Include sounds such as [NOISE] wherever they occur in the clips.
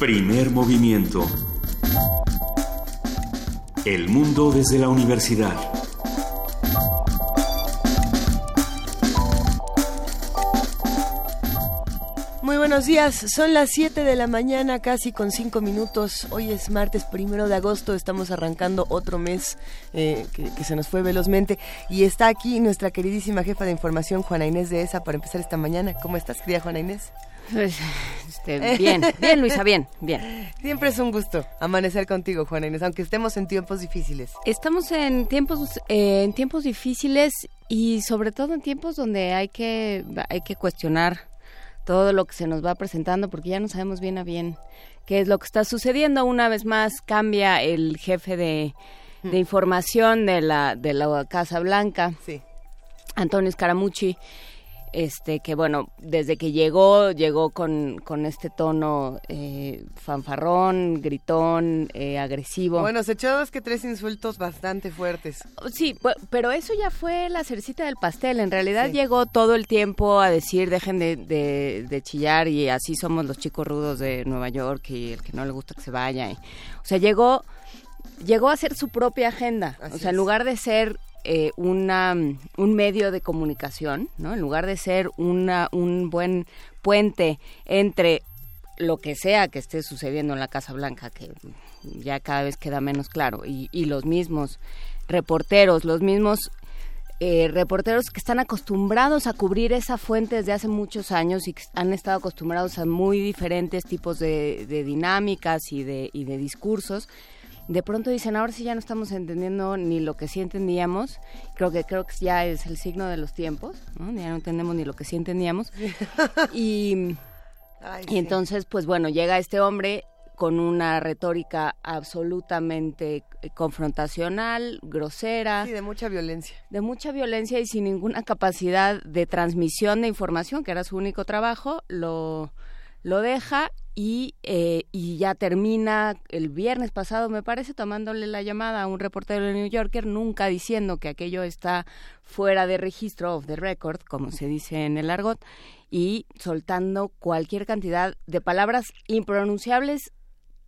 Primer movimiento. El mundo desde la universidad. Muy buenos días, son las 7 de la mañana, casi con 5 minutos. Hoy es martes primero de agosto, estamos arrancando otro mes eh, que, que se nos fue velozmente. Y está aquí nuestra queridísima jefa de información, Juana Inés de ESA, para empezar esta mañana. ¿Cómo estás, querida Juana Inés? Pues, este, bien, bien, Luisa, bien, bien. Siempre es un gusto amanecer contigo, Juana Inés, aunque estemos en tiempos difíciles. Estamos en tiempos, eh, en tiempos difíciles y sobre todo en tiempos donde hay que, hay que cuestionar todo lo que se nos va presentando porque ya no sabemos bien a bien qué es lo que está sucediendo. Una vez más cambia el jefe de, de información de la, de la Casa Blanca, Sí. Antonio Scaramucci, este que bueno, desde que llegó, llegó con, con este tono eh, fanfarrón, gritón, eh, agresivo. Bueno, se echó dos que tres insultos bastante fuertes. Sí, pero eso ya fue la cercita del pastel. En realidad Sí. llegó todo el tiempo a decir dejen de, de- de chillar y así somos los chicos rudos de Nueva York y el que no le gusta que se vaya. y- o sea, llegó, llegó a hacer su propia agenda. Así o sea, en lugar de ser eh, una, un medio de comunicación, ¿no? En lugar de ser una, un buen puente entre lo que sea que esté sucediendo en la Casa Blanca, que ya cada vez queda menos claro, y, los mismos reporteros, los mismos eh, reporteros que están acostumbrados a cubrir esa fuente desde hace muchos años y que han estado acostumbrados a muy diferentes tipos de, de dinámicas y de, y de discursos, de pronto dicen, ahora sí ya no estamos entendiendo ni lo que sí entendíamos, creo que creo que ya es el signo de los tiempos, ¿no? ya no entendemos ni lo que sí entendíamos. [LAUGHS] y, Ay, y sí. entonces, pues bueno, llega este hombre con una retórica absolutamente eh, confrontacional, grosera, Sí, de mucha violencia. de mucha violencia y sin ninguna capacidad de transmisión de información, que era su único trabajo, lo, lo deja y, eh, y ya termina el viernes pasado, me parece, tomándole la llamada a un reportero de New Yorker, nunca diciendo que aquello está fuera de registro, of the record, como se dice en el argot, y soltando cualquier cantidad de palabras impronunciables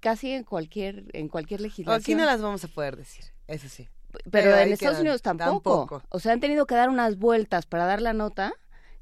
casi en cualquier en cualquier legislación. Aquí no las vamos a poder decir, eso sí. Pero, en Estados quedan. Unidos tampoco. Tampoco. O sea, han tenido que dar unas vueltas para dar la nota,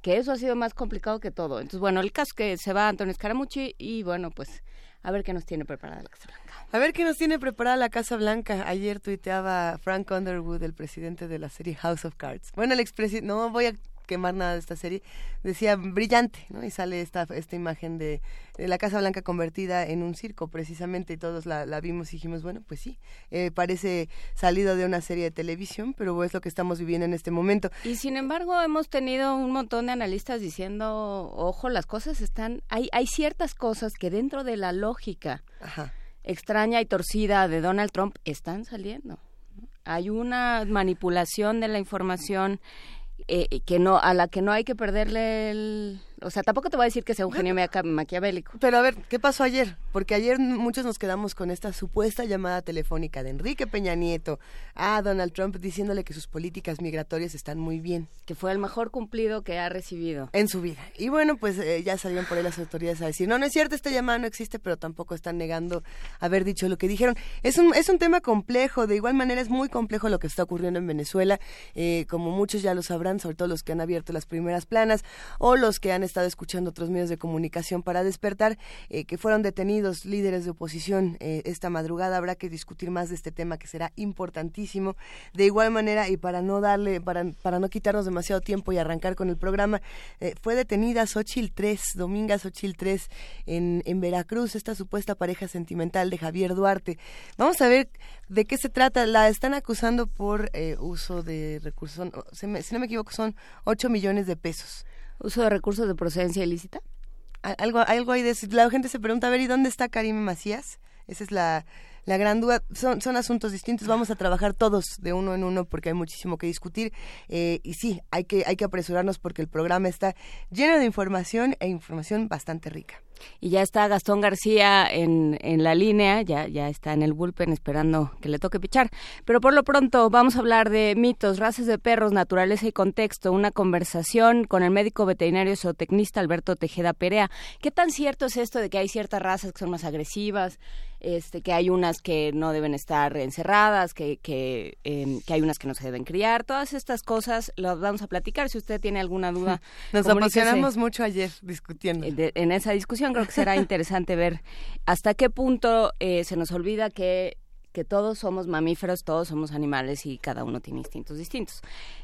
que eso ha sido más complicado que todo. Entonces, bueno, el caso que se va Antonio Scaramucci y bueno, pues a ver qué nos tiene preparada la Casa Blanca. A ver qué nos tiene preparada la Casa Blanca. Ayer tuiteaba Frank Underwood, el presidente de la serie House of Cards. Bueno, el expresidente, no voy a quemar nada de esta serie, decía brillante, ¿no? Y sale esta, esta imagen de, de la Casa Blanca convertida en un circo, precisamente, y todos la, la vimos y dijimos, bueno, pues sí, eh, parece salido de una serie de televisión, pero es lo que estamos viviendo en este momento. Y sin embargo, hemos tenido un montón de analistas diciendo, ojo, las cosas están, hay, hay ciertas cosas que dentro de la lógica Ajá. extraña y torcida de Donald Trump están saliendo. Hay una manipulación de la información eh, que no a la que no hay que perderle el, o sea, tampoco te voy a decir que sea un genio maquia- maquiavélico. Pero a ver, ¿qué pasó ayer? Porque ayer muchos nos quedamos con esta supuesta llamada telefónica de Enrique Peña Nieto a Donald Trump diciéndole que sus políticas migratorias están muy bien que fue el mejor cumplido que ha recibido. en su vida. Y bueno, pues eh, ya salieron por ahí las autoridades a decir, no, no es cierto, esta llamada no existe, pero tampoco están negando haber dicho lo que dijeron. Es un, es un tema complejo, de igual manera es muy complejo lo que está ocurriendo en Venezuela, eh, como muchos ya lo sabrán, sobre todo los que han abierto las primeras planas o los que han estado escuchando otros medios de comunicación para despertar, eh, que fueron detenidos líderes de oposición eh, esta madrugada. Habrá que discutir más de este tema que será importantísimo. De igual manera, y para no darle, para, para no quitarnos demasiado tiempo y arrancar con el programa, eh, fue detenida Xochil 3, Dominga Xochil 3, en, en Veracruz, esta supuesta pareja sentimental de Javier Duarte. Vamos a ver de qué se trata. La están acusando por uso de recursos, si no me equivoco, son 8 millones de pesos. Uso de recursos de procedencia ilícita. Algo, algo hay de. La gente se pregunta, a ver, ¿y dónde está Karim Macías? Esa es la, la gran duda. Son, son asuntos distintos. Vamos a trabajar todos de uno en uno porque hay muchísimo que discutir. Eh, y sí, hay que, hay que apresurarnos porque el programa está lleno de información e información bastante rica. Y ya está Gastón García en, en la línea, ya, ya está en el bullpen esperando que le toque pichar. Pero por lo pronto vamos a hablar de mitos, razas de perros, naturaleza y contexto, una conversación con el médico veterinario zootecnista Alberto Tejeda Perea. ¿Qué tan cierto es esto de que hay ciertas razas que son más agresivas, este, que hay unas que no deben estar encerradas, que, que, em, que hay unas que no se deben criar? Todas estas cosas las vamos a platicar. Si usted tiene alguna duda, [LAUGHS] nos apasionamos mucho ayer discutiendo. en esa discusión creo que será interesante ver hasta qué punto eh, se nos olvida que que todos somos mamíferos, todos somos animales y cada uno tiene instintos distintos.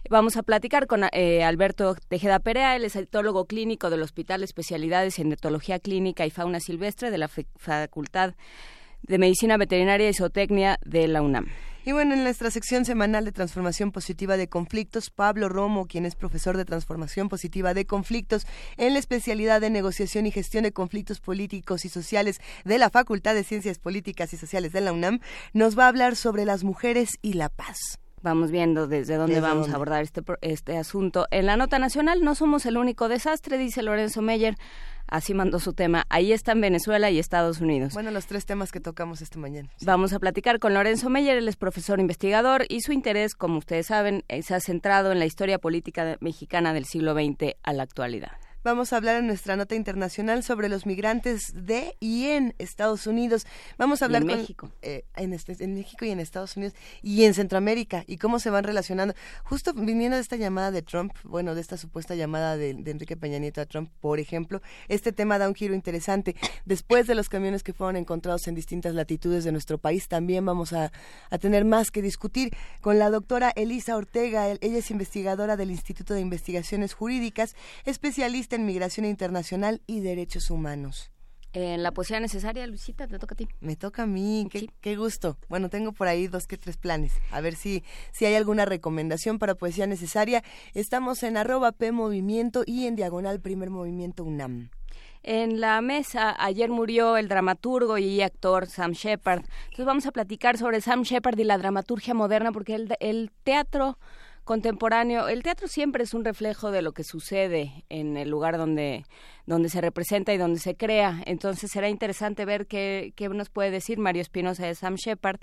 Vamos a platicar con eh, Alberto Tejeda Perea, él es etólogo clínico del Hospital Especialidades en Etología Clínica y Fauna Silvestre de la Facultad de Medicina Veterinaria y Zootecnia de la UNAM. Y bueno, en nuestra sección semanal de transformación positiva de conflictos, Pablo Romo, quien es profesor de transformación positiva de conflictos en la especialidad de negociación y gestión de conflictos políticos y sociales de la Facultad de Ciencias Políticas y Sociales de la UNAM, nos va a hablar sobre las mujeres y la paz vamos viendo desde dónde vamos a abordar este, este asunto. En la nota nacional no somos el único desastre, dice Lorenzo Meyer. Así mandó su tema. Ahí están Venezuela y Estados Unidos. Bueno, los tres temas que tocamos esta mañana. Vamos a platicar con Lorenzo Meyer, él es profesor investigador y su interés, como ustedes saben, eh, se ha centrado en la historia política mexicana del siglo XX a la actualidad vamos a hablar en nuestra nota internacional sobre los migrantes de y en Estados Unidos. Vamos a hablar en México. Eh, este, en, México y en Estados Unidos y en Centroamérica y cómo se van relacionando. Justo viniendo de esta llamada de Trump, bueno, de esta supuesta llamada de, Enrique Peña Nieto a Trump, por ejemplo, este tema da un giro interesante. Después de los camiones que fueron encontrados en distintas latitudes de nuestro país, también vamos a, a tener más que discutir con la doctora Elisa Ortega. Ella es investigadora del Instituto de Investigaciones Jurídicas, especialista en Migración Internacional y Derechos Humanos. En la poesía necesaria, Luisita, te toca a ti. Me toca a mí, qué, gusto. Bueno, tengo por ahí dos que tres planes. A ver si, si hay alguna recomendación para poesía necesaria. Estamos en arroba P Movimiento y en diagonal Primer Movimiento UNAM. En la mesa ayer murió el dramaturgo y actor Sam Shepard. Entonces vamos a platicar sobre Sam Shepard y la dramaturgia moderna porque el, el teatro contemporáneo, el teatro siempre es un reflejo de lo que sucede en el lugar donde, donde se representa y donde se crea. Entonces será interesante ver qué, qué nos puede decir Mario Espinosa de Sam Shepard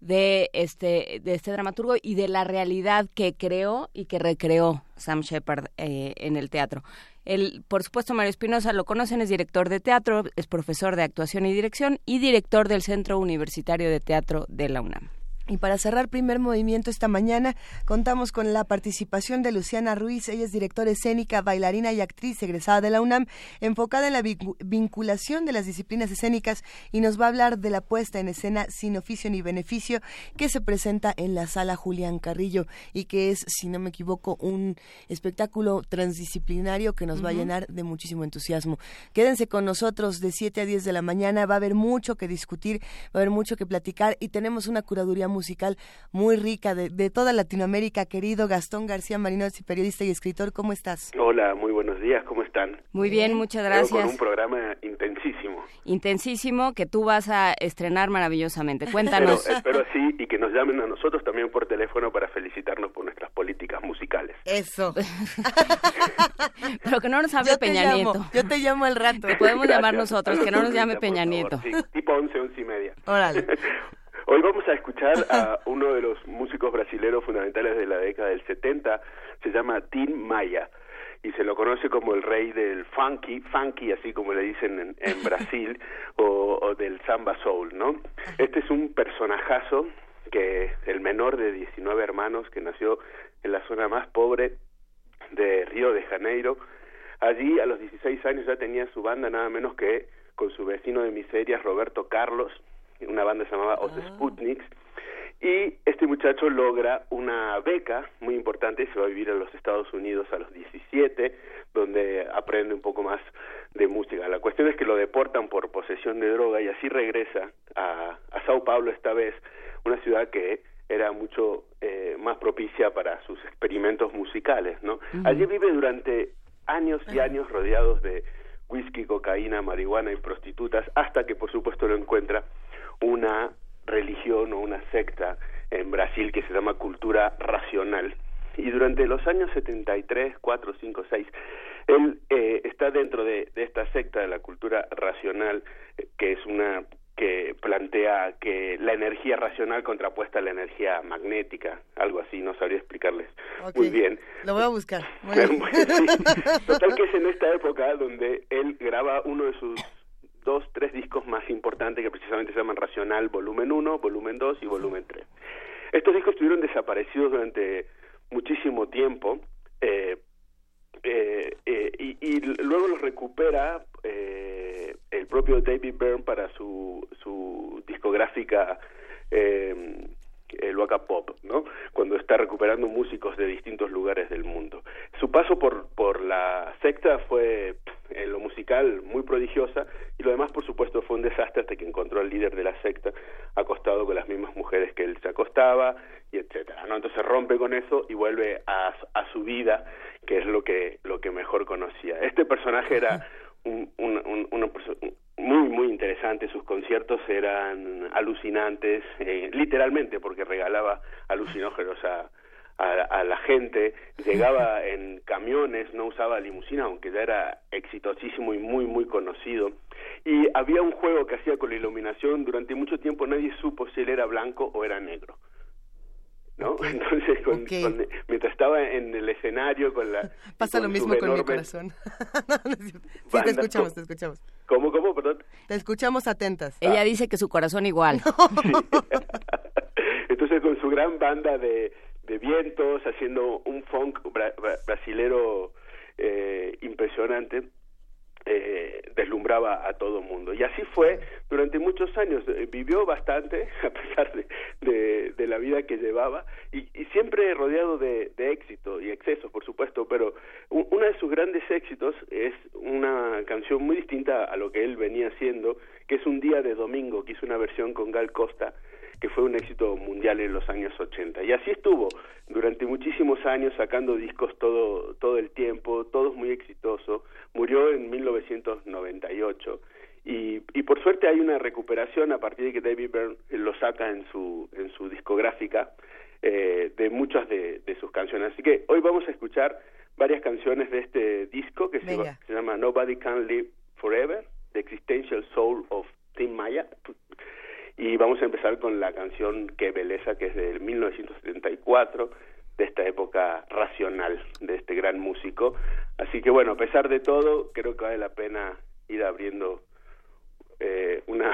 de este, de este dramaturgo y de la realidad que creó y que recreó Sam Shepard eh, en el teatro. El, por supuesto, Mario Espinosa lo conocen, es director de teatro, es profesor de actuación y dirección y director del Centro Universitario de Teatro de la UNAM. Y para cerrar primer movimiento esta mañana, contamos con la participación de Luciana Ruiz. Ella es directora escénica, bailarina y actriz egresada de la UNAM, enfocada en la vinculación de las disciplinas escénicas y nos va a hablar de la puesta en escena sin oficio ni beneficio que se presenta en la sala Julián Carrillo y que es, si no me equivoco, un espectáculo transdisciplinario que nos va a llenar de muchísimo entusiasmo. Quédense con nosotros de 7 a 10 de la mañana, va a haber mucho que discutir, va a haber mucho que platicar y tenemos una curaduría musical muy rica de, de toda Latinoamérica. Querido Gastón García Marinos, periodista y escritor, ¿cómo estás? Hola, muy buenos días, ¿cómo están? Muy bien, muchas gracias. con un programa intensísimo. Intensísimo que tú vas a estrenar maravillosamente. Cuéntanos. Espero, sí y que nos llamen a nosotros también por teléfono para felicitarnos por nuestras políticas musicales. Eso. [LAUGHS] Pero que no nos hable Peña Nieto. Yo te llamo al rato. podemos llamar nosotros, que no nos llame Peña Nieto. Sí, tipo once, once y media. Órale. [LAUGHS] Hoy vamos a escuchar a uno de los músicos brasileños fundamentales de la década del 70, se llama Tim Maia y se lo conoce como el rey del funky, funky así como le dicen en, [LAUGHS] Brasil, o, del samba soul, ¿no? Este es un personajazo que el menor de 19 hermanos que nació en la zona más pobre de Río de Janeiro. Allí a los 16 años ya tenía su banda nada menos que con su vecino de miseria Roberto Carlos, una banda se llamaba Os ah. Sputniks, y este muchacho logra una beca muy importante y se va a vivir a los Estados Unidos a los 17, donde aprende un poco más de música. La cuestión es que lo deportan por posesión de droga y así regresa a, a Sao Paulo esta vez, una ciudad que era mucho eh, más propicia para sus experimentos musicales, ¿no? Allí vive durante años y años rodeados de whisky, cocaína, marihuana y prostitutas, hasta que por supuesto lo encuentra una religión o una secta en Brasil que se llama cultura racional y durante los años 73, 4, 5, 6, él eh, está dentro de, de, esta secta de la cultura racional, eh, que es una que plantea que la energía racional contrapuesta a la energía magnética, algo así, no sabría explicarles muy bien. Lo voy a buscar. [LAUGHS] Total que es en esta época donde él graba uno de sus dos, tres discos más importantes que precisamente se llaman Racional Volumen 1, Volumen 2 y Volumen 3. Estos discos estuvieron desaparecidos durante muchísimo tiempo eh, eh, eh, y, y, luego los recupera eh, el propio David Byrne para su, su discográfica eh, el Waka Pop, ¿no? Cuando está recuperando músicos de distintos lugares del mundo. Su paso por, por la secta fue en lo musical muy prodigiosa y lo demás, por supuesto, fue un desastre hasta que encontró al líder de la secta acostado con las mismas mujeres que él se acostaba y etcétera, ¿no? Entonces rompe con eso y vuelve a, a su vida, que es lo que lo que mejor conocía. Este personaje era [LAUGHS] un, un, un, muy muy interesante sus conciertos eran alucinantes eh, literalmente porque regalaba alucinógenos a, a, a, la gente llegaba [LAUGHS] en camiones no usaba limusina aunque ya era exitosísimo y muy muy conocido. Y había un juego que hacía con la iluminación durante mucho tiempo nadie supo si él era blanco o era negro ¿no? Entonces, con, okay. con, mientras estaba en el escenario con la... [LAUGHS] Pasa con lo mismo con mi corazón. [LAUGHS] sí, te escuchamos, te escuchamos. ¿Cómo, cómo, perdón? Te escuchamos atentas. Ella ah. dice que su corazón igual. [LAUGHS] Sí. Entonces, con su gran banda de, de vientos, haciendo un funk bra brasilero eh, impresionante, eh, deslumbraba a todo mundo. Y así fue durante muchos años. Eh, vivió bastante, [LAUGHS] a pesar de, la vida que llevaba, y, y siempre rodeado de, éxito y excesos, por supuesto, pero un, uno de sus grandes éxitos es una canción muy distinta a lo que él venía haciendo, que es Un día de domingo, que hizo una versión con Gal Costa, que fue un éxito mundial en los años 80. Y así estuvo durante muchísimos años sacando discos todo, todo el tiempo, todos muy exitosos. Murió en 1998 y, y por suerte hay una recuperación a partir de que David Byrne lo saca en su, en su discográfica eh, de muchas de, de, sus canciones. Así que hoy vamos a escuchar varias canciones de este disco que se, se, llama Nobody Can Live Forever, The Existential Soul of Tim Maya y vamos a empezar con la canción Qué Beleza, que es del 1974, de esta época racional de este gran músico. Así que bueno, a pesar de todo, creo que vale la pena ir abriendo eh, una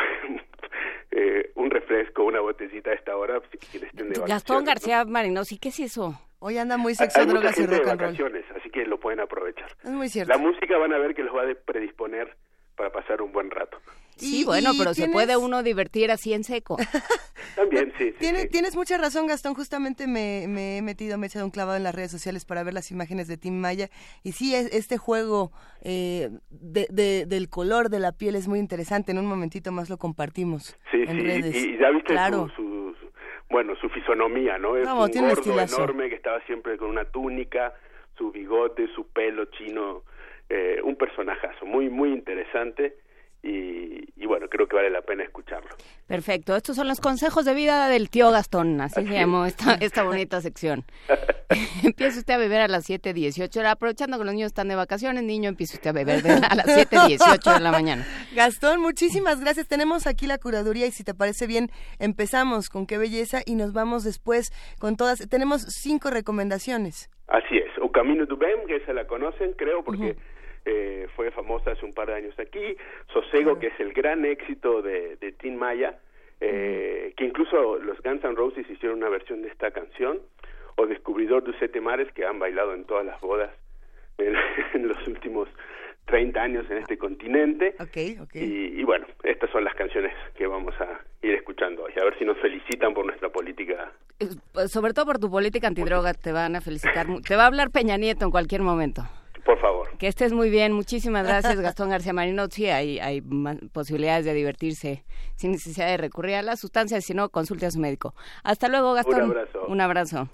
[LAUGHS] eh, un refresco, una botecita a esta hora, si estén de Gastón García Marinos, ¿y qué es eso? Hoy anda muy sexo, Hay drogas y rock de and roll. vacaciones, así que lo pueden aprovechar. Es muy cierto. La música van a ver que los va a predisponer para pasar un buen rato. Sí, y, bueno, y pero tienes... se puede uno divertir así en seco. [LAUGHS] También, sí. sí, tienes, sí. tienes mucha razón, Gastón. Justamente me, me, he metido, me he echado un clavado en las redes sociales para ver las imágenes de Tim Maya. Y sí, es, este juego eh, de, de, del color de la piel es muy interesante. En un momentito más lo compartimos sí, en sí. redes. Y, y ya viste claro. su, su, su, bueno, su fisonomía, ¿no? Es no, un tiene gordo un enorme que estaba siempre con una túnica, su bigote, su pelo chino. Eh, un personajazo muy, muy interesante y, y, bueno, creo que vale la pena escucharlo. Perfecto, estos son los consejos de vida del tío Gastón, así, así se llamó esta, esta bonita sección. [LAUGHS] empieza usted a beber a las 7.18 horas, aprovechando que los niños están de vacaciones, niño, empieza usted a beber de, a las 7.18 de la mañana. Gastón, muchísimas gracias. Tenemos aquí la curaduría y si te parece bien, empezamos con qué belleza y nos vamos después con todas. Tenemos cinco recomendaciones. Así es, O Camino du Bem, que se la conocen, creo, porque... Uh -huh eh, fue famosa hace un par de años aquí, Sosego, que es el gran éxito de, de Tim Maya, eh, que incluso los Guns N' Roses hicieron una versión de esta canción, o Descubridor de Sete Mares, que han bailado en todas las bodas en, [LAUGHS] en los últimos 30 años en este continente. Okay, okay. Y, y, bueno, estas son las canciones que vamos a ir escuchando hoy. A ver si nos felicitan por nuestra política. Sobre todo por tu política antidroga, te van a felicitar. te va a hablar Peña Nieto en cualquier momento. Por favor. Que estés muy bien. Muchísimas gracias, Gastón García Marino. Sí, hay, hay posibilidades de divertirse sin necesidad de recurrir a las sustancias, si no, consulte a su médico. Hasta luego, Gastón. Un abrazo. Un abrazo.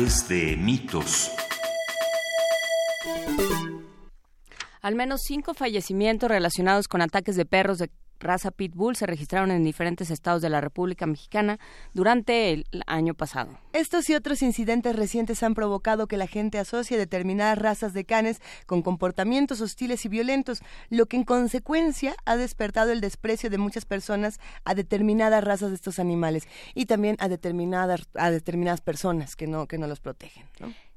De mitos. Al menos cinco fallecimientos relacionados con ataques de perros de raza Pitbull se registraron en diferentes estados de la República Mexicana durante el año pasado. Estos y otros incidentes recientes han provocado que la gente asocie determinadas razas de canes con comportamientos hostiles y violentos, lo que en consecuencia ha despertado el desprecio de muchas personas a determinadas razas de estos animales y también a determinadas a determinadas personas que no que no los protegen.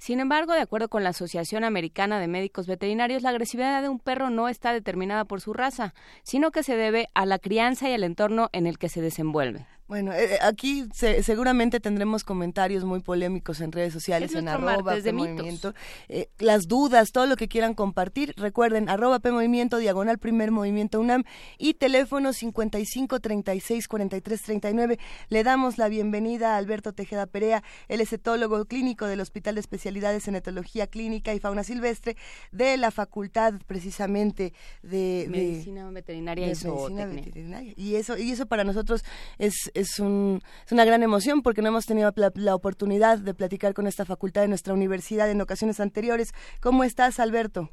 Sin embargo, de acuerdo con la Asociación Americana de Médicos Veterinarios, la agresividad de un perro no está determinada por su raza, sino que se debe a la crianza y al entorno en el que se desenvuelve. Bueno, eh, eh, aquí seguramente tendremos comentarios muy polémicos en redes sociales, en arroba de Movimiento. Eh, las dudas, todo lo que quieran compartir, recuerden, arroba P Movimiento, diagonal Primer Movimiento UNAM y teléfono 55 36 43 39. Le damos la bienvenida a Alberto Tejeda Perea, él es etólogo clínico del Hospital de Especialidades en Etología Clínica y Fauna Silvestre de la Facultad precisamente de Medicina Veterinaria y Veterinaria. Y eso, y eso para nosotros es es, un, es una gran emoción porque no hemos tenido la, oportunidad de platicar con esta facultad de nuestra universidad en ocasiones anteriores. ¿Cómo estás, Alberto?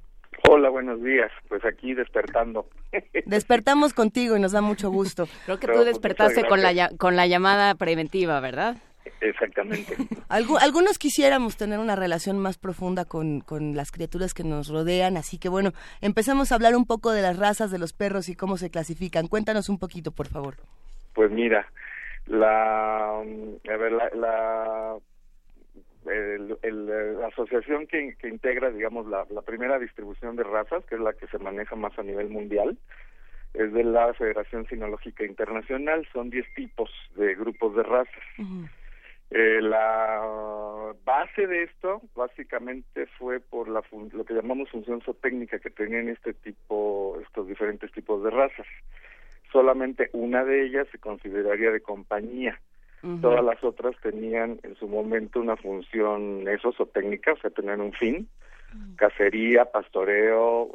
Hola, buenos días. Pues aquí despertando. [LAUGHS] Despertamos contigo y nos da mucho gusto. [LAUGHS] Creo que tú pues, despertaste con la, con la llamada preventiva, ¿verdad? Exactamente. [LAUGHS] algunos quisiéramos tener una relación más profunda con, con, las criaturas que nos rodean, así que bueno, empezamos a hablar un poco de las razas de los perros y cómo se clasifican. Cuéntanos un poquito, por favor. Pues mira, la, a ver, la, la el, asociación que, que, integra, digamos, la, la, primera distribución de razas, que es la que se maneja más a nivel mundial, es de la Federación Sinológica Internacional, son 10 tipos de grupos de razas. eh, la base de esto, básicamente, fue por la lo que llamamos función zootécnica que tenían este tipo, estos diferentes tipos de razas solamente una de ellas se consideraría de compañía. Todas las otras tenían en su momento una función eso o técnica, o sea, tenían un fin, cacería, pastoreo,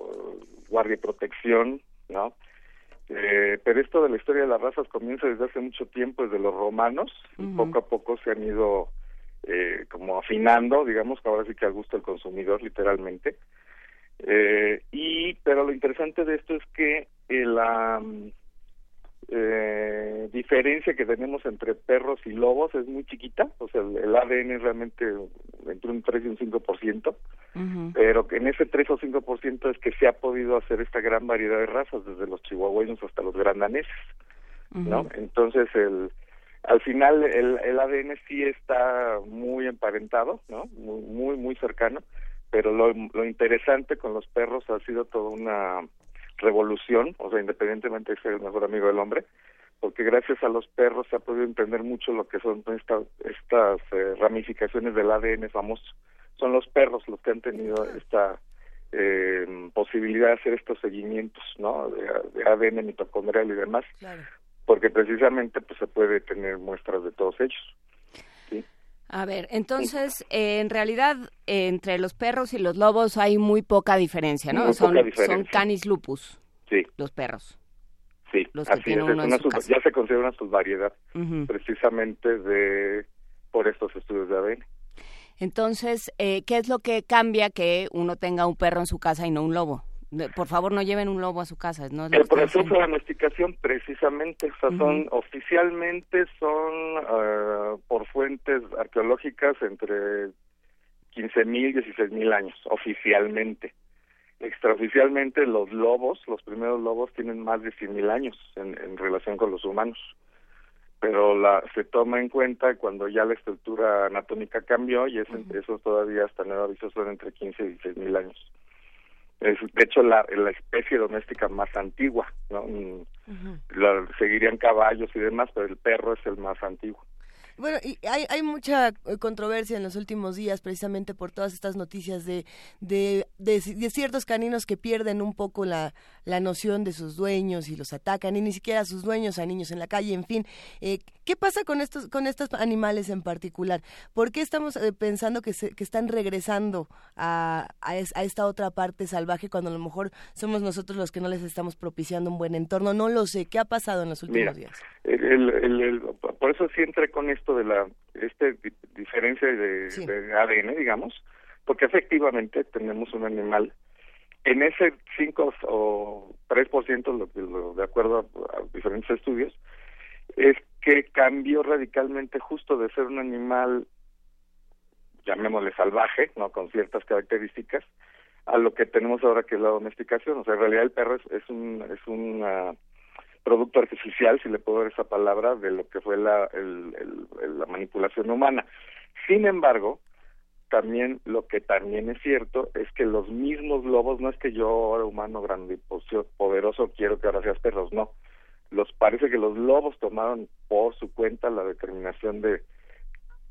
guardia y protección, ¿no? Eh, pero esto de la historia de las razas comienza desde hace mucho tiempo, desde los romanos, y poco a poco se han ido eh, como afinando, digamos que ahora sí que al gusto del consumidor, literalmente. Eh, y, pero lo interesante de esto es que la eh, diferencia que tenemos entre perros y lobos es muy chiquita, o sea, el, ADN es realmente entre un 3 y un 5%, pero que en ese 3 o 5% es que se ha podido hacer esta gran variedad de razas, desde los chihuahueños hasta los grandaneses, ¿no? Entonces, el al final el, el ADN sí está muy emparentado, ¿no? Muy, muy, muy cercano, pero lo, lo interesante con los perros ha sido toda una revolución, o sea, independientemente de ser el mejor amigo del hombre, porque gracias a los perros se ha podido entender mucho lo que son estas eh, ramificaciones del ADN famoso. Son los perros los que han tenido esta eh, posibilidad de hacer estos seguimientos, ¿no? De, ADN mitocondrial y demás, porque precisamente pues se puede tener muestras de todos ellos. A ver, entonces, eh, en realidad, entre los perros y los lobos hay muy poca diferencia, ¿no? son, son canis lupus. Sí. Los perros. Sí, los así es. ya se considera una subvariedad, precisamente de por estos estudios de ADN. Entonces, eh, ¿qué es lo que cambia que uno tenga un perro en su casa y no un lobo? Por favor, no lleven un lobo a su casa. ¿no? El proceso de domesticación, precisamente, son oficialmente son uh, por fuentes arqueológicas entre 15.000 y 16.000 años, oficialmente. Extraoficialmente, los lobos, los primeros lobos, tienen más de 100.000 años en, en, relación con los humanos. Pero la, se toma en cuenta cuando ya la estructura anatómica cambió y es, eso todavía hasta nuevo aviso son entre 15 y 16.000 años es de hecho la, la especie doméstica más antigua, ¿no? Mm, seguirían caballos y demás, pero el perro es el más antiguo. Bueno, y hay, hay mucha eh, controversia en los últimos días precisamente por todas estas noticias de, de, de, ciertos caninos que pierden un poco la, la noción de sus dueños y los atacan, y ni siquiera a sus dueños, a niños en la calle, en fin. Eh, ¿Qué pasa con estos, con estos animales en particular? ¿Por qué estamos eh, pensando que, se, que están regresando a, a, esta otra parte salvaje cuando a lo mejor somos nosotros los que no les estamos propiciando un buen entorno? No lo sé. ¿Qué ha pasado en los últimos días? por eso sí entré con esto de la este diferencia de, de ADN, digamos, porque efectivamente tenemos un animal en ese 5 o 3%, lo, lo, de acuerdo a, diferentes estudios, es que cambió radicalmente justo de ser un animal, llamémosle salvaje, no con ciertas características, a lo que tenemos ahora que es la domesticación. O sea, en realidad el perro es, un es un producto artificial, si le puedo dar esa palabra, de lo que fue la, el, la manipulación humana. Sin embargo, también lo que también es cierto es que los mismos lobos, no es que yo humano grande y poderoso quiero que ahora seas perros, no. Los parece que los lobos tomaron por su cuenta la determinación de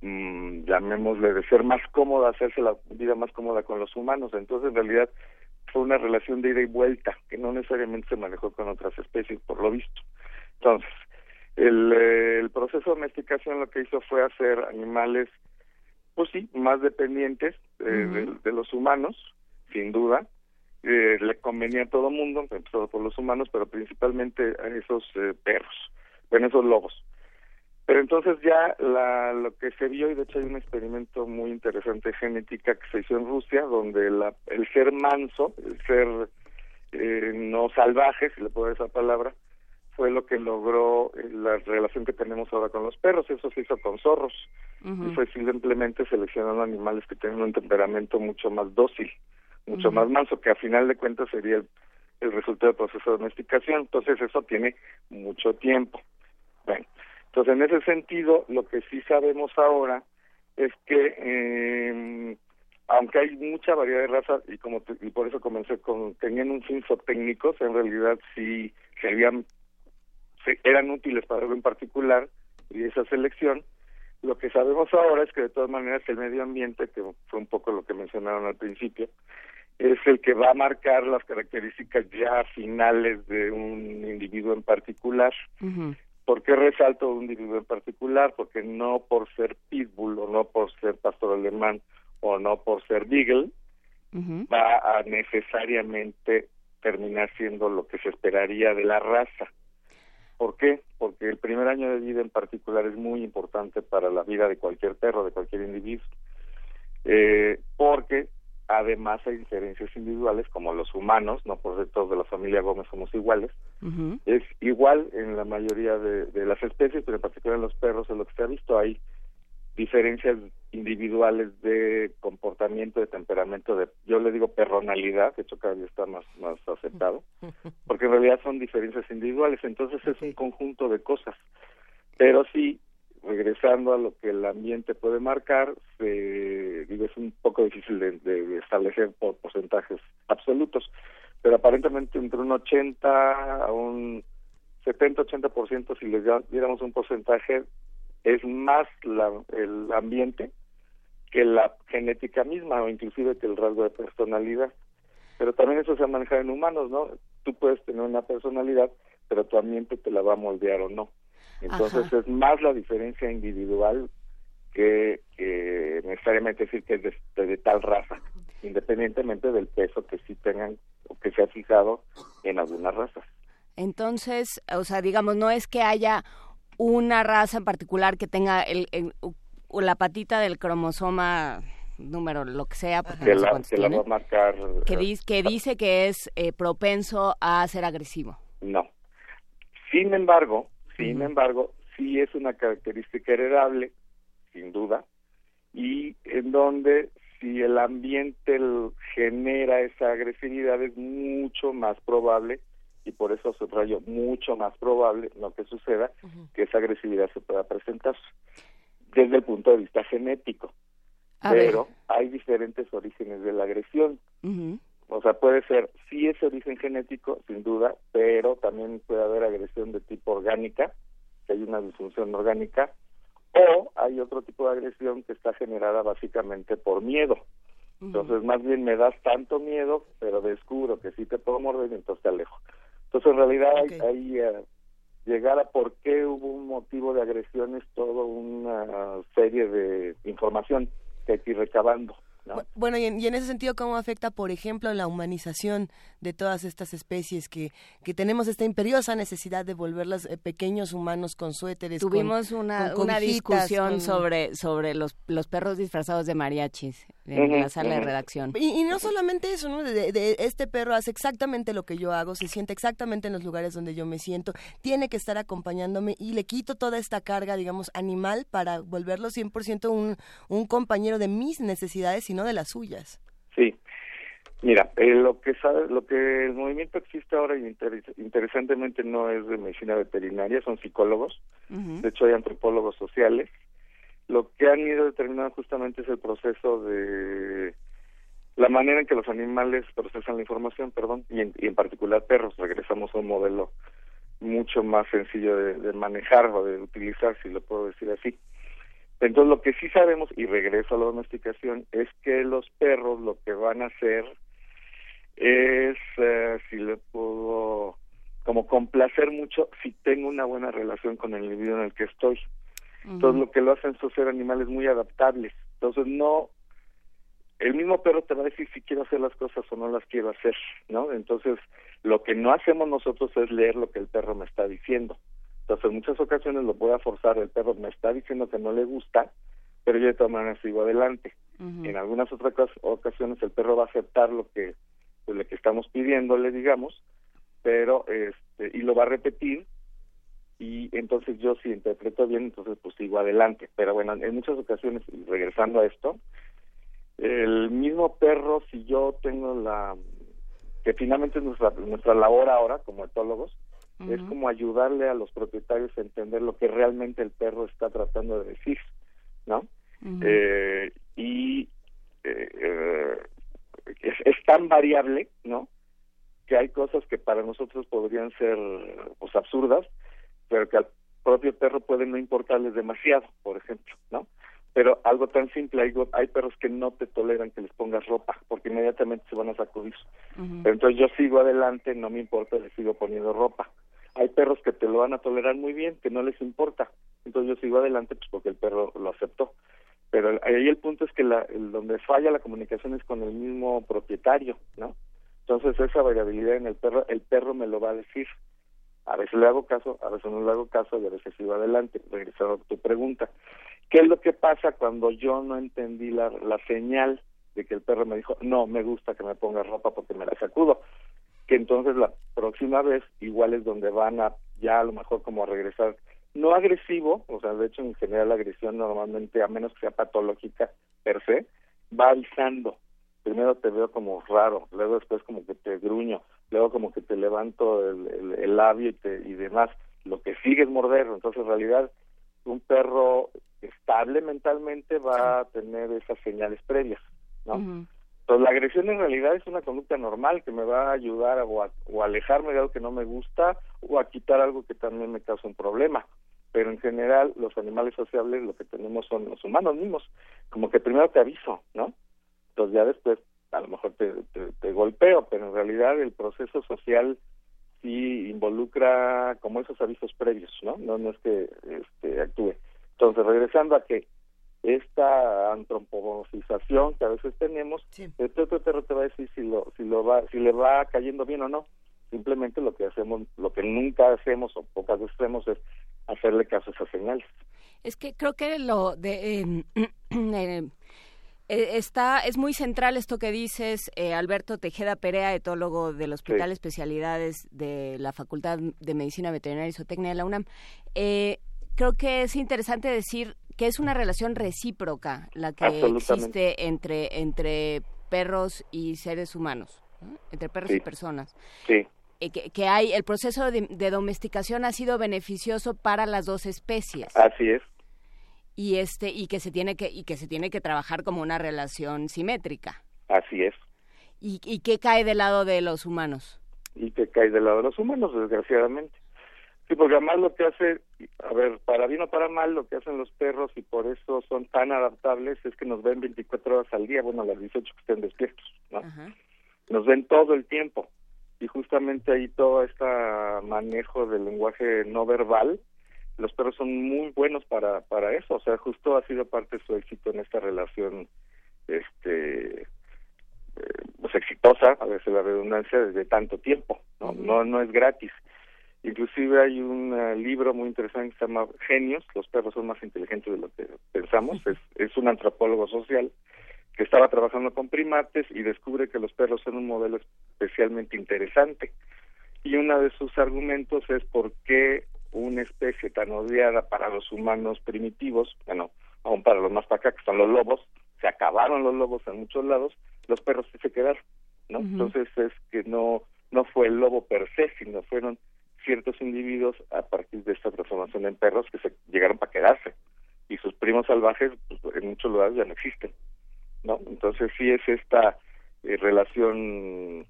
mmm, llamémosle de ser más cómoda, hacerse la vida más cómoda con los humanos. Entonces, en realidad fue una relación de ida y vuelta que no necesariamente se manejó con otras especies, por lo visto. Entonces, el, eh, el proceso de domesticación lo que hizo fue hacer animales pues sí, más dependientes eh, de, los humanos, sin duda. Eh, le convenía a todo mundo, empezado por los humanos, pero principalmente a esos eh, perros, bueno, esos lobos. Pero entonces ya la, lo que se vio, y de hecho hay un experimento muy interesante de genética que se hizo en Rusia, donde la, el ser manso, el ser no salvaje, si le puedo dar esa palabra, fue lo que logró eh, la relación que tenemos ahora con los perros. Eso se hizo con zorros. Y fue simplemente seleccionando animales que tienen un temperamento mucho más dócil, mucho más manso, que a final de cuentas sería el, resultado del proceso de domesticación. Entonces eso tiene mucho tiempo. Bueno, entonces en ese sentido, lo que sí sabemos ahora es que eh, aunque hay mucha variedad de razas y como y por eso comencé con tenían un fin técnicos en realidad sí servían eran útiles para algo en particular y esa selección. Lo que sabemos ahora es que de todas maneras el medio ambiente, que fue un poco lo que mencionaron al principio, es el que va a marcar las características ya finales de un individuo en particular. ¿Por qué resalto un individuo en particular? Porque no por ser pitbull o no por ser pastor alemán o no por ser beagle va a necesariamente terminar siendo lo que se esperaría de la raza. ¿Por qué? Porque el primer año de vida en particular es muy importante para la vida de cualquier perro, de cualquier individuo. Eh, porque además hay diferencias individuales, como los humanos, no por ser todos de la familia Gómez somos iguales, es igual en la mayoría de, de, las especies, pero en particular en los perros, en lo que se ha visto, hay diferencias individuales de comportamiento, de temperamento, de yo le digo personalidad, de hecho cada día está más, más aceptado, [LAUGHS] porque en realidad son diferencias individuales, entonces es un conjunto de cosas. Pero sí, regresando a lo que el ambiente puede marcar, se, digo, es un poco difícil de, establecer por porcentajes absolutos, pero aparentemente entre un 80 a un 70-80% si les diéramos un porcentaje es más la, el ambiente que la genética misma o inclusive que el rasgo de personalidad. Pero también eso se ha manejado en humanos, ¿no? Tú puedes tener una personalidad, pero tu ambiente te la va a moldear o no. Entonces es más la diferencia individual que, que necesariamente decir que es de, de, tal raza, independientemente del peso que sí tengan o que se ha fijado en algunas razas. Entonces, o sea, digamos, no es que haya una raza en particular que tenga el, la patita del cromosoma número lo que sea porque la, va a marcar que, que dice que es eh, propenso a ser agresivo. No. Sin embargo sin embargo sí es una característica heredable sin duda y en donde si el ambiente genera esa agresividad es mucho más probable y por eso subrayo mucho más probable lo que suceda que esa agresividad se pueda presentar desde el punto de vista genético. pero hay diferentes orígenes de la agresión. O sea, puede ser, sí ese origen genético, sin duda, pero también puede haber agresión de tipo orgánica, que hay una disfunción orgánica, o hay otro tipo de agresión que está generada básicamente por miedo. Entonces, más bien me das tanto miedo, pero descubro que sí te puedo morder y entonces te alejo. Entonces, en realidad, hay, hay eh, llegar a por qué hubo un motivo de agresión es toda una serie de información que hay que ir recabando. Bueno, y en, ese sentido, ¿cómo afecta, por ejemplo, la humanización de todas estas especies que, que tenemos esta imperiosa necesidad de volverlas eh, pequeños humanos con suéteres? Tuvimos una, una discusión sobre, sobre los, los perros disfrazados de mariachis en la sala de redacción. Y, no solamente eso, ¿no? De, este perro hace exactamente lo que yo hago, se siente exactamente en los lugares donde yo me siento, tiene que estar acompañándome y le quito toda esta carga, digamos, animal para volverlo 100% un, un compañero de mis necesidades y no de las suyas. Sí. Mira, eh, lo que sabe, lo que el movimiento existe ahora y interesantemente no es de medicina veterinaria, son psicólogos. De hecho hay antropólogos sociales lo que han ido determinando justamente es el proceso de la manera en que los animales procesan la información, perdón, y en, particular perros. Regresamos a un modelo mucho más sencillo de, manejar o de utilizar, si lo puedo decir así. Entonces, lo que sí sabemos, y regreso a la domesticación, es que los perros lo que van a hacer es, eh, si le puedo, como complacer mucho si tengo una buena relación con el individuo en el que estoy. Entonces lo que lo hacen son ser animales muy adaptables. Entonces no, el mismo perro te va a decir si quiero hacer las cosas o no las quiero hacer, ¿no? Entonces lo que no hacemos nosotros es leer lo que el perro me está diciendo. Entonces en muchas ocasiones lo voy a forzar, el perro me está diciendo que no le gusta, pero yo de todas maneras sigo adelante. En algunas otras ocasiones el perro va a aceptar lo que pues, lo que estamos pidiéndole, digamos, pero este y lo va a repetir y entonces yo si interpreto bien, entonces pues sigo adelante. Pero bueno, en muchas ocasiones, regresando a esto, el mismo perro, si yo tengo la, que finalmente es nuestra, nuestra labor ahora como etólogos, es como ayudarle a los propietarios a entender lo que realmente el perro está tratando de decir, ¿no? eh, y eh, eh, es, es, tan variable, ¿no? Que hay cosas que para nosotros podrían ser pues absurdas, pero que al propio perro puede no importarles demasiado, por ejemplo, ¿no? Pero algo tan simple, hay, hay perros que no te toleran que les pongas ropa, porque inmediatamente se van a sacudir. Pero entonces yo sigo adelante, no me importa, les sigo poniendo ropa. Hay perros que te lo van a tolerar muy bien, que no les importa. Entonces yo sigo adelante pues porque el perro lo aceptó. Pero ahí el punto es que la, el, donde falla la comunicación es con el mismo propietario, ¿no? Entonces esa variabilidad en el perro, el perro me lo va a decir a veces le hago caso, a veces no le hago caso y a veces sigo adelante. Regresando a tu pregunta, ¿qué es lo que pasa cuando yo no entendí la, la señal de que el perro me dijo, no, me gusta que me ponga ropa porque me la sacudo? Que entonces la próxima vez igual es donde van a ya a lo mejor como a regresar, no agresivo, o sea, de hecho en general la agresión normalmente, a menos que sea patológica per se, va avisando. Primero te veo como raro, luego después como que te gruño, luego como que te levanto el, labio y, te, y demás, lo que sigue es morder, entonces en realidad un perro estable mentalmente va a tener esas señales previas, ¿no? Entonces la agresión en realidad es una conducta normal que me va a ayudar a, o, a, alejarme de algo que no me gusta o a quitar algo que también me causa un problema. Pero en general los animales sociables lo que tenemos son los humanos mismos, como que primero te aviso, ¿no? Entonces ya después a lo mejor te, te, golpeo, pero en realidad el proceso social sí involucra como esos avisos previos, ¿no? No, no es que este, actúe. Entonces, regresando a que esta antropomorfización que a veces tenemos, el propio perro te va a decir si lo, si lo va, si le va cayendo bien o no. Simplemente lo que hacemos, lo que nunca hacemos o pocas veces hacemos es hacerle caso a esas señales. Es que creo que lo de em, [CLEARS THROAT] eh, eh, está, es muy central esto que dices, eh, Alberto Tejeda Perea, etólogo del Hospital Especialidades de la Facultad de Medicina Veterinaria y Zootecnia de la UNAM. Eh, creo que es interesante decir que es una relación recíproca la que existe entre, entre perros y seres humanos, entre perros y personas. Sí. Que, que, hay el proceso de, de domesticación ha sido beneficioso para las dos especies. Así es y este y que se tiene que y que se tiene que trabajar como una relación simétrica. Así es. ¿Y, y qué cae del lado de los humanos? Y qué cae del lado de los humanos, desgraciadamente. Sí, porque además lo que hace, a ver, para bien o para mal, lo que hacen los perros y por eso son tan adaptables es que nos ven 24 horas al día, bueno, las 18 que estén despiertos, ¿no? Nos ven todo el tiempo y justamente ahí todo este manejo del lenguaje no verbal, los perros son muy buenos para para eso, o sea, justo ha sido parte de su éxito en esta relación este eh, pues exitosa, a veces la redundancia, desde tanto tiempo, no no no es gratis. Inclusive hay un eh, libro muy interesante que se llama Genios, los perros son más inteligentes de lo que pensamos, es, es un antropólogo social que estaba trabajando con primates y descubre que los perros son un modelo especialmente interesante. Y uno de sus argumentos es por qué una especie tan odiada para los humanos primitivos, bueno, aún para los más para acá, que son los lobos, se acabaron los lobos en muchos lados, los perros sí se quedaron, ¿no? Entonces es que no no fue el lobo per se, sino fueron ciertos individuos a partir de esta transformación en perros que se llegaron para quedarse. Y sus primos salvajes pues, en muchos lugares ya no existen no entonces sí es esta eh, relación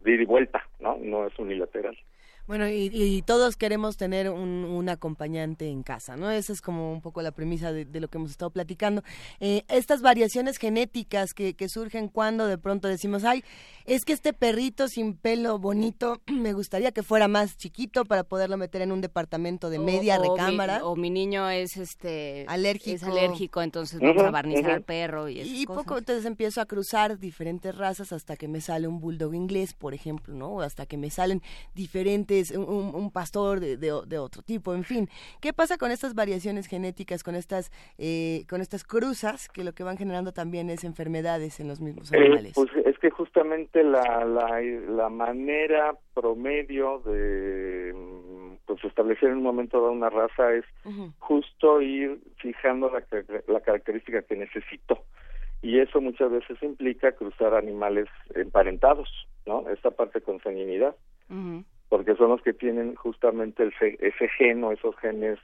de ida y vuelta no no es unilateral bueno, y, todos queremos tener un, acompañante en casa, ¿no? Esa es como un poco la premisa de, lo que hemos estado platicando. Eh, estas variaciones genéticas que, que, surgen cuando de pronto decimos, ay, es que este perrito sin pelo bonito [CLEARS THROAT] me gustaría que fuera más chiquito para poderlo meter en un departamento de media recámara. o mi niño es este alérgico, es alérgico entonces vamos a barnizar al perro y, y poco entonces empiezo a cruzar diferentes razas hasta que me sale un bulldog inglés, por ejemplo, ¿no? O hasta que me salen diferentes un, pastor de, otro tipo, en fin. ¿Qué pasa con estas variaciones genéticas, con estas, eh, con estas cruzas, que lo que van generando también es enfermedades en los mismos eh, animales? pues es que justamente la, la, manera promedio de pues establecer en un momento dado una raza es justo ir fijando la, la característica que necesito y eso muchas veces implica cruzar animales emparentados, ¿no? Esta parte con sanguinidad porque son los que tienen justamente el, ese gen o esos genes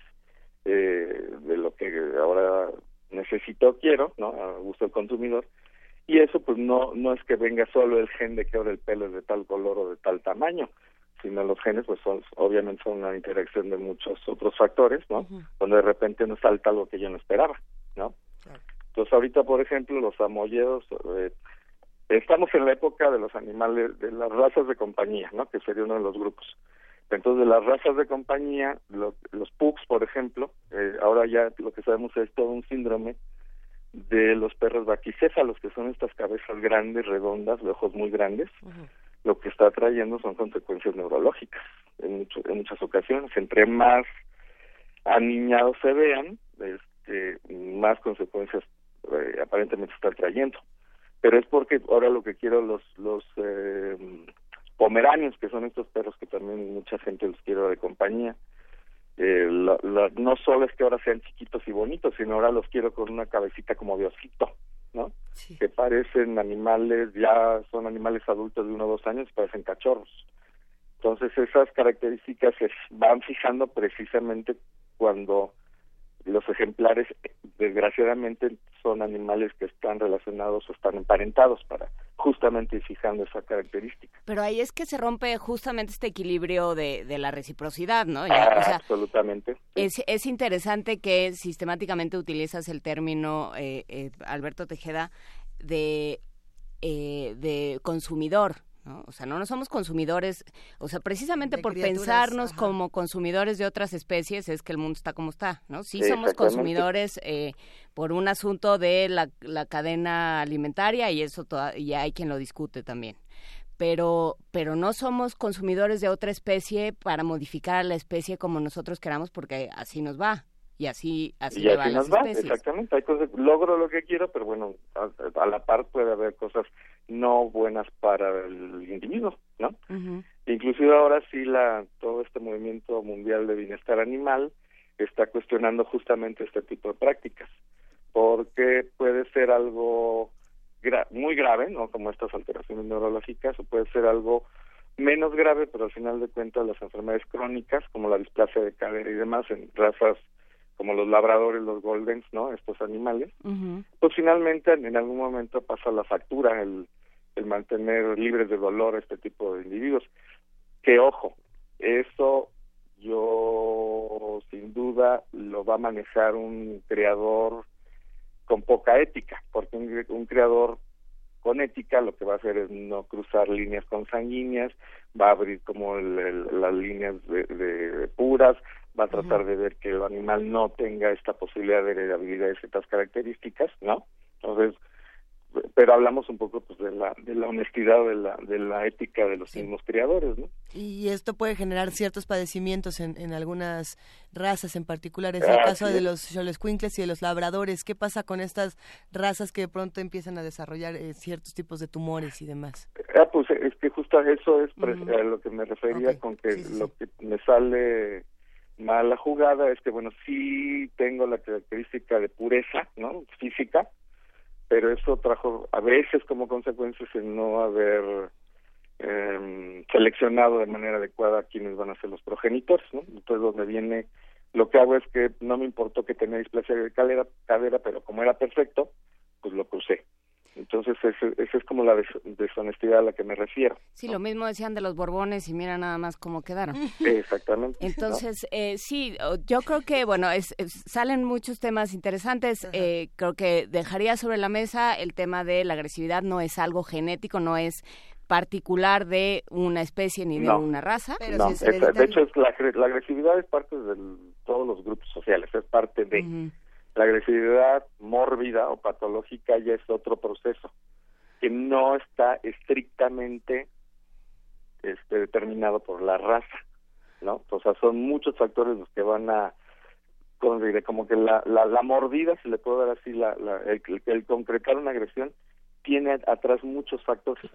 eh, de lo que ahora necesito quiero, ¿no? A gusto del consumidor. Y eso pues no no es que venga solo el gen de que ahora el pelo es de tal color o de tal tamaño, sino los genes pues son obviamente son una interacción de muchos otros factores, ¿no? Cuando de repente nos salta algo que yo no esperaba, ¿no? Entonces ahorita por ejemplo los amoyedos eh, Estamos en la época de los animales, de las razas de compañía, ¿no? Que sería uno de los grupos. Entonces, de las razas de compañía, los pugs, por ejemplo, eh, ahora ya lo que sabemos es todo un síndrome de los perros vaquicéfalos, que son estas cabezas grandes, redondas, de ojos muy grandes. Lo que está trayendo son consecuencias neurológicas en, en muchas ocasiones. Entre más aniñados se vean, este, más consecuencias eh, aparentemente está trayendo pero es porque ahora lo que quiero los los eh, pomeranios que son estos perros que también mucha gente los quiere de compañía eh, no solo es que ahora sean chiquitos y bonitos sino ahora los quiero con una cabecita como de osito no que parecen animales ya son animales adultos de uno o dos años parecen cachorros. Entonces esas características se van fijando precisamente cuando los ejemplares desgraciadamente son animales que están relacionados o están emparentados para justamente fijando esa característica. Pero ahí es que se rompe justamente este equilibrio de, de la reciprocidad, ¿no? Ah, absolutamente. Es, es interesante que sistemáticamente utilizas el término, eh, eh, Alberto Tejeda, de, eh, de consumidor, o sea, no, no somos consumidores, o sea, precisamente por pensarnos como consumidores de otras especies es que el mundo está como está, ¿no? Sí, somos consumidores eh, por un asunto de la, la cadena alimentaria y eso y hay quien lo discute también. Pero, pero no somos consumidores de otra especie para modificar a la especie como nosotros queramos porque así nos va y así así, nos va, exactamente. Hay cosas, logro lo que quiero, pero bueno, a, la par puede haber cosas no buenas para el individuo, ¿no? Inclusive ahora sí la todo este movimiento mundial de bienestar animal está cuestionando justamente este tipo de prácticas, porque puede ser algo muy grave, ¿no? Como estas alteraciones neurológicas, o puede ser algo menos grave, pero al final de cuentas las enfermedades crónicas, como la displasia de cadera y demás, en razas como los labradores, los goldens, ¿no? Estos animales, pues finalmente en algún momento pasa la factura, el, el mantener libres de dolor a este tipo de individuos. Que ojo, eso yo sin duda lo va a manejar un creador con poca ética, porque un, creador con ética lo que va a hacer es no cruzar líneas consanguíneas, va a abrir como las líneas de, puras, va a tratar de ver que el animal no tenga esta posibilidad de heredabilidad de ciertas características, ¿no? Entonces, pero hablamos un poco pues de la de la honestidad de la de la ética de los mismos criadores no y esto puede generar ciertos padecimientos en, en algunas razas en particular. Es el caso de los xoloscuincles y de los labradores. Qué pasa con estas razas que de pronto empiezan a desarrollar eh, ciertos tipos de tumores y demás ah pues es que justo eso es a lo que me refería con que lo que me sale mala jugada es que bueno sí tengo la característica de pureza no física pero eso trajo a veces como consecuencia el no haber eh, seleccionado de manera adecuada a quienes van a ser los progenitores, ¿no? Entonces donde viene, lo que hago es que no me importó que tenía displasia de cadera, cadera pero como era perfecto, pues lo crucé. Entonces, esa es como la deshonestidad a la que me refiero. Sí, lo mismo decían de los Borbones y mira nada más cómo quedaron. [LAUGHS] Exactamente. Entonces, eh, sí, yo creo que, bueno, es, salen muchos temas interesantes. Eh, creo que dejaría sobre la mesa el tema de la agresividad. No es algo genético, no es particular de una especie ni de una raza. no, de hecho, es la, la, agresividad es parte de todos los grupos sociales, es parte de... La agresividad mórbida o patológica ya es otro proceso que no está estrictamente este, determinado por la raza, ¿no? O sea, son muchos factores los que van a, como que la, la, la mordida, si le puedo dar así, la, la el, el concretar una agresión, tiene atrás muchos factores,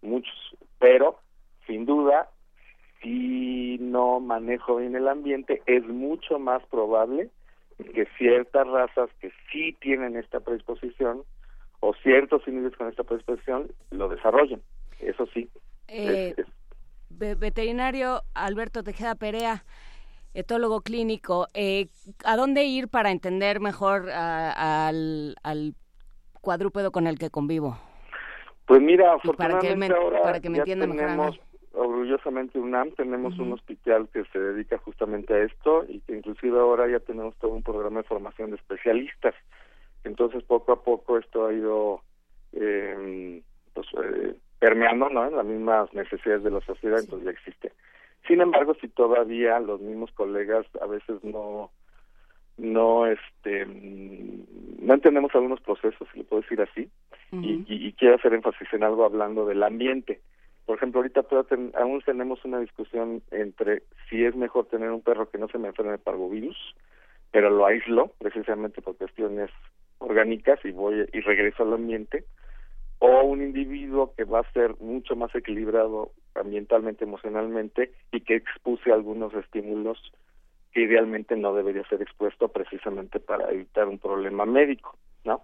muchos, pero sin duda, si no manejo bien el ambiente, es mucho más probable que ciertas razas que sí tienen esta predisposición o ciertos individuos con esta predisposición lo desarrollen. Eso sí. Eh, veterinario Alberto Tejeda Perea, etólogo clínico, eh, ¿a dónde ir para entender mejor al, al cuadrúpedo con el que convivo? Pues mira, afortunadamente para que me, para que me entienda mejor orgullosamente UNAM tenemos un hospital que se dedica justamente a esto y que inclusive ahora ya tenemos todo un programa de formación de especialistas. Entonces poco a poco esto ha ido eh, pues, eh, permeando ¿no? en las mismas necesidades de la sociedad, entonces ya existe. Sin embargo, si todavía los mismos colegas a veces no no este no entendemos algunos procesos, si le puedo decir así, y, y quiero hacer énfasis en algo hablando del ambiente por ejemplo, ahorita aún tenemos una discusión entre si es mejor tener un perro que no se me enferme de parvovirus, pero lo aíslo precisamente por cuestiones orgánicas y voy y regreso al ambiente, o un individuo que va a ser mucho más equilibrado ambientalmente, emocionalmente y que expuse algunos estímulos que idealmente no debería ser expuesto precisamente para evitar un problema médico, ¿no?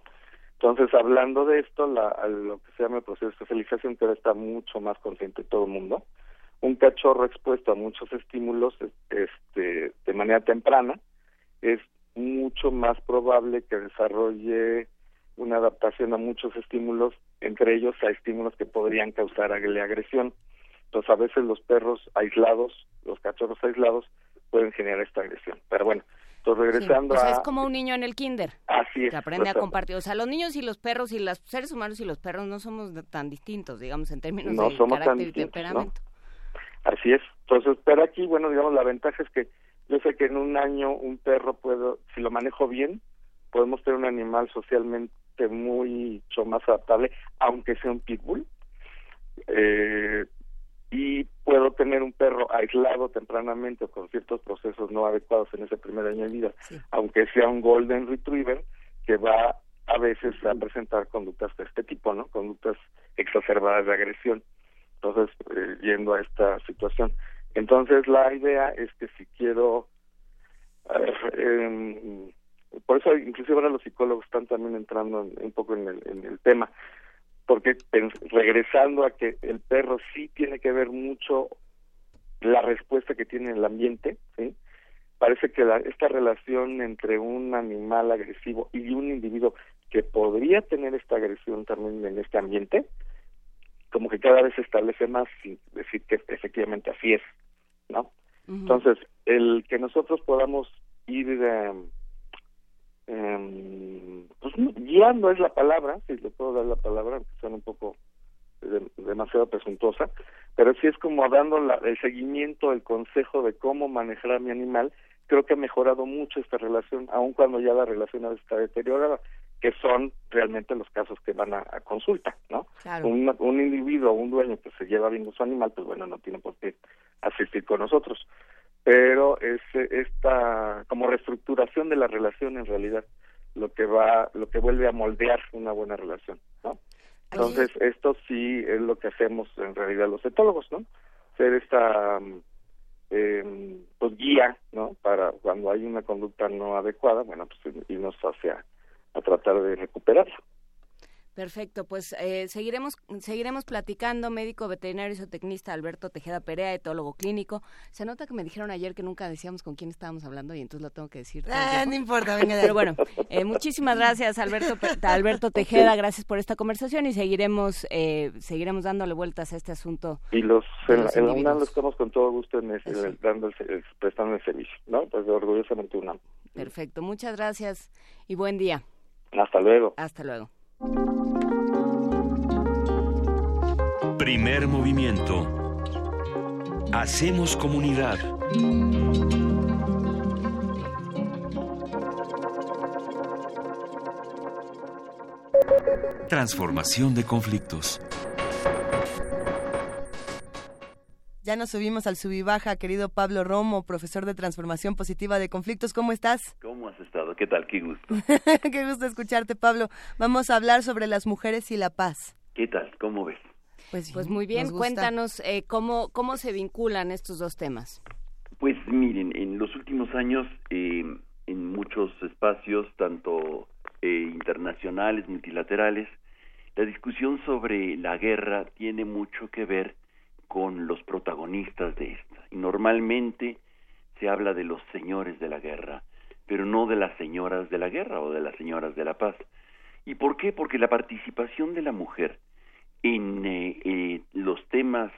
Entonces, hablando de esto, la, lo que se llama el proceso de socialización, que ahora está mucho más consciente todo el mundo, un cachorro expuesto a muchos estímulos este, de manera temprana es mucho más probable que desarrolle una adaptación a muchos estímulos, entre ellos a estímulos que podrían causar agresión. Entonces, a veces los perros aislados, los cachorros aislados, pueden generar esta agresión. Pero bueno, regresando Es como un niño en el kinder. Así es. Que aprende a compartir. O sea, los niños y los perros y los seres humanos y los perros no somos tan distintos, digamos, en términos de carácter y temperamento. Así es. Entonces, pero aquí, bueno, digamos, la ventaja es que yo sé que en un año un perro puedo, si lo manejo bien, podemos tener un animal socialmente mucho más adaptable, aunque sea un pitbull. Eh, y puedo tener un perro aislado tempranamente o con ciertos procesos no adecuados en ese primer año de vida, aunque sea un golden retriever que va a veces a presentar conductas de este tipo, ¿no? Conductas exacerbadas de agresión. Entonces, eh, yendo a esta situación. Entonces, la idea es que si quiero eh, por eso inclusive ahora los psicólogos están también entrando un poco en el, en el tema porque regresando a que el perro sí tiene que ver mucho la respuesta que tiene el ambiente, ¿sí? Parece que esta relación entre un animal agresivo y un individuo que podría tener esta agresión también en este ambiente, como que cada vez se establece más y decir que efectivamente así es, ¿no? Entonces, el que nosotros podamos ir eh, eh, pues, guiando es la palabra, si le puedo dar la palabra, aunque suena un poco demasiado presuntuosa, pero sí es como dando el seguimiento, el consejo de cómo manejar a mi animal, creo que ha mejorado mucho esta relación, aun cuando ya la relación está deteriorada, que son realmente los casos que van a, consulta, ¿no? Un, un individuo, un dueño que se lleva bien su animal, pues bueno, no tiene por qué asistir con nosotros. Pero es esta como reestructuración de la relación en realidad lo que va, lo que vuelve a moldear una buena relación, ¿no? Entonces, esto sí es lo que hacemos en realidad los etólogos, ¿no? Ser esta eh, pues guía, ¿no? Para cuando hay una conducta no adecuada, bueno, pues irnos hacia a tratar de recuperarla. Perfecto, pues eh, seguiremos seguiremos platicando. Médico veterinario y zootecnista Alberto Tejeda Perea, etólogo clínico. Se nota que me dijeron ayer que nunca decíamos con quién estábamos hablando y entonces lo tengo que decir. Ah, no importa, venga. Pero bueno, eh, muchísimas [LAUGHS] gracias Alberto Alberto Tejeda, gracias por esta conversación y seguiremos eh, seguiremos dándole vueltas a este asunto. Y los en, la UNAM estamos con todo gusto en dando el, prestando el servicio, ¿no? Pues orgullosamente UNAM. Perfecto, muchas gracias y buen día. Hasta luego. Hasta luego. Primer movimiento. Hacemos comunidad. Transformación de conflictos. Ya nos subimos al subibaja, querido Pablo Romo, profesor de transformación positiva de conflictos. ¿Cómo estás? ¿Cómo has estado? ¿Qué tal? Qué gusto. [LAUGHS] Qué gusto escucharte, Pablo. Vamos a hablar sobre las mujeres y la paz. ¿Qué tal? ¿Cómo ves? Pues, pues muy bien, cuéntanos eh, cómo, cómo se vinculan estos dos temas. Pues miren, en los últimos años, eh, en muchos espacios, tanto eh, internacionales, multilaterales, la discusión sobre la guerra tiene mucho que ver con los protagonistas de esta. Y normalmente se habla de los señores de la guerra, pero no de las señoras de la guerra o de las señoras de la paz. ¿Y por qué? Porque la participación de la mujer en eh, eh, los temas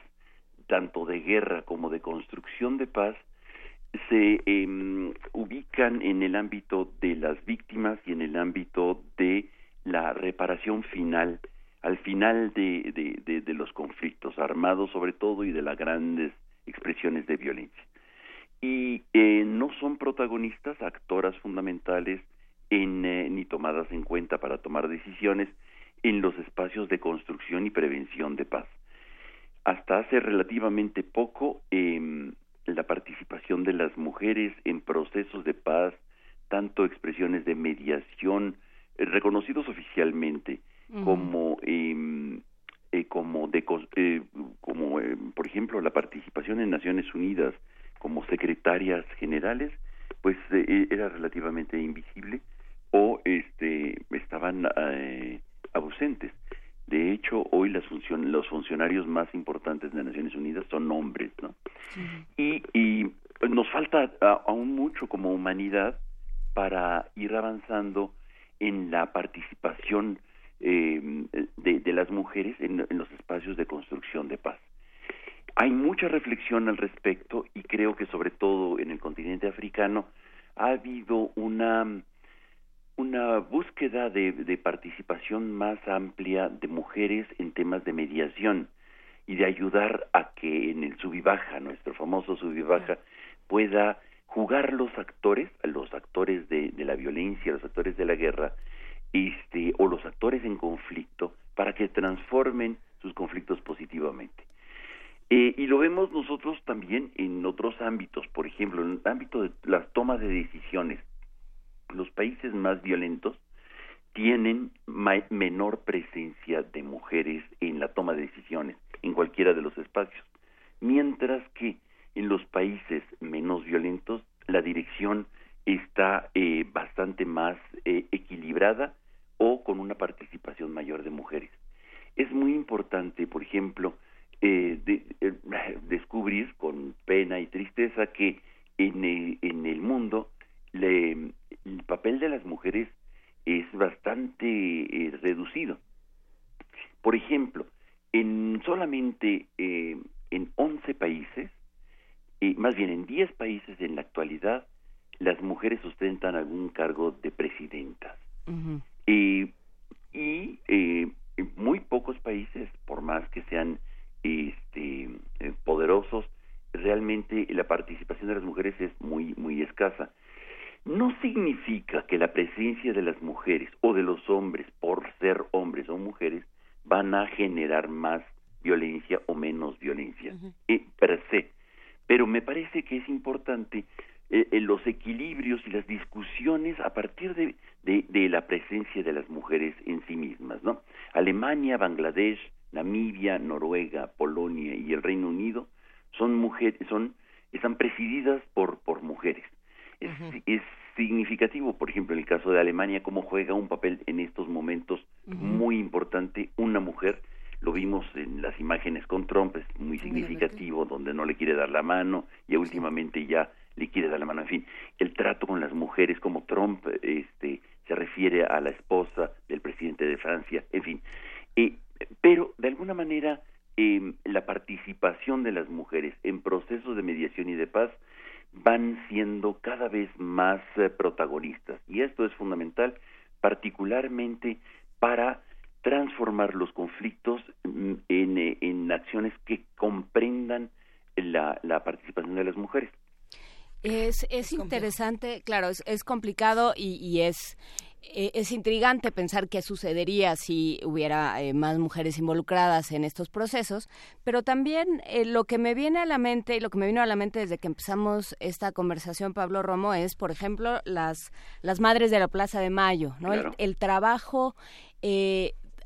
tanto de guerra como de construcción de paz se em, ubican en el ámbito de las víctimas y en el ámbito de la reparación final al final de, de, los conflictos armados sobre todo y de las grandes expresiones de violencia. Y eh, no son protagonistas, actoras fundamentales en, eh, ni tomadas en cuenta para tomar decisiones en los espacios de construcción y prevención de paz. Hasta hace relativamente poco, eh, la participación de las mujeres en procesos de paz, tanto expresiones de mediación, eh, reconocidos oficialmente, como em, eh, como de eh, como eh, por ejemplo la participación en Naciones Unidas como secretarias generales pues e, era relativamente invisible o este estaban ausentes. De hecho hoy las los funcionarios más importantes de Naciones Unidas son hombres no y, y nos falta aún mucho como humanidad para ir avanzando en la participación eh, de, las mujeres en, los espacios de construcción de paz. Hay mucha reflexión al respecto y creo que sobre todo en el continente africano ha habido una, una búsqueda de, participación más amplia de mujeres en temas de mediación y de ayudar a que en el subibaja, nuestro famoso subibaja, pueda jugar los actores, los actores de, de la violencia, los actores de la guerra, este, o los actores en conflicto para que transformen sus conflictos positivamente. Eh, y lo vemos nosotros también en otros ámbitos, por ejemplo, en el ámbito de las tomas de decisiones. Los países más violentos tienen menor presencia de mujeres en la toma de decisiones, en cualquiera de los espacios, mientras que en los países menos violentos la dirección está eh, bastante más eh, equilibrada o con una participación mayor de mujeres. Es muy importante, por ejemplo, eh, eh, descubrir con pena y tristeza que en el, en el mundo el papel de las mujeres es bastante eh, reducido. Por ejemplo, en solamente en 11 países eh, más bien en 10 países en la actualidad, las mujeres ostentan algún cargo de presidentas. y en muy pocos países, por más que sean este, poderosos, realmente la participación de las mujeres es muy, muy escasa. No significa que la presencia de las mujeres o de los hombres, por ser hombres o mujeres, van a generar más violencia o menos violencia, eh, per se. Pero me parece que es importante eh, eh, los equilibrios y las discusiones a partir de, de, de, la presencia de las mujeres en sí mismas, ¿no? Alemania, Bangladesh, Namibia, Noruega, Polonia y el Reino Unido son mujeres, son, están presididas por, por mujeres. Es, es significativo, por ejemplo, en el caso de Alemania, cómo juega un papel en estos momentos muy importante una mujer. Lo vimos en las imágenes con Trump, es muy significativo, donde no le quiere dar la mano y últimamente ya le quiere dar la mano. En fin, el trato con las mujeres, como Trump este, se refiere a la esposa del presidente de Francia, en fin. Eh, pero, de alguna manera, eh, la participación de las mujeres en procesos de mediación y de paz van siendo cada vez más eh, protagonistas. Y esto es fundamental, particularmente para transformar los conflictos mm, en, eh, en acciones que comprendan la, la participación de las mujeres. Es, es interesante, claro, es, es complicado y, y es eh, es intrigante pensar qué sucedería si hubiera eh, más mujeres involucradas en estos procesos, pero también eh, lo que me viene a la mente y lo que me vino a la mente desde que empezamos esta conversación, Pablo Romo, es, por ejemplo, las, las madres de la Plaza de Mayo, ¿no? El, trabajo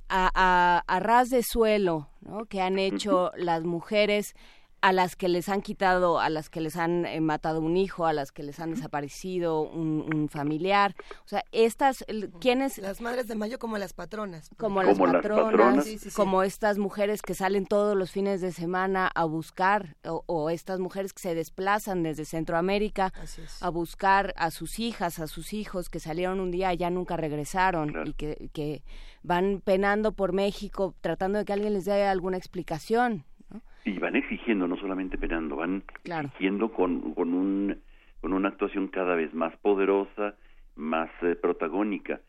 a, a, ras de suelo ¿no? que han hecho las mujeres a las que les han quitado, a las que les han eh, matado un hijo, a las que les han desaparecido un, familiar. O sea, estas, ¿quiénes? Las madres de mayo como las patronas. Como, las patronas, como estas mujeres que salen todos los fines de semana a buscar, o, estas mujeres que se desplazan desde Centroamérica a buscar a sus hijas, a sus hijos que salieron un día y ya nunca regresaron y que, que van penando por México tratando de que alguien les dé alguna explicación y van exigiendo, no solamente penando, van exigiendo con, con, un, con una actuación cada vez más poderosa, más eh, protagónica.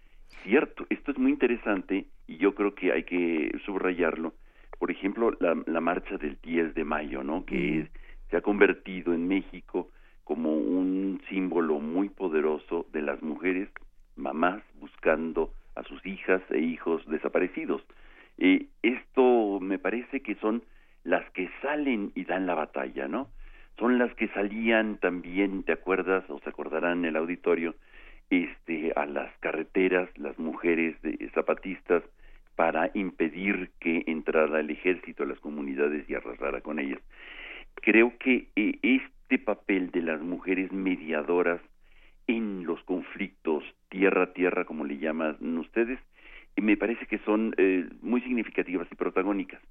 Cierto, esto es muy interesante y yo creo que hay que subrayarlo. Por ejemplo, la, la marcha del 10 de mayo, ¿no? Que se ha convertido en México como un símbolo muy poderoso de las mujeres, mamás buscando a sus hijas e hijos desaparecidos. Eh, esto me parece que son las que salen y dan la batalla, ¿no? Son las que salían también, ¿te acuerdas o se acordarán en el auditorio, este, a las carreteras, las mujeres de, zapatistas, para impedir que entrara el ejército a las comunidades y arrasara con ellas. Creo que eh, este papel de las mujeres mediadoras en los conflictos tierra a tierra, como le llaman ustedes, me parece que son eh, muy significativas y protagónicas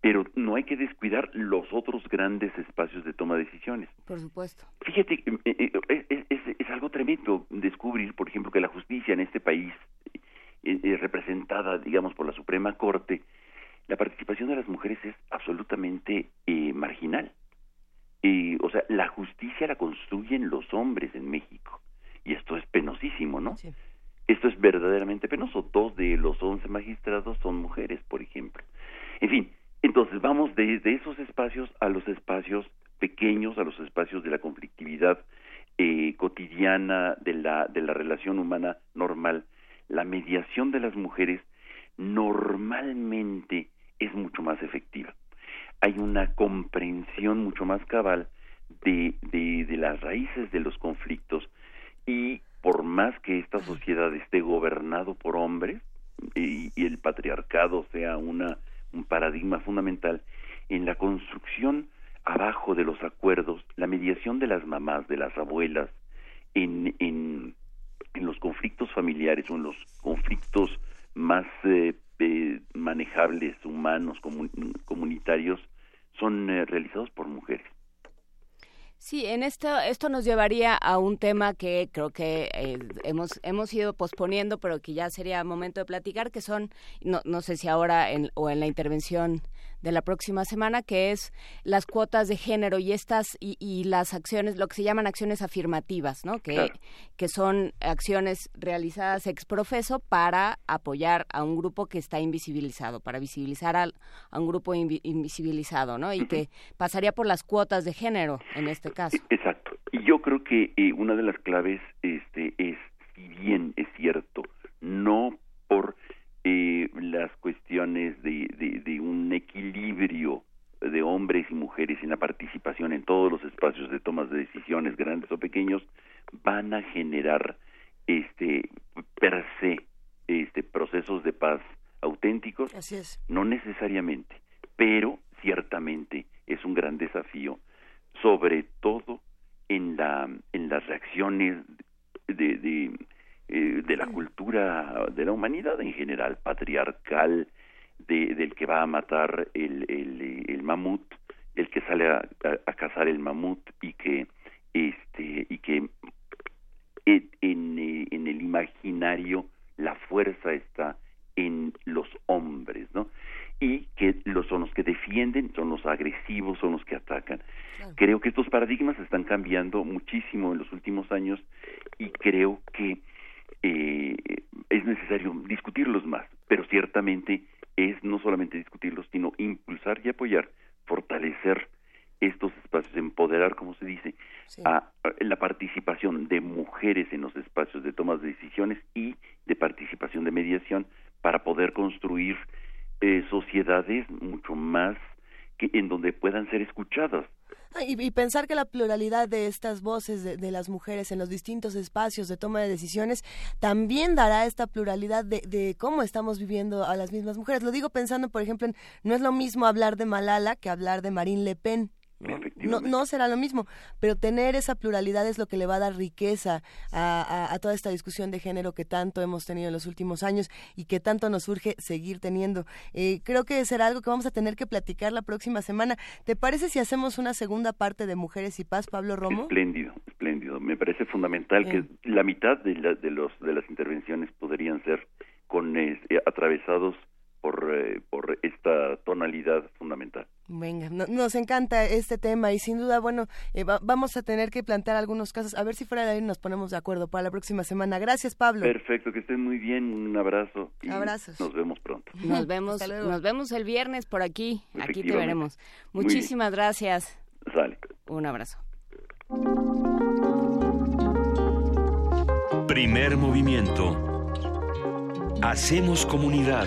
pero no hay que descuidar los otros grandes espacios de toma de decisiones. Por supuesto. Fíjate, eh, eh, eh, es, es, algo tremendo descubrir, por ejemplo, que la justicia en este país, representada, digamos, por la Suprema Corte, la participación de las mujeres es absolutamente marginal. o sea, la justicia la construyen los hombres en México. Y esto es penosísimo, ¿no? Sí. Esto es verdaderamente penoso. Dos de los once magistrados son mujeres, por ejemplo. En fin, entonces vamos desde esos espacios a los espacios pequeños, a los espacios de la conflictividad eh, cotidiana, de la, de la relación humana normal. La mediación de las mujeres normalmente es mucho más efectiva. Hay una comprensión mucho más cabal de, de, de las raíces de los conflictos y por más que esta sociedad esté gobernado por hombres y el patriarcado sea una un paradigma fundamental en la construcción abajo de los acuerdos, la mediación de las mamás, de las abuelas, en, en, los conflictos familiares o en los conflictos más eh, eh, manejables, humanos, comunitarios, son eh, realizados por mujeres. Sí, en esto, esto nos llevaría a un tema que creo que eh, hemos, hemos ido posponiendo, pero que ya sería momento de platicar, que son, no, no sé si ahora en, o en la intervención de la próxima semana, que es las cuotas de género y estas y, las acciones, lo que se llaman acciones afirmativas, ¿no? Que, que son acciones realizadas ex profeso para apoyar a un grupo que está invisibilizado, para visibilizar a, un grupo invisibilizado, ¿no? Y que pasaría por las cuotas de género en este caso. Exacto. Y yo creo que eh, una de las claves este, es, si bien es cierto, no por eh, las cuestiones de, de, un equilibrio de hombres y mujeres en la participación en todos los espacios de tomas de decisiones, grandes o pequeños, van a generar este per se este procesos de paz auténticos. Así es. No necesariamente, pero ciertamente es un gran desafío, sobre todo en la en las reacciones de, de eh, de la cultura de la humanidad en general, patriarcal, de, del que va a matar el, el, el mamut, el que sale a, a, cazar el mamut y que este y que en, eh, en el imaginario la fuerza está en los hombres, ¿no? Y que los, son los que defienden, son los agresivos, son los que atacan. Creo que estos paradigmas están cambiando muchísimo en los últimos años y creo que eh, es necesario discutirlos más, pero ciertamente es no solamente discutirlos, sino impulsar y apoyar, fortalecer estos espacios, empoderar, como se dice, a, la participación de mujeres en los espacios de tomas de decisiones y de participación de mediación para poder construir eh, sociedades mucho más que en donde puedan ser escuchadas Ah, y, pensar que la pluralidad de estas voces de, las mujeres en los distintos espacios de toma de decisiones también dará esta pluralidad de, de, cómo estamos viviendo a las mismas mujeres. Lo digo pensando, por ejemplo, en, no es lo mismo hablar de Malala que hablar de Marine Le Pen. No, no, será lo mismo, pero tener esa pluralidad es lo que le va a dar riqueza a, toda esta discusión de género que tanto hemos tenido en los últimos años y que tanto nos urge seguir teniendo. Eh, creo que será algo que vamos a tener que platicar la próxima semana. ¿Te parece si hacemos una segunda parte de Mujeres y Paz, Pablo Romo? Espléndido, espléndido. Me parece fundamental que la mitad de, de, los, de las intervenciones podrían ser con eh, atravesados por, eh, por esta tonalidad fundamental. Venga, nos encanta este tema y sin duda, bueno, eh, vamos a tener que plantear algunos casos, a ver si fuera de ahí nos ponemos de acuerdo para la próxima semana. Gracias, Pablo. Perfecto, que estén muy bien, un abrazo. Y Abrazos. Nos vemos pronto. Nos vemos, nos vemos el viernes por aquí, aquí te veremos. Muchísimas gracias. Sale. Un abrazo. Primer movimiento. Hacemos comunidad.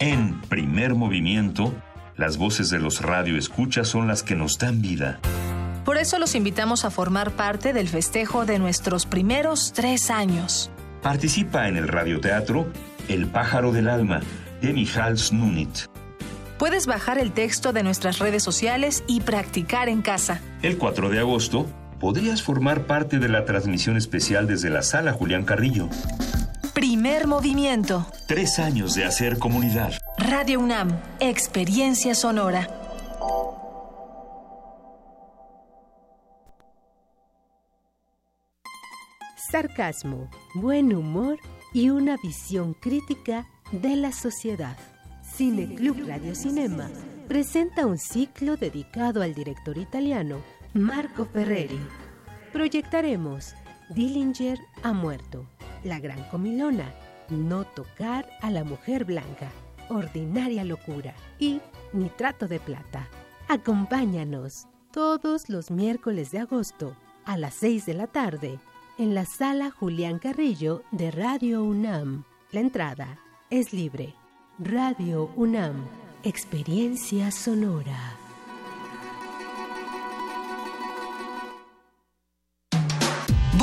En primer movimiento, las voces de los radioescuchas son las que nos dan vida. Por eso los invitamos a formar parte del festejo de nuestros primeros tres años. Participa en el radioteatro El pájaro del alma de Michal Snunit. Puedes bajar el texto de nuestras redes sociales y practicar en casa. El 4 de agosto podrías formar parte de la transmisión especial desde la sala Julián Carrillo. Primer movimiento. Tres años de hacer comunidad. Radio UNAM, experiencia sonora. Sarcasmo, buen humor y una visión crítica de la sociedad. Cine Club Radio Cinema presenta un ciclo dedicado al director italiano Marco Ferreri. Proyectaremos Dillinger ha muerto, La Gran Comilona, No tocar a la mujer blanca, Ordinaria locura y Nitrato de plata. Acompáñanos todos los miércoles de agosto a las 6 de la tarde en la sala Julián Carrillo de Radio UNAM. La entrada es libre. Radio UNAM, experiencia sonora.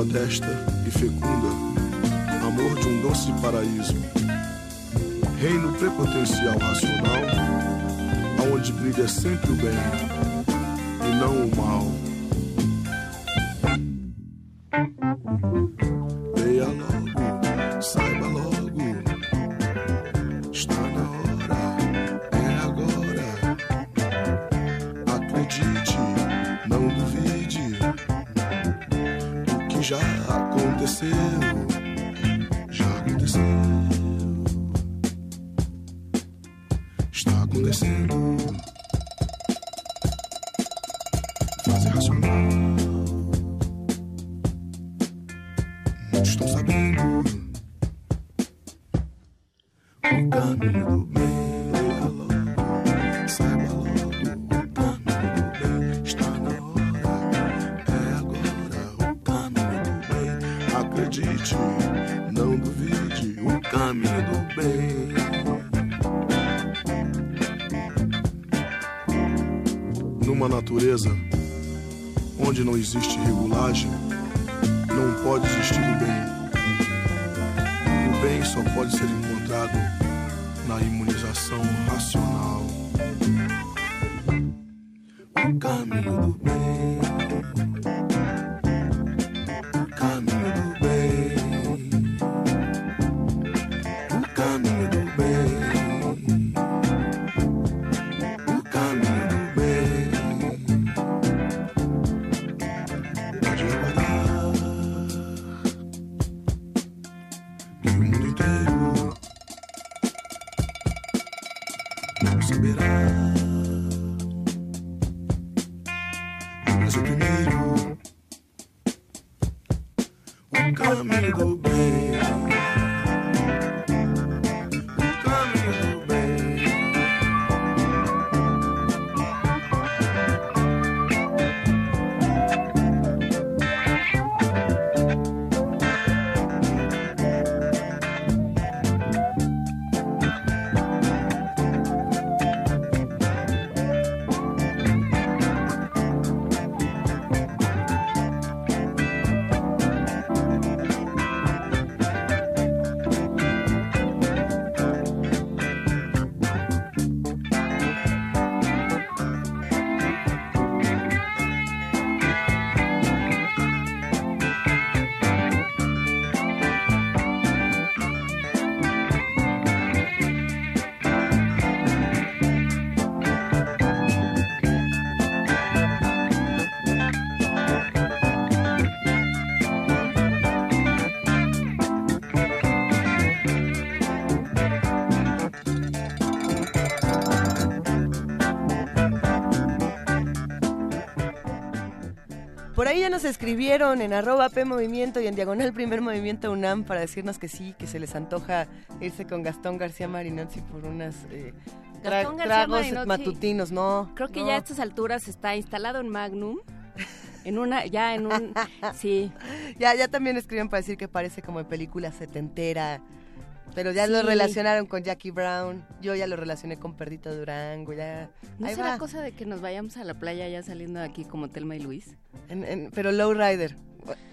Modesta e fecunda, amor de um doce paraíso. Reino prepotencial racional, aonde brilha sempre o bem e não o mal. Existe regulagem, não pode existir ya nos escribieron en arroba P Movimiento y en diagonal Primer Movimiento UNAM para decirnos que sí, que se les antoja irse con Gastón García Marinozzi por unas eh, tra- Gastón García tragos Marinozzi, matutinos, no. Creo que no. ya a estas alturas está instalado en Magnum. [LAUGHS] En una, ya en un, sí. Ya, ya también escriben para decir que parece como de película setentera. Pero ya lo Sí. relacionaron con Jackie Brown. Yo ya lo relacioné con Perdito Durango. Ya. ¿No Ahí será va. cosa de que nos vayamos a la playa ya saliendo de aquí como Telma y Luis? En- en- pero Lowrider.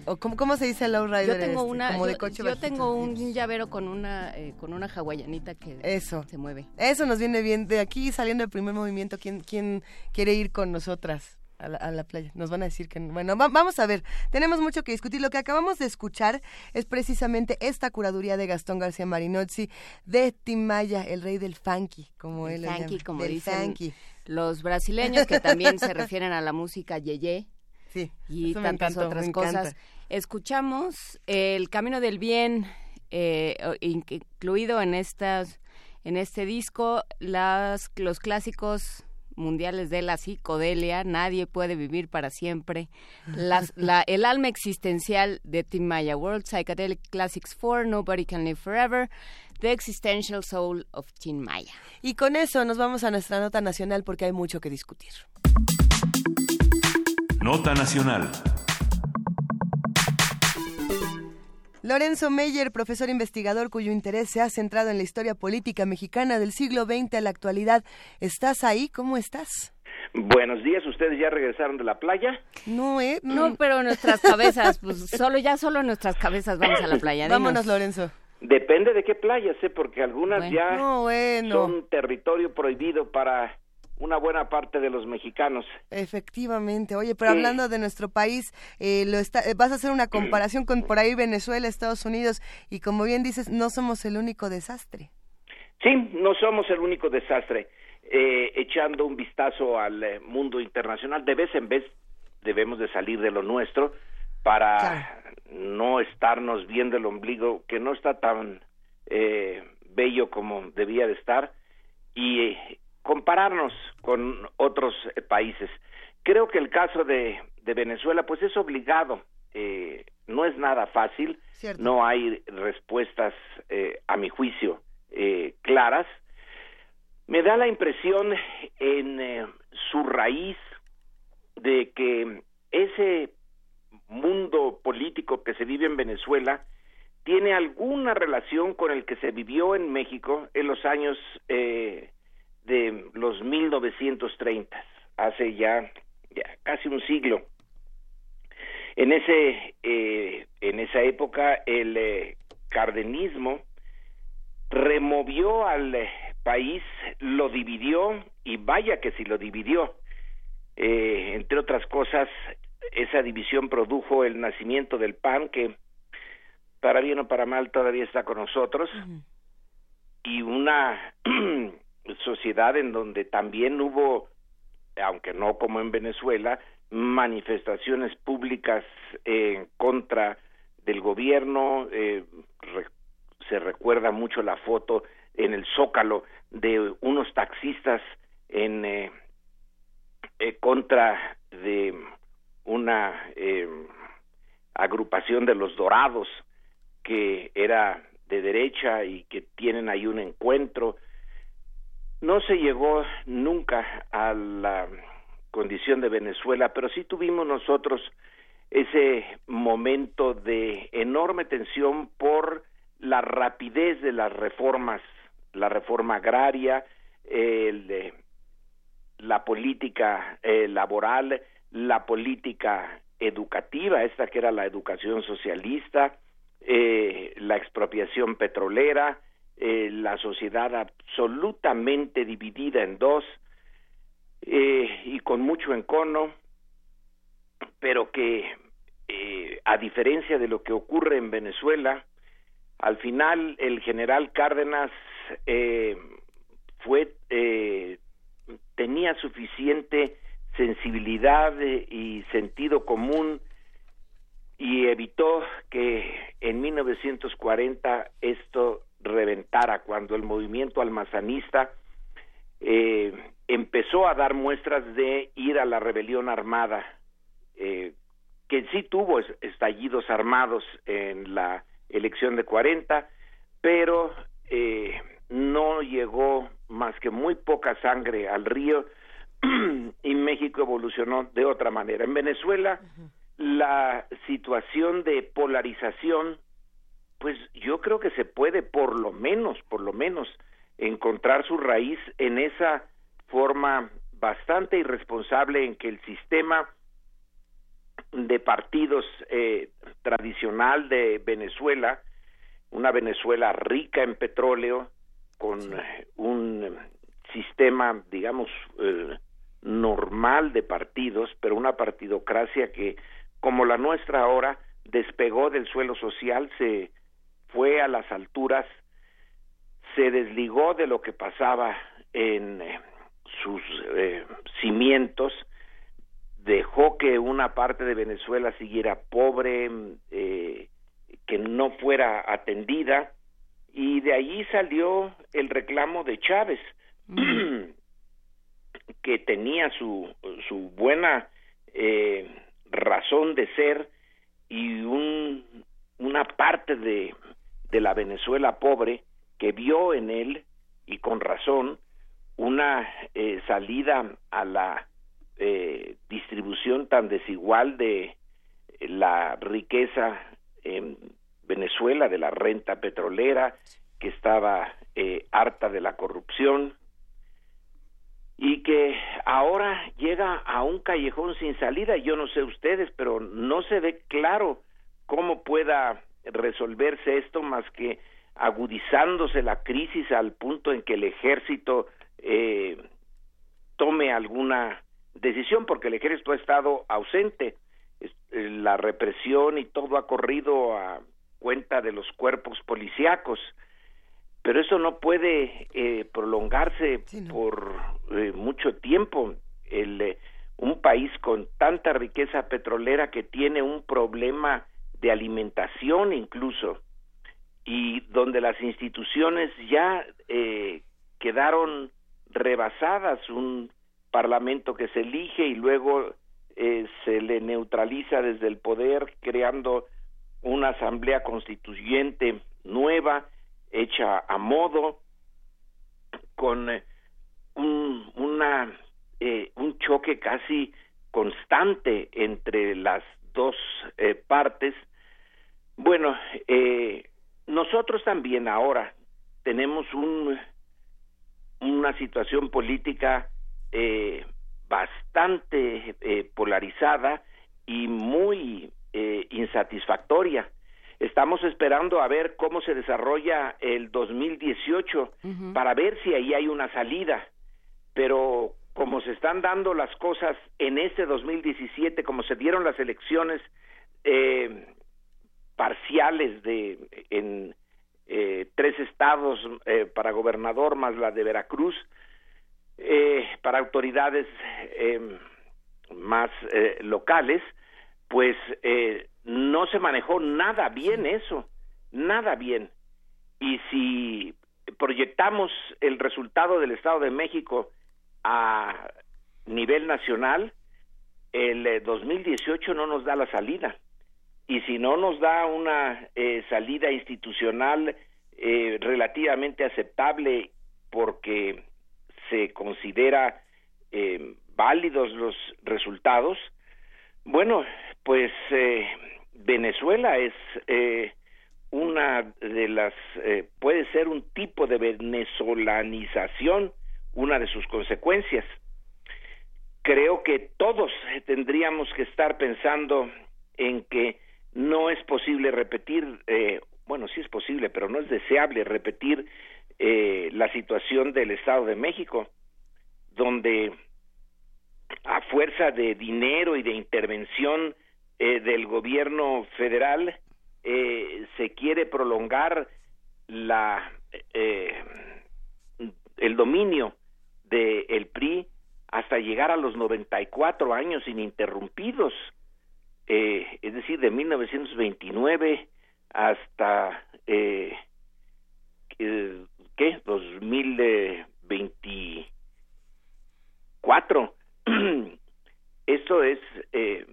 O, ¿cómo, ¿Cómo se dice Lowrider? Yo tengo este? una, Como de yo, coche yo tengo un llavero con una, eh, con una hawaianita que Eso. se mueve. Eso nos viene bien. De aquí saliendo del primer movimiento, ¿quién, quién quiere ir con nosotras? A la, a la playa. Nos van a decir que no. Bueno, va- vamos a ver. Tenemos mucho que discutir. Lo que acabamos de escuchar es precisamente esta curaduría de Gastón García Marinozzi de Tim Maya, el rey del funky, como El él lo funky, llama. como Del dicen funky. los brasileños, que también se [LAUGHS] refieren a la música yeye. Sí, y eso me tantas encantó, otras me cosas. Escuchamos El Camino del Bien, eh, incluido en estas, en este disco, las, los clásicos mundiales de la psicodelia, Nadie puede vivir para siempre, las- la- el alma existencial de Tim Maya, World Psychedelic Classics 4, Nobody Can Live Forever, The Existential Soul of Tim Maya. Y con eso nos vamos a nuestra nota nacional porque hay mucho que discutir. Nota Nacional. Lorenzo Meyer, profesor investigador cuyo interés se ha centrado en la historia política mexicana del siglo XX a la actualidad. ¿Estás ahí? ¿Cómo estás? Buenos días, ¿ustedes ya regresaron de la playa? No, ¿eh? No, pero nuestras cabezas, pues solo ya solo nuestras cabezas vamos a la playa. dinos. Vámonos, Lorenzo. Depende de qué playas, ¿eh? porque algunas Bueno. ya No, bueno. son territorio prohibido para una buena parte de los mexicanos. Efectivamente. Oye, pero Sí. hablando de nuestro país, eh, lo está, eh, vas a hacer una comparación con por ahí Venezuela, Estados Unidos, y como bien dices, no somos el único desastre. Sí, no somos el único desastre. Eh, echando un vistazo al eh, mundo internacional, de vez en vez debemos de salir de lo nuestro para no estarnos viendo el ombligo que no está tan eh, bello como debía de estar y compararnos con otros eh, países. Creo que el caso de, de Venezuela pues es obligado. Eh, no es nada fácil, Cierto. no hay respuestas, eh, a mi juicio, eh, claras. Me da la impresión en eh, su raíz de que ese mundo político que se vive en Venezuela tiene alguna relación con el que se vivió en México en los años eh, de los 1930, hace ya, ya casi un siglo. En ese eh, en esa época el eh, cardenismo removió al eh, país, lo dividió y vaya que si lo dividió. Entre otras cosas, esa división produjo el nacimiento del PAN que para bien o para mal todavía está con nosotros y una [CLEARS THROAT] sociedad en donde también hubo, aunque no como en Venezuela, manifestaciones públicas en contra del gobierno. eh, se recuerda mucho la foto en el Zócalo de unos taxistas en eh, eh, contra de una eh, agrupación de los Dorados que era de derecha y que tienen ahí un encuentro. No se llegó nunca a la condición de Venezuela, pero sí tuvimos nosotros ese momento de enorme tensión por la rapidez de las reformas, la reforma agraria, el la política eh, laboral, la política educativa, esta que era la educación socialista, eh, la expropiación petrolera, eh, la sociedad absolutamente dividida en dos eh, y con mucho encono, pero que eh, a diferencia de lo que ocurre en Venezuela, al final el general Cárdenas eh, fue tenía suficiente sensibilidad y sentido común y evitó que en 1940 esto reventara cuando el movimiento almazanista eh, empezó a dar muestras de ir a la rebelión armada eh, que sí tuvo es- estallidos armados en la elección de 40 pero eh, no llegó más que muy poca sangre al río [CLEARS THROAT] y México evolucionó de otra manera. En Venezuela la situación de polarización, pues yo creo que se puede por lo menos, por lo menos, encontrar su raíz en esa forma bastante irresponsable en que el sistema de partidos eh, tradicional de Venezuela, una Venezuela rica en petróleo, con eh, un sistema, digamos, eh, normal de partidos, pero una partidocracia que, como la nuestra ahora, despegó del suelo social, se fue a las alturas, se desligó de lo que pasaba en eh, sus eh, cimientos, dejó que una parte de Venezuela siguiera pobre, eh, que no fuera atendida, y de allí salió el reclamo de Chávez, [CLEARS THROAT] que tenía su, su buena eh, razón de ser y un, una parte de, de la Venezuela pobre que vio en él, y con razón, una eh, salida a la eh, distribución tan desigual de la riqueza en Venezuela, de la renta petrolera, que estaba eh, harta de la corrupción y que ahora llega a un callejón sin salida. Yo no sé ustedes, pero no se ve claro cómo pueda resolverse esto más que agudizándose la crisis al punto en que el ejército eh, tome alguna decisión, porque el ejército ha estado ausente. Eh, La represión y todo ha corrido a cuenta de los cuerpos policíacos pero eso no puede eh, prolongarse por eh, mucho tiempo. El, un país con tanta riqueza petrolera que tiene un problema de alimentación incluso y donde las instituciones ya eh, quedaron rebasadas, un parlamento que se elige y luego eh, se le neutraliza desde el poder creando una asamblea constituyente nueva, hecha a modo, con eh, un, una, eh, un choque casi constante entre las dos eh, partes. Bueno, eh, nosotros también ahora tenemos un, una situación política eh, bastante eh, polarizada y muy eh, insatisfactoria. Estamos esperando a ver cómo se desarrolla el 2018 para ver si ahí hay una salida. Pero como se están dando las cosas en este 2017, como se dieron las elecciones eh, parciales de en eh, tres estados eh, para gobernador más la de Veracruz, eh, para autoridades eh, más eh, locales, pues no se manejó nada bien eso, nada bien. Y si proyectamos el resultado del Estado de México a nivel nacional, el eh, 2018 no nos da la salida. Y si no nos da una eh, salida institucional eh, relativamente aceptable porque se considera eh, válidos los resultados, bueno, pues eh, Venezuela es eh, una de las, puede ser un tipo de venezolanización, una de sus consecuencias. Creo que todos tendríamos que estar pensando en que no es posible repetir, eh, bueno, sí es posible, pero no es deseable repetir eh, la situación del Estado de México, donde a fuerza de dinero y de intervención eh, del gobierno federal eh, se quiere prolongar la eh, el dominio del el PRI hasta llegar a los 94 años ininterrumpidos, eh, es decir, de 1929 hasta eh, eh, ¿qué? 2024. [CLEARS THROAT] Esto es eh,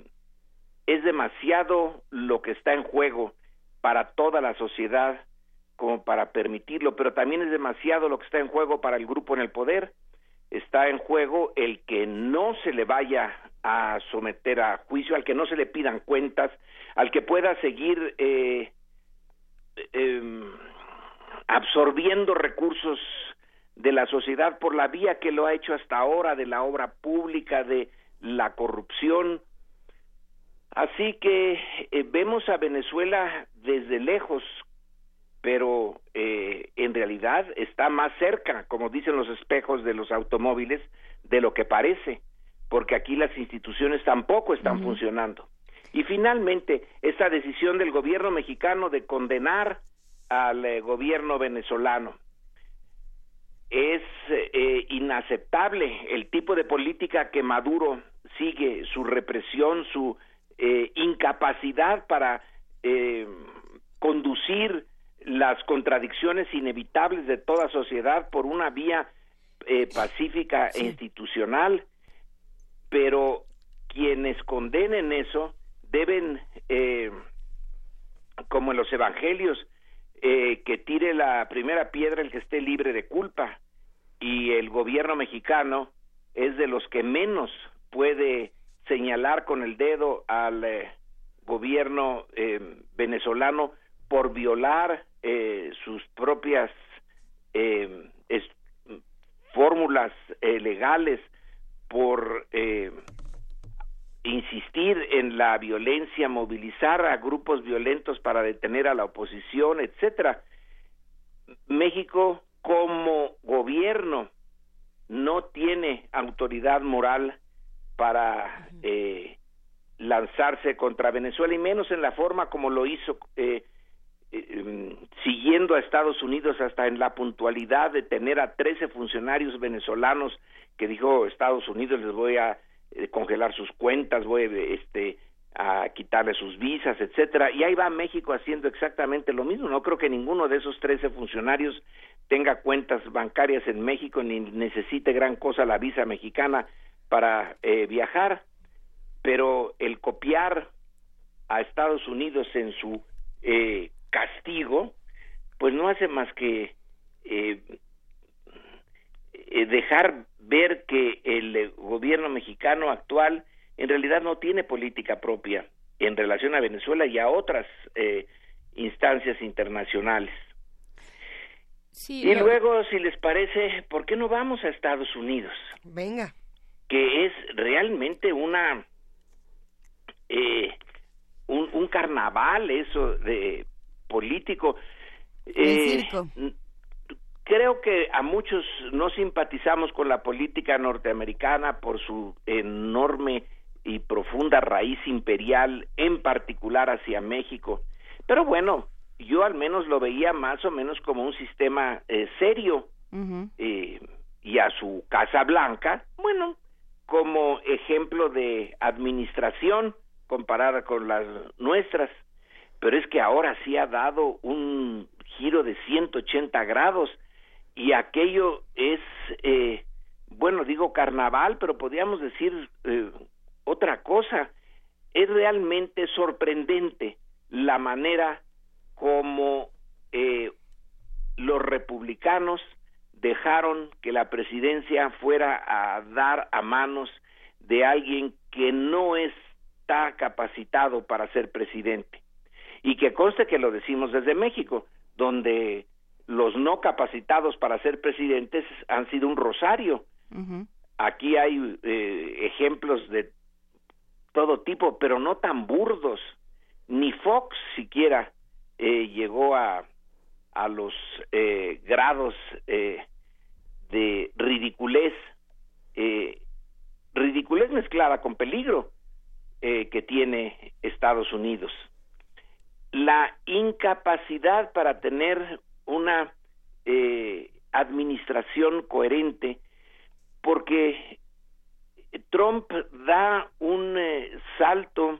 es demasiado lo que está en juego para toda la sociedad como para permitirlo, pero también es demasiado lo que está en juego para el grupo en el poder. Está en juego el que no se le vaya a someter a juicio, al que no se le pidan cuentas, al que pueda seguir eh, eh, absorbiendo recursos de la sociedad por la vía que lo ha hecho hasta ahora, de la obra pública, de la corrupción. Así que eh, vemos a Venezuela desde lejos, pero eh, en realidad está más cerca, como dicen los espejos de los automóviles, de lo que parece, porque aquí las instituciones tampoco están funcionando. Y finalmente, esta decisión del gobierno mexicano de condenar al eh, gobierno venezolano. Es eh, inaceptable el tipo de política que Maduro sigue, su represión, su eh, incapacidad para eh, conducir las contradicciones inevitables de toda sociedad por una vía eh, pacífica e institucional, pero quienes condenen eso deben, eh, como en los evangelios, eh, que tire la primera piedra el que esté libre de culpa y el gobierno mexicano es de los que menos puede señalar con el dedo al eh, gobierno eh, venezolano por violar eh, sus propias eh, fórmulas legales, por eh, insistir en la violencia, movilizar a grupos violentos para detener a la oposición, etcétera. México como gobierno no tiene autoridad moral para eh, lanzarse contra Venezuela y menos en la forma como lo hizo eh, eh, em, siguiendo a Estados Unidos hasta en la puntualidad de tener a 13 funcionarios venezolanos que dijo Estados Unidos les voy a eh, congelar sus cuentas, voy este a quitarle sus visas, etcétera, y ahí va México haciendo exactamente lo mismo. No creo que ninguno de esos 13 funcionarios tenga cuentas bancarias en México ni necesite gran cosa la visa mexicana para eh, viajar, pero el copiar a Estados Unidos en su eh, castigo, pues no hace más que eh, eh, dejar ver que el gobierno mexicano actual en realidad no tiene política propia en relación a Venezuela y a otras eh, instancias internacionales. Sí, y lo- luego, si les parece, ¿por qué no vamos a Estados Unidos? Venga. que es realmente una eh, un, un carnaval eso de político Eh, creo que a muchos no simpatizamos con la política norteamericana por su enorme y profunda raíz imperial en particular hacia México. Pero bueno yo al menos lo veía más o menos como un sistema eh, serio eh, y a su Casa Blanca, bueno, como ejemplo de administración comparada con las nuestras, pero es que ahora sí ha dado un giro de 180 grados y aquello es, eh, bueno, digo carnaval, pero podríamos decir eh, otra cosa, es realmente sorprendente la manera como eh, los republicanos dejaron que la presidencia fuera a dar a manos de alguien que no está capacitado para ser presidente. Y que conste que lo decimos desde México, donde los no capacitados para ser presidentes han sido un rosario. Aquí hay eh, ejemplos de todo tipo, pero no tan burdos. Ni Fox siquiera eh, llegó a, a los eh, grados eh, de ridiculez, eh, ridiculez mezclada con peligro eh, que tiene Estados Unidos. La incapacidad para tener una eh, administración coherente, porque Trump da un eh, salto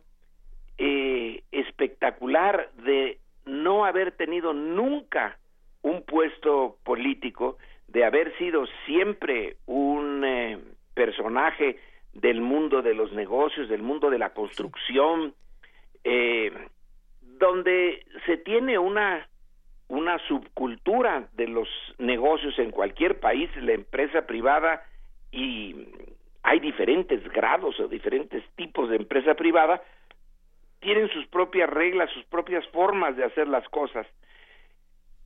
eh, espectacular de no haber tenido nunca un puesto político, de haber sido siempre un eh, personaje del mundo de los negocios, del mundo de la construcción, eh, donde se tiene una una subcultura de los negocios en cualquier país, la empresa privada y hay diferentes grados o diferentes tipos de empresa privada, tienen sus propias reglas, sus propias formas de hacer las cosas.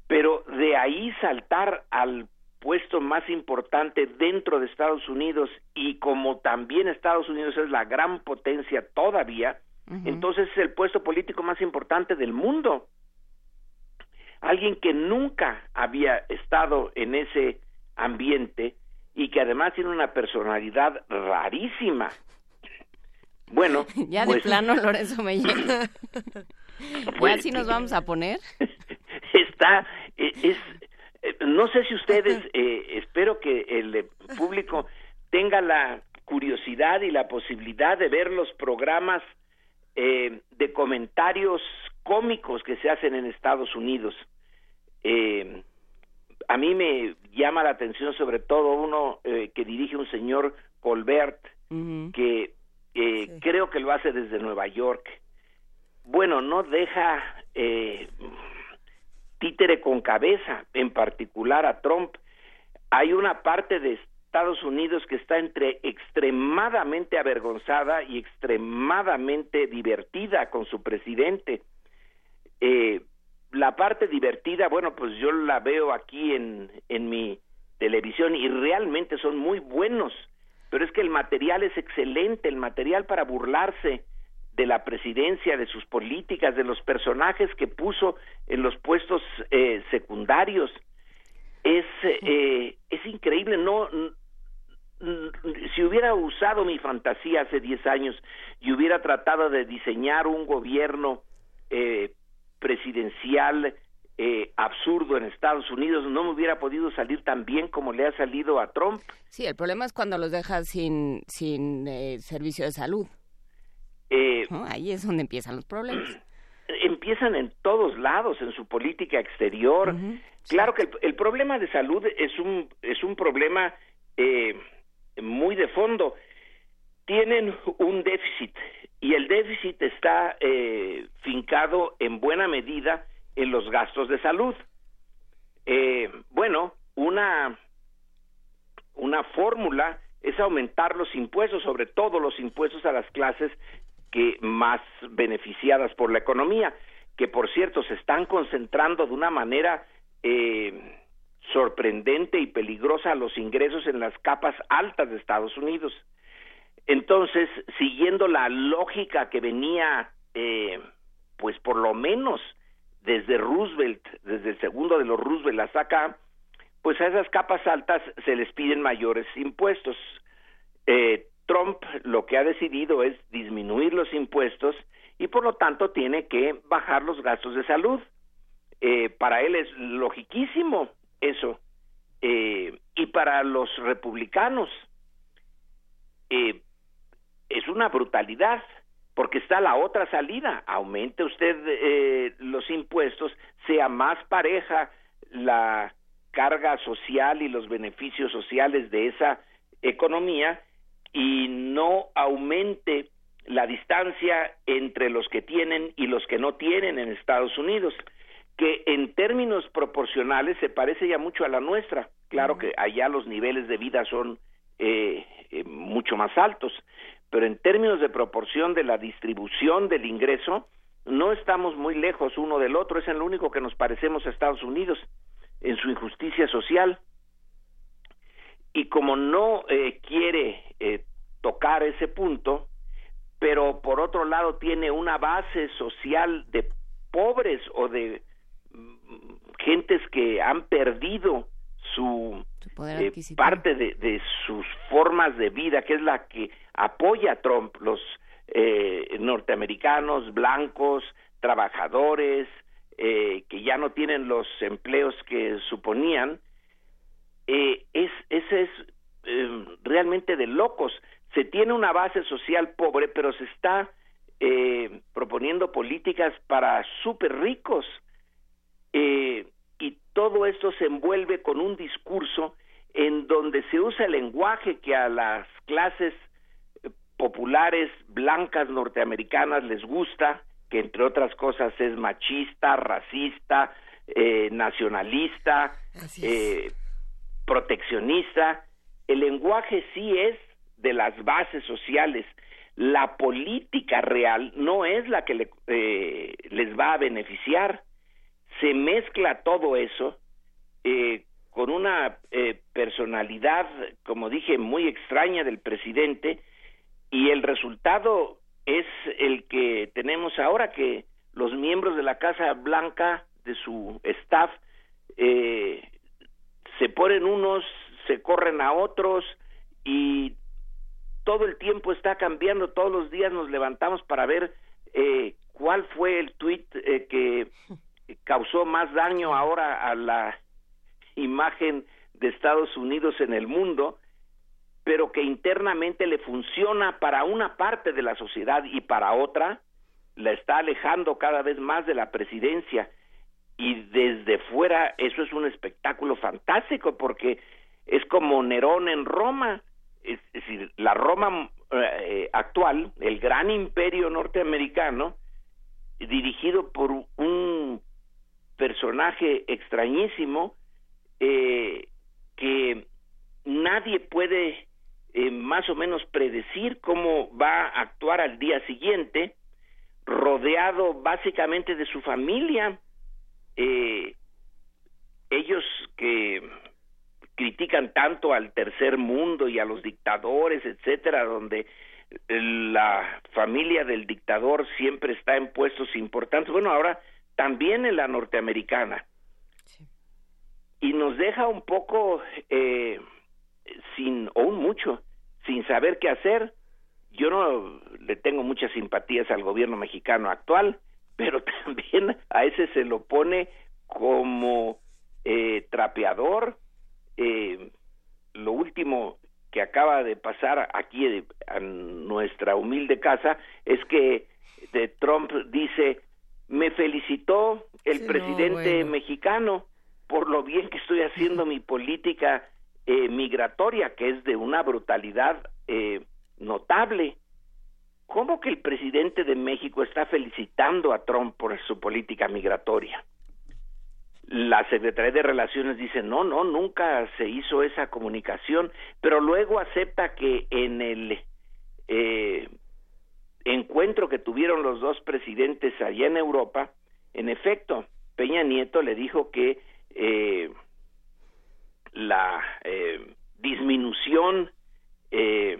Pero de ahí saltar al puesto más importante dentro de Estados Unidos y como también Estados Unidos es la gran potencia todavía, entonces es el puesto político más importante del mundo. Alguien que nunca había estado en ese ambiente y que además tiene una personalidad rarísima. [LAUGHS] Bueno, Ya pues, de plano, Lorenzo me llega. [LAUGHS] Pues, ¿Ya sí nos vamos a poner? [LAUGHS] está eh, es eh, no sé si ustedes eh, espero que el eh, público tenga la curiosidad y la posibilidad de ver los programas eh, de comentarios cómicos que se hacen en Estados Unidos. Eh, a mí me llama la atención sobre todo uno eh, que dirige un señor Colbert que eh, creo que lo hace desde Nueva York. Bueno no deja eh, títere con cabeza, en particular a Trump. Hay una parte de Estados Unidos que está entre extremadamente avergonzada y extremadamente divertida con su presidente. Eh, la parte divertida, bueno, pues yo la veo aquí en, en mi televisión y realmente son muy buenos, pero es que el material es excelente, el material para burlarse de la presidencia, de sus políticas, de los personajes que puso en los puestos eh, secundarios. Es, eh, es increíble, no, si hubiera usado mi fantasía hace 10 años y hubiera tratado de diseñar un gobierno eh, presidencial eh, absurdo en Estados Unidos, no me hubiera podido salir tan bien como le ha salido a Trump. Sí, el problema es cuando los dejas sin, sin eh, servicio de salud. Eh, ¿no? Ahí es donde empiezan los problemas. [CLEARS THROAT] empiezan en todos lados en su política exterior. Claro que el, el problema de salud es un es un problema eh, muy de fondo. tienen un déficit y el déficit está eh, fincado en buena medida en los gastos de salud. Eh, bueno, una, una fórmula es aumentar los impuestos, sobre todo los impuestos a las clases que más beneficiadas por la economía, que por cierto se están concentrando de una manera eh, sorprendente y peligrosa los ingresos en las capas altas de Estados Unidos. Entonces, siguiendo la lógica que venía, eh, pues por lo menos desde Roosevelt, desde el segundo de los Roosevelt hasta acá, pues a esas capas altas se les piden mayores impuestos. Eh, Trump lo que ha decidido es disminuir los impuestos y por lo tanto tiene que bajar los gastos de salud. Eh, para él es logiquísimo eso. Eh, y para los republicanos eh, es una brutalidad porque está la otra salida. Aumente usted eh, los impuestos, sea más pareja la carga social y los beneficios sociales de esa economía y no aumente la distancia entre los que tienen y los que no tienen en Estados Unidos, que en términos proporcionales se parece ya mucho a la nuestra. Claro que allá los niveles de vida son eh, eh, mucho más altos, pero en términos de proporción de la distribución del ingreso, no estamos muy lejos uno del otro, es en lo único que nos parecemos a Estados Unidos en su injusticia social. Y como no eh, quiere eh, tocar ese punto, pero por otro lado tiene una base social de pobres o de gentes que han perdido su, poder eh, parte de, de sus formas de vida, que es la que apoya a Trump, los eh, norteamericanos, blancos, trabajadores, eh, que ya no tienen los empleos que suponían, eh, es, ese es eh, realmente de locos. Se tiene una base social pobre, pero se está eh, proponiendo políticas para súper ricos. Eh, y todo esto se envuelve con un discurso en donde se usa el lenguaje que a las clases eh, populares blancas norteamericanas les gusta, que entre otras cosas es machista, racista, eh, nacionalista, eh, proteccionista. El lenguaje sí es de las bases sociales. La política real no es la que le- eh, les va a beneficiar. Se mezcla todo eso eh, con una eh, personalidad, como dije, muy extraña del presidente y el resultado es el que tenemos ahora que los miembros de la Casa Blanca, de su staff, eh, se ponen unos, se corren a otros y todo el tiempo está cambiando, todos los días nos levantamos para ver eh, cuál fue el tuit eh, que causó más daño ahora a la imagen de Estados Unidos en el mundo, pero que internamente le funciona para una parte de la sociedad y para otra la está alejando cada vez más de la presidencia. Y desde fuera eso es un espectáculo fantástico porque es como Nerón en Roma, es, decir, la Roma eh, actual, el gran imperio norteamericano, dirigido por un personaje extrañísimo eh, que nadie puede eh, más o menos predecir cómo va a actuar al día siguiente, rodeado básicamente de su familia. Eh, ellos que critican tanto al tercer mundo y a los dictadores, etcétera, donde la familia del dictador siempre está en puestos importantes. Bueno, ahora también en la norteamericana. Y nos deja un poco eh, sin, o un mucho, sin saber qué hacer. Yo no le tengo muchas simpatías al gobierno mexicano actual, [LAUGHS] pero también a ese se lo pone como eh, trapeador. Eh, lo último que acaba de pasar aquí a nuestra humilde casa es que de Trump dice me felicitó el Sí, no, presidente bueno. mexicano por lo bien que estoy haciendo mi política eh, migratoria que es de una brutalidad eh, notable. ¿Cómo que el presidente de México está felicitando a Trump por su política migratoria? La Secretaría de Relaciones dice, no, no, nunca se hizo esa comunicación, pero luego acepta que en el eh, encuentro que tuvieron los dos presidentes allá en Europa, en efecto, Peña Nieto le dijo que eh, la eh, disminución eh,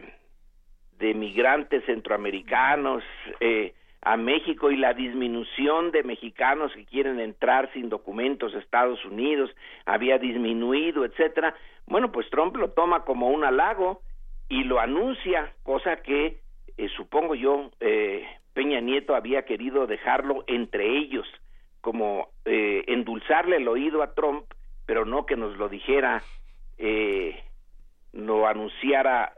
de migrantes centroamericanos eh, a México y la disminución de mexicanos que quieren entrar sin documentos a Estados Unidos había disminuido, etcétera. Bueno, pues Trump lo toma como un halago y lo anuncia, cosa que eh, supongo yo eh, Peña Nieto había querido dejarlo entre ellos, como eh, endulzarle el oído a Trump, pero no que nos lo dijera, eh, lo anunciara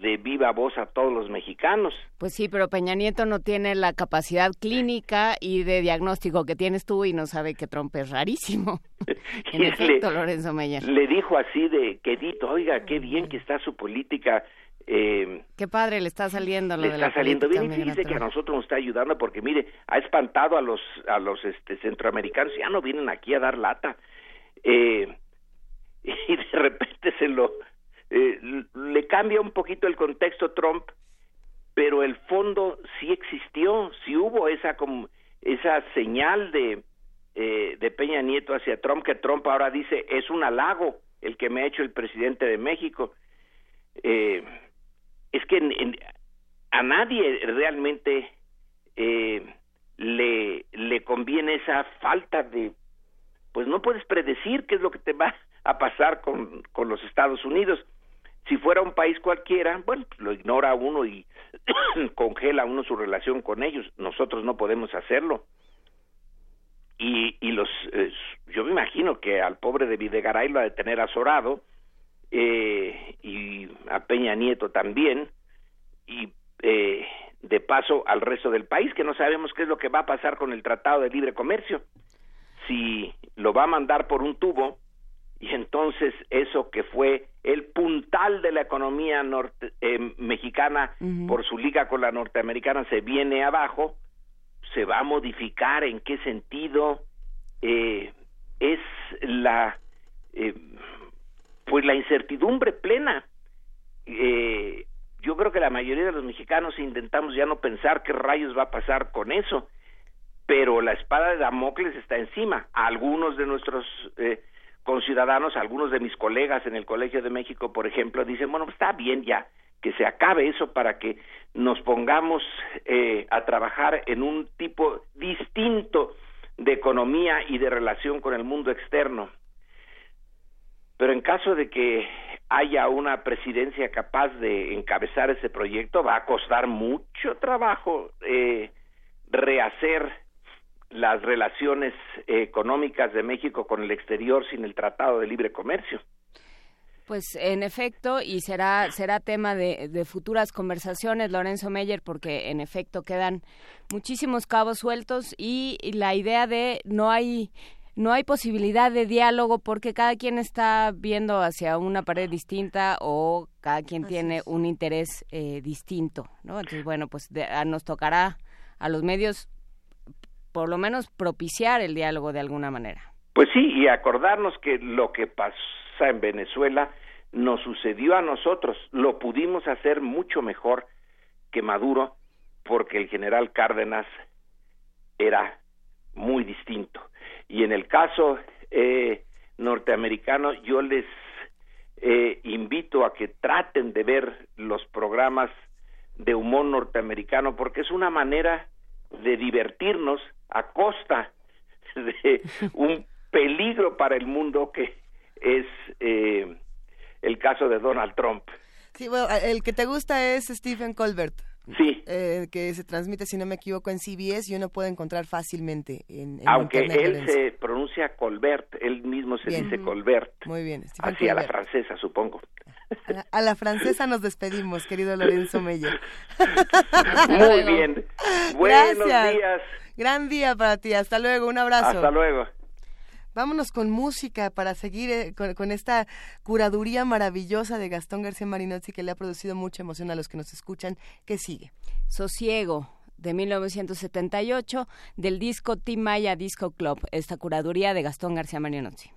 de viva voz a todos los mexicanos. Pues sí, pero Peña Nieto no tiene la capacidad clínica y de diagnóstico que tienes tú y no sabe que Trump es rarísimo. [LAUGHS] [LAUGHS] en efecto, le- Lorenzo Meyer. Le dijo así de quedito, oiga, qué bien que está su política. Eh, Qué padre le está saliendo lo le de está la saliendo bien y fíjese que a nosotros nos está ayudando porque mire ha espantado a los a los este centroamericanos. Ya no vienen aquí a dar lata. Eh, [LAUGHS] y de repente se lo eh, le cambia un poquito el contexto Trump pero el fondo sí existió sí hubo esa como esa señal de eh, de Peña Nieto hacia Trump que Trump ahora dice es un halago el que me ha hecho el presidente de México eh, es que en- en- a nadie realmente eh, le, conviene esa falta de pues no puedes predecir qué es lo que te va a pasar con, con los Estados Unidos. Si fuera un país cualquiera bueno lo ignora uno y [CLEARS THROAT] congela uno su relación con ellos. Nosotros no podemos hacerlo. Y, y los eh, yo me imagino que al pobre de Videgaray lo ha de tener azorado eh, y a Peña Nieto también y eh, de paso al resto del país que no sabemos qué es lo que va a pasar con el Tratado de Libre Comercio. Si lo va a mandar por un tubo y entonces eso que fue el puntal de la economía norte, eh, mexicana por su liga con la norteamericana se viene abajo se va a modificar en qué sentido eh, es la eh, pues la incertidumbre plena eh, yo creo que la mayoría de los mexicanos intentamos ya no pensar qué rayos va a pasar con eso pero la espada de Damocles está encima algunos de nuestros eh, conciudadanos algunos de mis colegas en el Colegio de México por ejemplo dicen bueno está bien ya que se acabe eso para que nos pongamos eh, a trabajar en un tipo distinto de economía y de relación con el mundo externo. Pero en caso de que haya una presidencia capaz de encabezar ese proyecto, va a costar mucho trabajo eh, rehacer las relaciones económicas de México con el exterior sin el Tratado de Libre Comercio. Pues en efecto, y será, será tema de, futuras conversaciones, Lorenzo Meyer, porque en efecto quedan muchísimos cabos sueltos y la idea de no hay no hay posibilidad de diálogo porque cada quien está viendo hacia una pared distinta o cada quien tiene un interés eh, distinto, ¿no? Entonces, bueno, pues de- a- nos tocará a los medios por lo menos propiciar el diálogo de alguna manera. Pues sí, y acordarnos que lo que pasa en Venezuela nos sucedió a nosotros, lo pudimos hacer mucho mejor que Maduro porque el general Cárdenas era muy distinto. Y en el caso eh, norteamericano, yo les eh, invito a que traten de ver los programas de humor norteamericano porque es una manera de divertirnos a costa de un peligro para el mundo que es eh, el caso de Donald Trump. Sí, bueno, el que te gusta es Stephen Colbert. Sí. Eh, que se transmite, si no me equivoco, en CBS y uno puede encontrar fácilmente en, en Aunque él Lorenzo. se pronuncia Colbert, él mismo se Bien. dice. Colbert. Muy bien, Stephen Así a la Colbert. francesa, supongo. A la, a la francesa nos despedimos, querido Lorenzo Meyer. [LAUGHS] Muy bien. Buenos Gracias. días. Gran día para ti. Hasta luego. Un abrazo. Hasta luego. Vámonos con música para seguir eh, con, con esta curaduría maravillosa de Gastón García Marinozzi que le ha producido mucha emoción a los que nos escuchan. ¿Qué sigue? Sosiego de 1978 del disco Team Maya Disco Club, esta curaduría de Gastón García Marinozzi.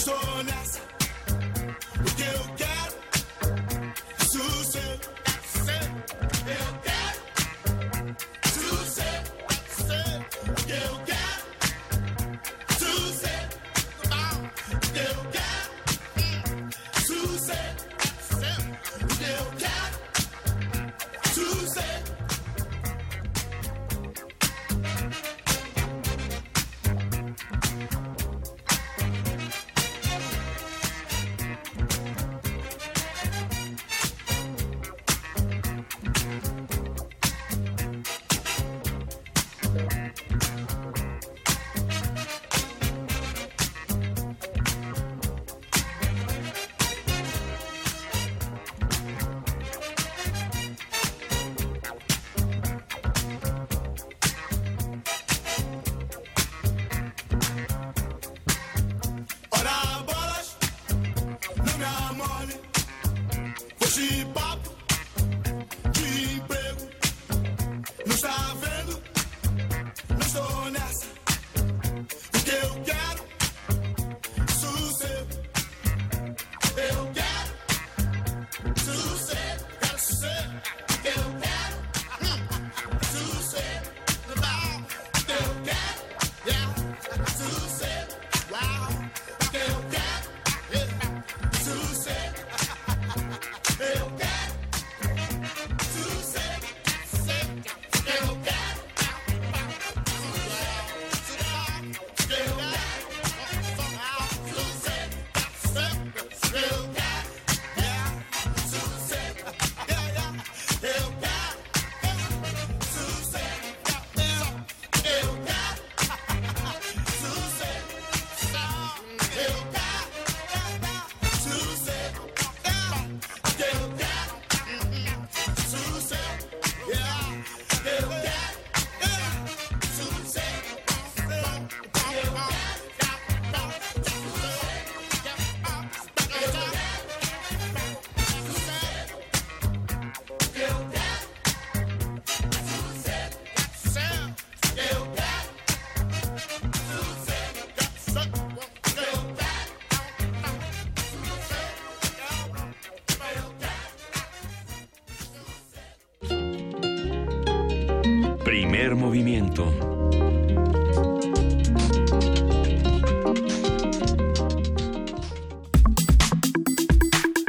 personas. Usted, usted.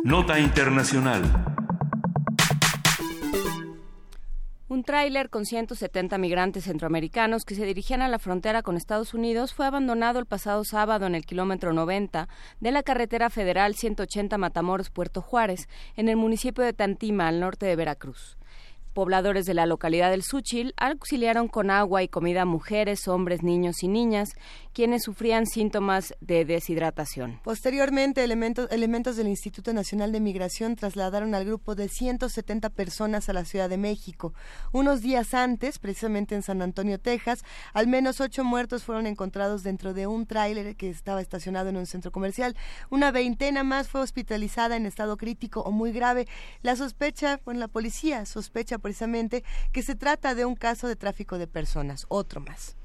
Nota Internacional. Un tráiler con 170 migrantes centroamericanos que se dirigían a la frontera con Estados Unidos fue abandonado el pasado sábado en el kilómetro 90 de la carretera federal 180 Matamoros-Puerto Juárez, en el municipio de Tantima, al norte de Veracruz. Pobladores de la localidad del Súchil auxiliaron con agua y comida a mujeres, hombres, niños y niñas, quienes sufrían síntomas de deshidratación. Posteriormente, elementos, elementos del Instituto Nacional de Migración trasladaron al grupo de 170 personas a la Ciudad de México. Unos días antes, precisamente en San Antonio, Texas, al menos ocho muertos fueron encontrados dentro de un tráiler que estaba estacionado en un centro comercial. Una veintena más fue hospitalizada en estado crítico o muy grave. La sospecha, bueno, la policía sospecha precisamente que se trata de un caso de tráfico de personas, otro más.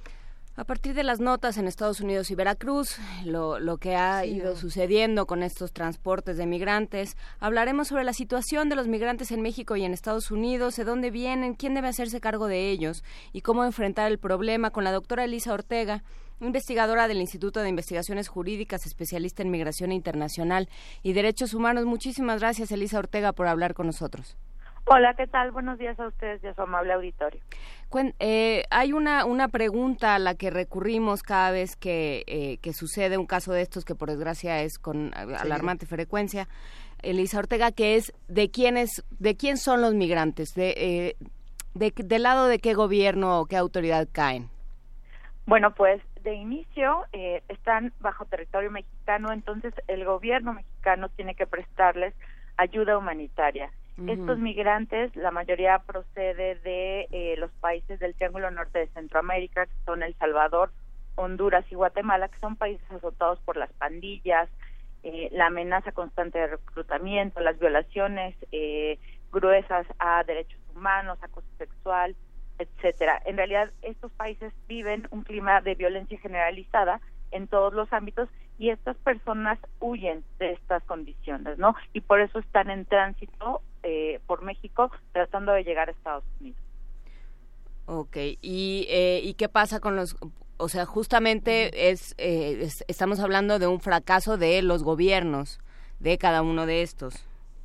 A partir de las notas en Estados Unidos y Veracruz, lo, lo que ha Sí, ido no. sucediendo con estos transportes de migrantes, hablaremos sobre la situación de los migrantes en México y en Estados Unidos, de dónde vienen, quién debe hacerse cargo de ellos y cómo enfrentar el problema con la doctora Elisa Ortega, investigadora del Instituto de Investigaciones Jurídicas, especialista en migración internacional y derechos humanos. Muchísimas gracias, Elisa Ortega, por hablar con nosotros. Hola, ¿qué tal? Buenos días a ustedes y a su amable auditorio. Eh, hay una, una pregunta a la que recurrimos cada vez que, eh, que sucede un caso de estos, que por desgracia es con alarmante frecuencia, Elisa Ortega, que es de quiénes, de quién son los migrantes, de, eh, de, del lado de qué gobierno o qué autoridad caen. Bueno, pues de inicio eh, están bajo territorio mexicano, entonces el gobierno mexicano tiene que prestarles ayuda humanitaria. Estos migrantes, la mayoría procede de eh, los países del Triángulo Norte de Centroamérica, que son El Salvador, Honduras y Guatemala, que son países azotados por las pandillas, eh, la amenaza constante de reclutamiento, las violaciones eh, gruesas a derechos humanos, acoso sexual, etcétera. En realidad, estos países viven un clima de violencia generalizada en todos los ámbitos y estas personas huyen de estas condiciones, ¿no? Y por eso están en tránsito eh, por México tratando de llegar a Estados Unidos. Ok, ¿y, eh, ¿y qué pasa con los...? O sea, justamente es, eh, es- estamos hablando de un fracaso de los gobiernos, de cada uno de estos,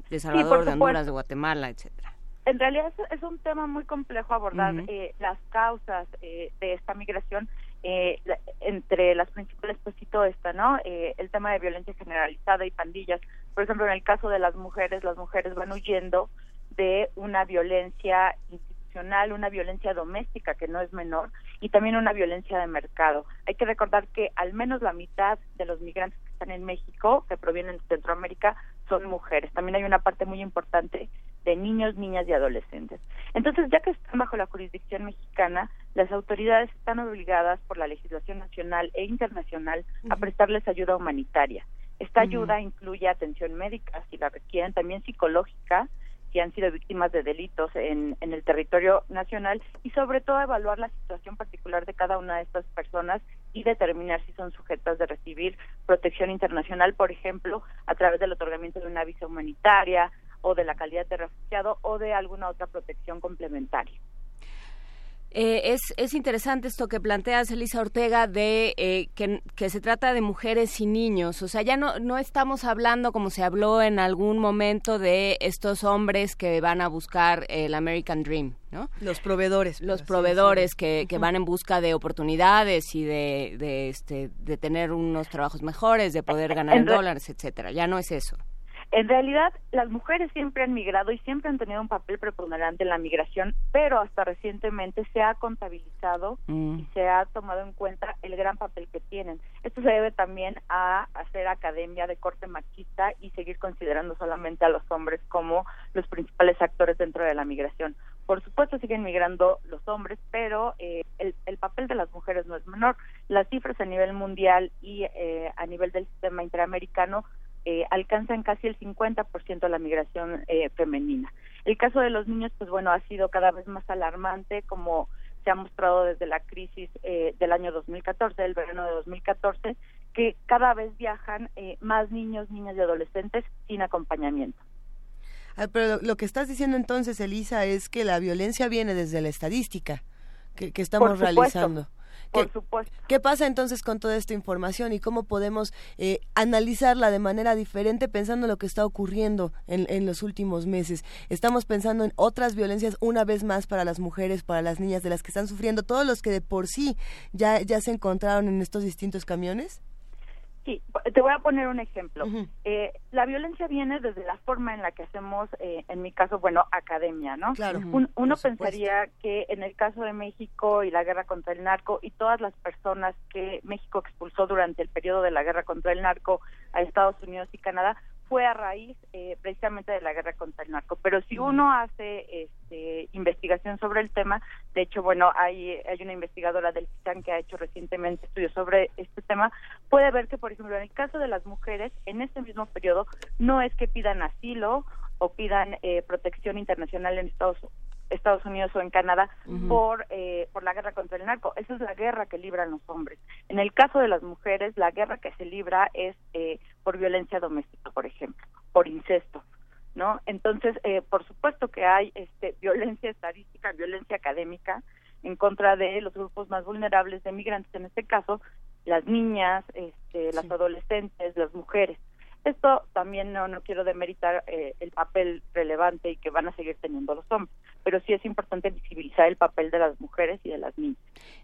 de Salvador, de. Honduras, de Guatemala, etcétera. En realidad es, es un tema muy complejo abordar eh, las causas eh, de esta migración. Eh, entre las principales, pues cito esta, ¿no? Eh, el tema de violencia generalizada y pandillas. Por ejemplo, en el caso de las mujeres, las mujeres van huyendo de una violencia institucional, una violencia doméstica que no es menor y también una violencia de mercado. Hay que recordar que al menos la mitad de los migrantes que están en México, que provienen de Centroamérica, son mujeres. También hay una parte muy importante de niños, niñas y adolescentes. Entonces, ya que están bajo la jurisdicción mexicana, las autoridades están obligadas por la legislación nacional e internacional a prestarles ayuda humanitaria. Esta ayuda incluye atención médica, si la requieren, también psicológica, si han sido víctimas de delitos en, en el territorio nacional y sobre todo evaluar la situación particular de cada una de estas personas y determinar si son sujetas de recibir protección internacional, por ejemplo, a través del otorgamiento de una visa humanitaria o de la calidad de refugiado o de alguna otra protección complementaria. Eh, es, es interesante esto que planteas, Elisa Ortega, de eh, que, que se trata de mujeres y niños. O sea, ya no, no estamos hablando como se habló en algún momento de estos hombres que van a buscar el American Dream, ¿no? Los proveedores. Los proveedores que, que van en busca de oportunidades y de, de, este, de tener unos trabajos mejores, de poder ganar en En re- dólares, etcétera. Ya no es eso. En realidad, las mujeres siempre han migrado y siempre han tenido un papel preponderante en la migración, pero hasta recientemente se ha contabilizado y se ha tomado en cuenta el gran papel que tienen. Esto se debe también a hacer academia de corte machista y seguir considerando solamente a los hombres como los principales actores dentro de la migración. Por supuesto siguen migrando los hombres, pero eh, el, el papel de las mujeres no es menor. Las cifras a nivel mundial y eh, a nivel del sistema interamericano eh, alcanzan casi el 50% de la migración eh, femenina. El caso de los niños, pues bueno, ha sido cada vez más alarmante, como se ha mostrado desde la crisis eh, del año 2014, del verano de 2014, que cada vez viajan eh, más niños, niñas y adolescentes sin acompañamiento. Ah, pero lo, lo que estás diciendo entonces, Elisa, es que la violencia viene desde la estadística que, que estamos Por realizando. Por ¿Qué, supuesto. ¿Qué pasa entonces con toda esta información y cómo podemos eh, analizarla de manera diferente pensando en lo que está ocurriendo en, en los últimos meses? Estamos pensando en otras violencias una vez más para las mujeres, para las niñas, de las que están sufriendo, todos los que de por sí ya, ya se encontraron en estos distintos camiones. Sí, te voy a poner un ejemplo. eh, la violencia viene desde la forma en la que hacemos, eh, en mi caso, bueno, academia, ¿no? Claro. Un- uno pensaría que en el caso de México y la guerra contra el narco y todas las personas que México expulsó durante el periodo de la guerra contra el narco a Estados Unidos y Canadá fue a raíz eh, precisamente de la guerra contra el narco. Pero si uno hace este, investigación sobre el tema, de hecho, bueno, hay, hay una investigadora del CITAN que ha hecho recientemente estudios sobre este tema, puede ver que, por ejemplo, en el caso de las mujeres, en este mismo periodo, no es que pidan asilo o pidan eh, protección internacional en Estados Estados Unidos o en Canadá por eh, por la guerra contra el narco. Esa es la guerra que libran los hombres. En el caso de las mujeres, la guerra que se libra es eh, por violencia doméstica, por ejemplo, por incesto. ¿No? Entonces, eh, por supuesto que hay este, violencia estadística, violencia académica en contra de los grupos más vulnerables de migrantes, en este caso, las niñas, este, las adolescentes, las mujeres. Esto también no, no quiero demeritar eh, el papel relevante y que van a seguir teniendo los hombres, pero sí es importante visibilizar el papel de las mujeres y de las niñas.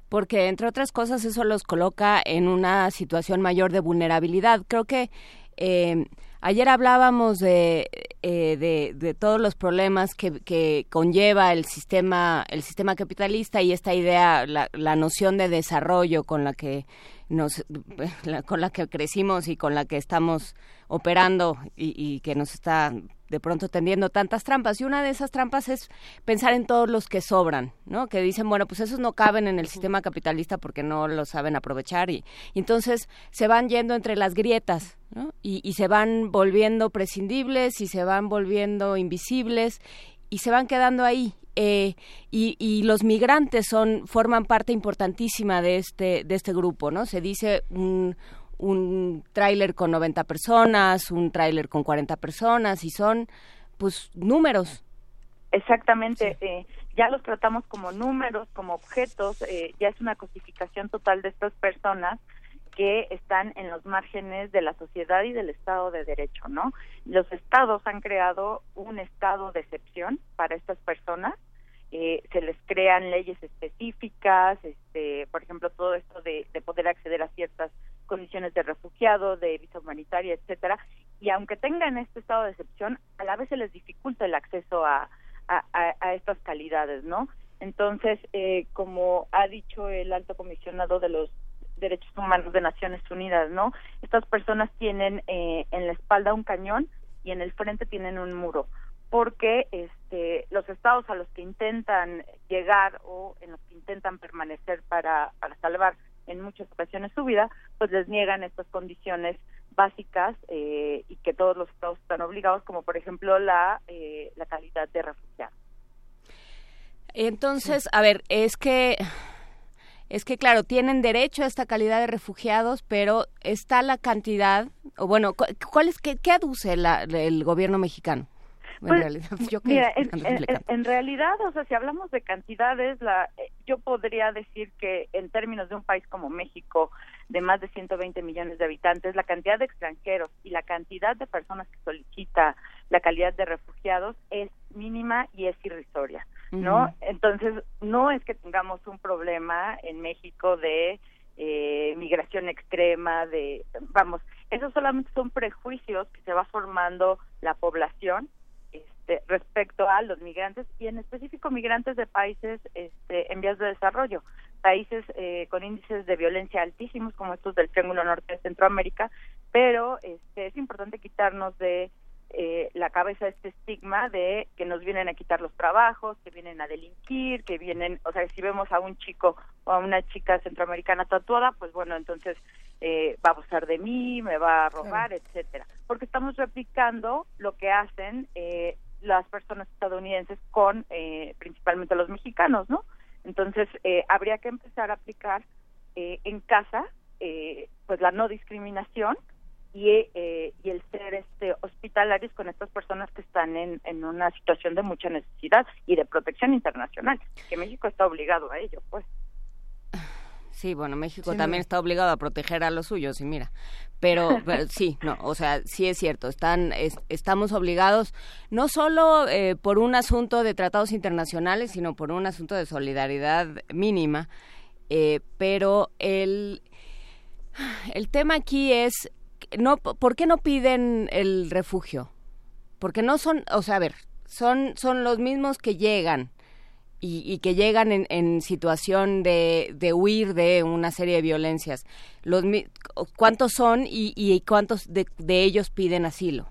porque entre otras cosas eso los coloca en una situación mayor de vulnerabilidad. Creo que eh, ayer hablábamos de, eh, de, todos los problemas que, que conlleva el sistema el sistema capitalista y esta idea la, la noción de desarrollo con la que nos [LAUGHS] con la que crecimos y con la que estamos operando y, y que nos está de pronto tendiendo tantas trampas y una de esas trampas es pensar en todos los que sobran, ¿no? Que dicen, bueno, pues esos no caben en el sistema capitalista porque no lo saben aprovechar y, y entonces se van yendo entre las grietas, ¿no? Y, y se van volviendo prescindibles y se van volviendo invisibles y se van quedando ahí. Eh, y, y los migrantes son forman parte importantísima de este de este grupo, ¿no? Se dice un un tráiler con 90 personas, un tráiler con 40 personas y son pues números. Exactamente, eh, ya los tratamos como números, como objetos, eh, ya es una cosificación total de estas personas que están en los márgenes de la sociedad y del Estado de Derecho, ¿no? Los estados han creado un estado de excepción para estas personas, eh, se les crean leyes específicas, este, por ejemplo, todo esto de, de poder acceder a ciertas condiciones de refugiado, de visa humanitaria, etcétera, y aunque tengan este estado de excepción, a la vez se les dificulta el acceso a, a, estas calidades, ¿no? Entonces, eh, como ha dicho el alto comisionado de los derechos humanos de Naciones Unidas, ¿no? Estas personas tienen eh, en la espalda un cañón y en el frente tienen un muro, porque este, los estados a los que intentan llegar o en los que intentan permanecer para, salvar en muchas ocasiones su vida, pues les niegan estas condiciones básicas eh, y que todos los estados están obligados, como por ejemplo la, eh, la calidad de refugiado. Entonces, a ver, es que es que claro, tienen derecho a esta calidad de refugiados, pero está la cantidad o bueno, cu- ¿cuál es qué, qué aduce la- el gobierno mexicano? En Pues, realidad, [LAUGHS] yo Mira, en, realidad, o sea, si hablamos de cantidades, la, eh, yo podría decir que en términos de un país como México, de más de 120 millones de habitantes, la cantidad de extranjeros y la cantidad de personas que solicita la calidad de refugiados es mínima y es irrisoria, ¿no? Entonces, no es que tengamos un problema en México de eh, migración extrema, de, vamos, esos solamente son prejuicios que se va formando la población este, respecto a los migrantes y en específico migrantes de países este, en vías de desarrollo, países eh, con índices de violencia altísimos como estos del Triángulo Norte de Centroamérica, pero este, es importante quitarnos de eh, la cabeza este estigma de que nos vienen a quitar los trabajos, que vienen a delinquir, que vienen, o sea, si vemos a un chico o a una chica centroamericana tatuada, pues bueno, entonces eh, va a abusar de mí, me va a robar, etcétera, porque estamos replicando lo que hacen eh, las personas estadounidenses con eh, principalmente los mexicanos, ¿no? Entonces eh, habría que empezar a aplicar eh, en casa eh, pues la no discriminación y, eh, y el ser este hospitalarios con estas personas que están en, en una situación de mucha necesidad y de protección internacional, que México está obligado a ello, pues. Sí, bueno, México Sí, también no. está obligado a proteger a los suyos y mira, pero, [LAUGHS] pero sí, no, o sea, sí es cierto, están, es- estamos obligados no solo eh, por un asunto de tratados internacionales, sino por un asunto de solidaridad mínima, eh, pero el, el tema aquí es, no, ¿por qué no piden el refugio? Porque no son, o sea, a ver, son, son los mismos que llegan y, y que llegan en, en situación de, de huir de una serie de violencias. Los, ¿Cuántos son y, y cuántos de, de ellos piden asilo?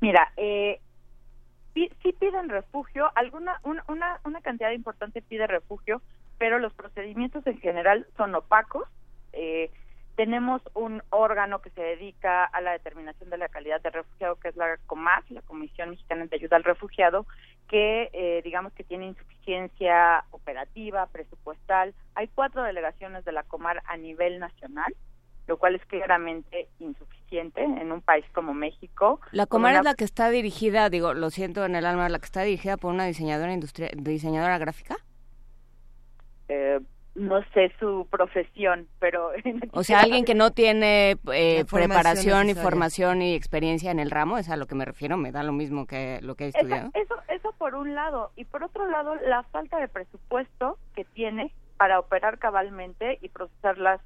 Mira, eh, sí piden refugio, alguna un- una, una cantidad importante pide refugio, pero los procedimientos en general son opacos. Eh, Tenemos un órgano que se dedica a la determinación de la calidad del refugiado, que es la COMAF, la Comisión Mexicana de Ayuda al Refugiado, que eh, digamos que tiene insuficiencia operativa, presupuestal. Hay cuatro delegaciones de la Comar a nivel nacional, lo cual es claramente insuficiente en un país como México. La Comar una- es la que está dirigida, digo, lo siento en el alma, la que está dirigida por una diseñadora industria, diseñadora gráfica. eh, no sé su profesión, pero... [LAUGHS] O sea, alguien que no tiene eh, preparación y formación y experiencia en el ramo, es a lo que me refiero, me da lo mismo que lo que he estudiado. Esa- eso, eso por un lado. Y por otro lado, la falta de presupuesto que tiene para operar cabalmente y procesar las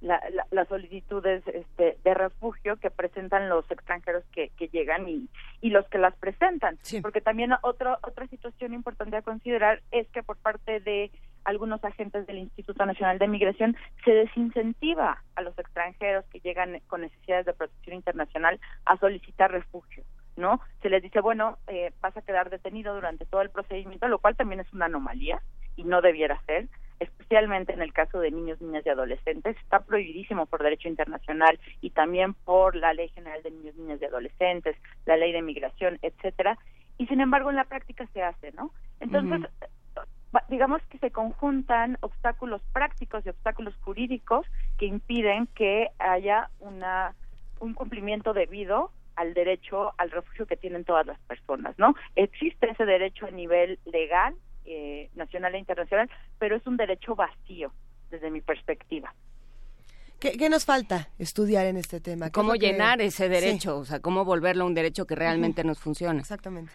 la- la- las solicitudes este, de refugio que presentan los extranjeros que, que llegan y, y los que las presentan. Porque también otro, otra situación importante a considerar es que por parte de algunos agentes del Instituto Nacional de Migración se desincentiva a los extranjeros que llegan con necesidades de protección internacional a solicitar refugio. ¿no? Se les dice, bueno, eh, vas a quedar detenido durante todo el procedimiento, lo cual también es una anomalía y no debiera ser, especialmente en el caso de niños, niñas y adolescentes. Está prohibidísimo por derecho internacional y también por la Ley General de Niños, Niñas y Adolescentes, la Ley de Migración, etcétera. Y sin embargo, en la práctica se hace, ¿no? Entonces, digamos que se conjuntan obstáculos prácticos y obstáculos jurídicos que impiden que haya una un cumplimiento debido al derecho al refugio que tienen todas las personas, ¿no? Existe ese derecho a nivel legal, eh, nacional e internacional, pero es un derecho vacío desde mi perspectiva. ¿Qué, qué nos falta estudiar en este tema? ¿Qué es ¿Cómo que- llenar ese Sí. derecho? O sea, ¿cómo volverlo un derecho que realmente nos funcione? Exactamente.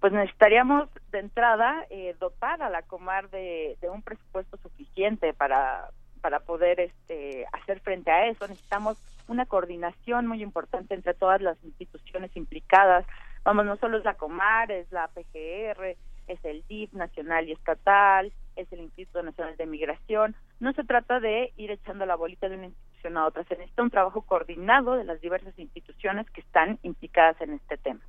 Pues necesitaríamos de entrada eh, dotar a la Comar de, un presupuesto suficiente para para poder este hacer frente a eso. Necesitamos una coordinación muy importante entre todas las instituciones implicadas. Vamos, no solo es la Comar, es la PGR, es el DIF nacional y estatal, es el Instituto Nacional de Migración. No se trata de ir echando la bolita de una institución a otra, se necesita un trabajo coordinado de las diversas instituciones que están implicadas en este tema.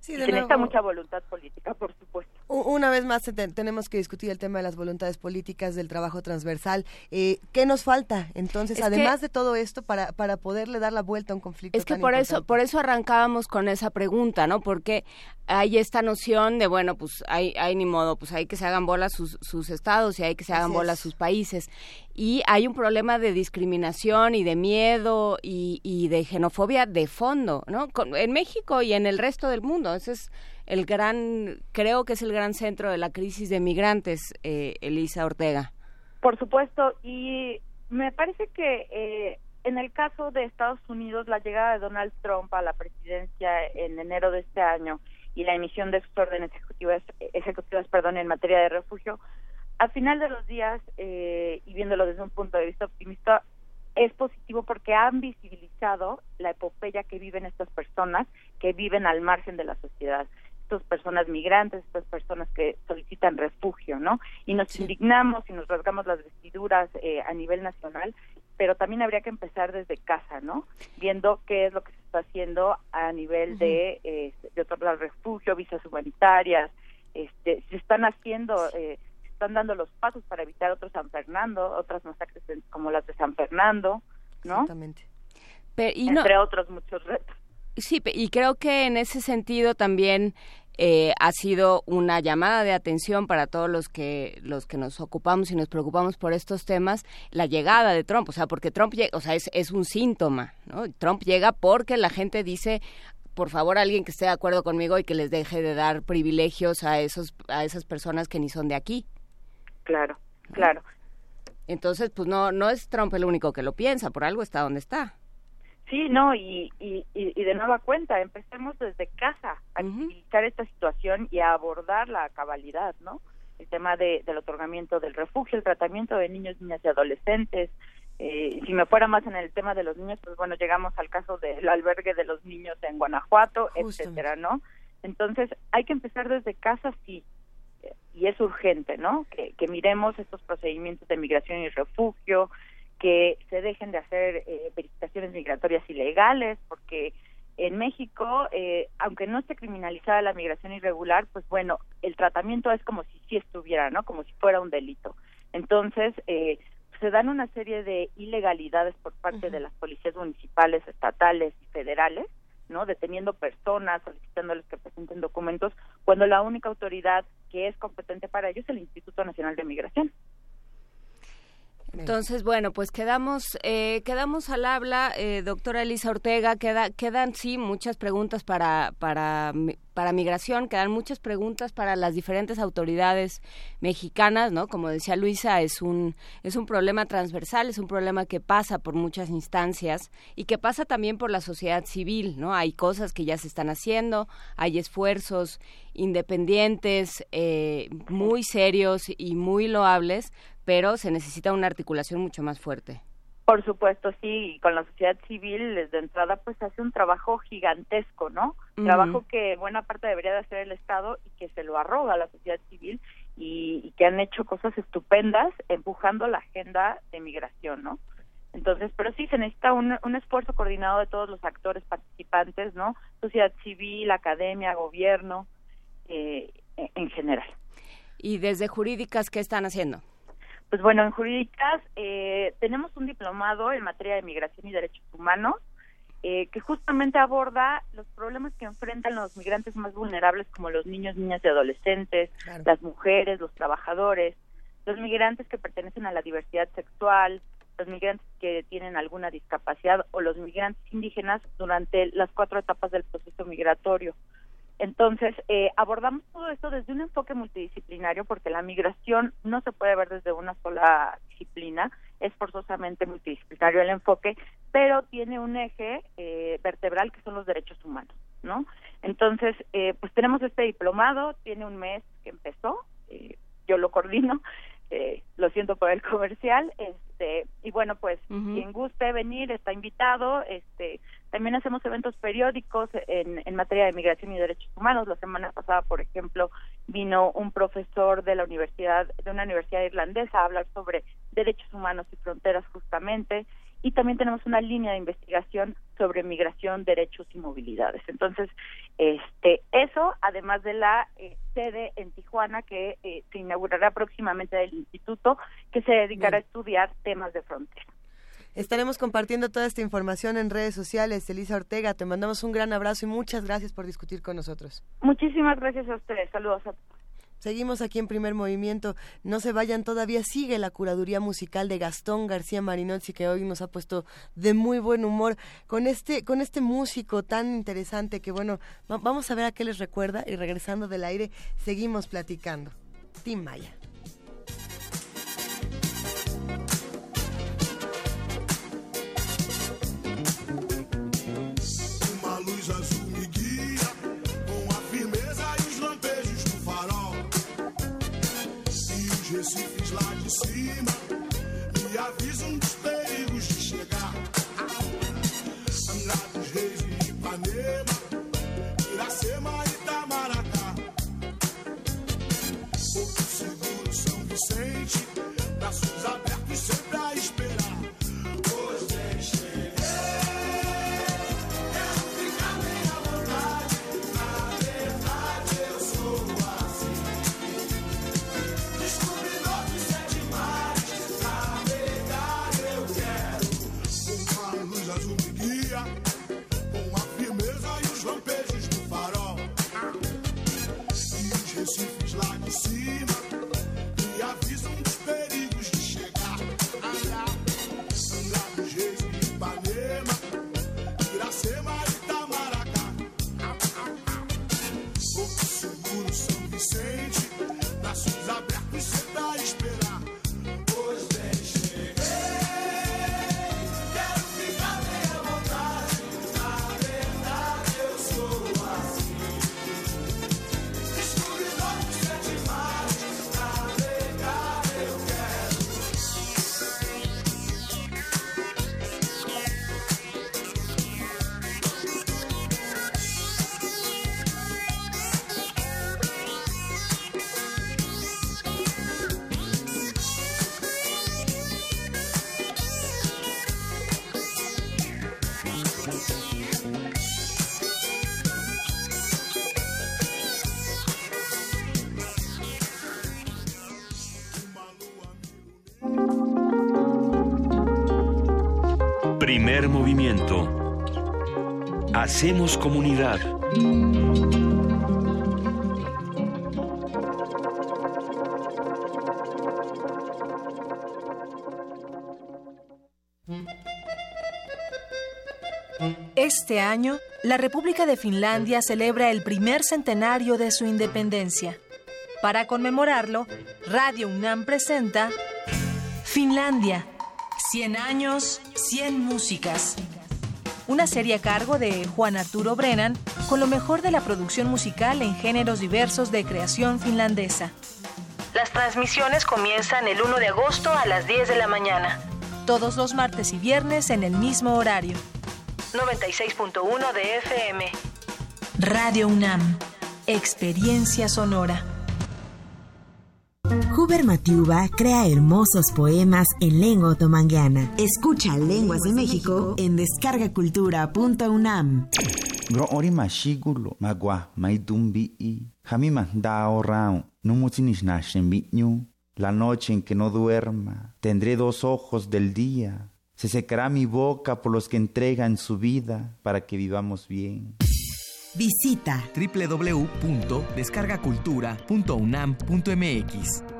Sí, de se necesita nuevo- mucha voluntad política, por supuesto. Una vez más te- tenemos que discutir el tema de las voluntades políticas, del trabajo transversal. Eh, ¿Qué nos falta entonces, Es que- además de todo esto, para, para poderle dar la vuelta a un conflicto Es que tan por eso, por eso arrancábamos con esa pregunta, ¿no? Porque hay esta noción de, bueno, pues hay, hay ni modo, pues hay que se hagan bolas sus, sus estados y hay que se hagan Así bolas es. sus países. Y hay un problema de discriminación y de miedo y, y de xenofobia de fondo, ¿no? Con- en México y en el resto del mundo. Ese es el gran, creo que es el gran centro de la crisis de migrantes, eh, Elisa Ortega. Por supuesto, y me parece que eh, en el caso de Estados Unidos, la llegada de Donald Trump a la presidencia en enero de este año y la emisión de sus órdenes ejecutivas, ejecutivas perdón, en materia de refugio, al final de los días, eh, y viéndolo desde un punto de vista optimista, es positivo porque han visibilizado la epopeya que viven estas personas que viven al margen de la sociedad estas personas migrantes, estas personas que solicitan refugio, ¿no? Y nos indignamos y nos rasgamos las vestiduras eh, a nivel nacional, pero también habría que empezar desde casa, ¿no? Viendo qué es lo que se está haciendo a nivel de, eh, de otorgar refugio, visas humanitarias, este, se están haciendo, eh, están dando los pasos para evitar otro San Fernando, otras masacres como las de San Fernando, ¿no? Exactamente. Pero, y no- Entre otros muchos retos. Sí, y creo que en ese sentido también eh, ha sido una llamada de atención para todos los que los que nos ocupamos y nos preocupamos por estos temas la llegada de Trump, o sea, porque Trump, o sea, es, es un síntoma, ¿no? Trump llega porque la gente dice por favor alguien que esté de acuerdo conmigo y que les deje de dar privilegios a esos a esas personas que ni son de aquí. Claro, claro. Entonces, pues no no es Trump el único que lo piensa, por algo está donde está. Sí, no, y, y, de nueva cuenta, empecemos desde casa a visibilizar esta situación y a abordarla a cabalidad, ¿no? El tema de, del otorgamiento del refugio, el tratamiento de niños, niñas y adolescentes. Eh, si me fuera más en el tema de los niños, pues bueno, llegamos al caso del albergue de los niños en Guanajuato, etcétera, ¿no? Entonces, hay que empezar desde casa, sí, y es urgente, ¿no? Que, que miremos estos procedimientos de migración y refugio, que se dejen de hacer eh, verificaciones migratorias ilegales, porque en México, eh, aunque no esté criminalizada la migración irregular, pues bueno, el tratamiento es como si sí estuviera, ¿no? Como si fuera un delito. Entonces, eh, se dan una serie de ilegalidades por parte de las policías municipales, estatales y federales, ¿no? Deteniendo personas, solicitándoles que presenten documentos, cuando la única autoridad que es competente para ello es el Instituto Nacional de Migración. Entonces, bueno, pues quedamos, eh, quedamos al habla, eh, doctora Elisa Ortega, queda, quedan sí muchas preguntas para, para, para migración, quedan muchas preguntas para las diferentes autoridades mexicanas, ¿no? Como decía Luisa, es un, es un problema transversal, es un problema que pasa por muchas instancias y que pasa también por la sociedad civil, ¿no? Hay cosas que ya se están haciendo, hay esfuerzos independientes, eh, muy serios y muy loables, pero se necesita una articulación mucho más fuerte. Por supuesto, sí, y con la sociedad civil desde entrada pues hace un trabajo gigantesco, ¿no? Trabajo que buena parte debería de hacer el Estado y que se lo arroga a la sociedad civil y, y que han hecho cosas estupendas empujando la agenda de migración, ¿no? Entonces, pero sí se necesita un, un esfuerzo coordinado de todos los actores participantes, ¿no? Sociedad civil, academia, gobierno, eh, en general. Y desde jurídicas, ¿qué están haciendo? Pues bueno, en jurídicas eh, tenemos un diplomado en materia de migración y derechos humanos eh, que justamente aborda los problemas que enfrentan los migrantes más vulnerables como los niños, niñas y adolescentes, las mujeres, los trabajadores, los migrantes que pertenecen a la diversidad sexual, los migrantes que tienen alguna discapacidad o los migrantes indígenas durante las cuatro etapas del proceso migratorio. Entonces, eh, abordamos todo esto desde un enfoque multidisciplinario porque la migración no se puede ver desde una sola disciplina, es forzosamente multidisciplinario el enfoque, pero tiene un eje eh, vertebral que son los derechos humanos, ¿no? Entonces, eh, pues tenemos este diplomado, tiene un mes que empezó, eh, yo lo coordino, eh, lo siento por el comercial, este, y bueno, pues quien guste venir está invitado, este, también hacemos eventos periódicos en, en materia de migración y derechos humanos. La semana pasada, por ejemplo, vino un profesor de la universidad, de una universidad irlandesa a hablar sobre derechos humanos y fronteras justamente. Y también tenemos una línea de investigación sobre migración, derechos y movilidades. Entonces, este, eso, además de la eh, sede en Tijuana que eh, se inaugurará próximamente del instituto, que se dedicará a estudiar temas de frontera. Estaremos compartiendo toda esta información en redes sociales. Elisa Ortega, te mandamos un gran abrazo y muchas gracias por discutir con nosotros. Muchísimas gracias a ustedes. Saludos a todos. Seguimos aquí en primer movimiento. No se vayan todavía. Sigue la curaduría musical de Gastón García Marinozzi, que hoy nos ha puesto de muy buen humor con este, con este músico tan interesante que, bueno, va- vamos a ver a qué les recuerda y regresando del aire, seguimos platicando. Tim Maya. Recifes lá de cima. Me avisam dos perigos Hacemos comunidad. Este año, la República de Finlandia celebra el primer centenario de su independencia. Para conmemorarlo, Radio UNAM presenta Finlandia, 100 años, 100 músicas. Una serie a cargo de Juan Arturo Brennan con lo mejor de la producción musical en géneros diversos de creación finlandesa. Las transmisiones comienzan el 1 de agosto a las 10 de la mañana. Todos los martes y viernes en el mismo horario. 96.1 de FM. Radio UNAM. Experiencia sonora. Huber Matiuba crea hermosos poemas en lengua otomangueana. Escucha Lenguas de México en descargacultura.unam. Gro ori mashigulo magua maidumbi i jamima dao rao numutinish nashen La noche en que no duerma, tendré dos ojos del día. Se secará mi boca por los que entregan su vida para que vivamos bien. Visita www.descargacultura.unam.mx.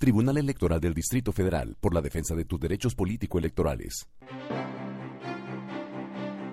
Tribunal Electoral del Distrito Federal por la defensa de tus derechos político-electorales.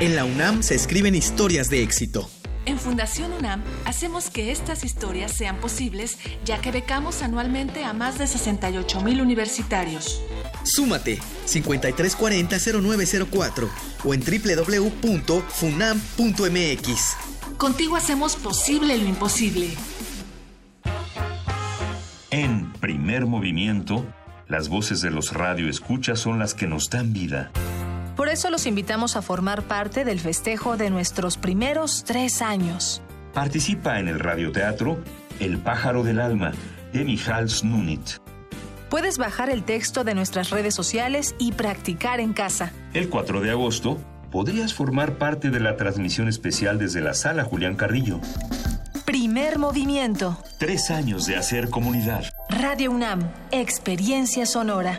En la UNAM se escriben historias de éxito. En Fundación UNAM hacemos que estas historias sean posibles ya que becamos anualmente a más de 68 mil universitarios. Súmate 5340-0904 o en www.funam.mx. Contigo hacemos posible lo imposible. En primer movimiento, las voces de los radioescuchas son las que nos dan vida. Por eso los invitamos a formar parte del festejo de nuestros primeros tres años. Participa en el radioteatro El pájaro del alma de Michal Snunit. Puedes bajar el texto de nuestras redes sociales y practicar en casa. El 4 de agosto podrías formar parte de la transmisión especial desde la sala Julián Carrillo. Primer movimiento. Tres años de hacer comunidad. Radio UNAM, experiencia sonora.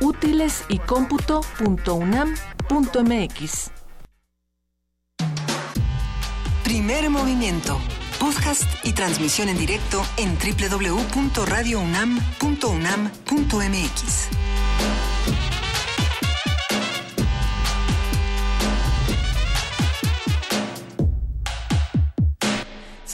www.utilesycomputo.unam.mx Primer movimiento. Podcast y transmisión en directo en www.radiounam.unam.mx.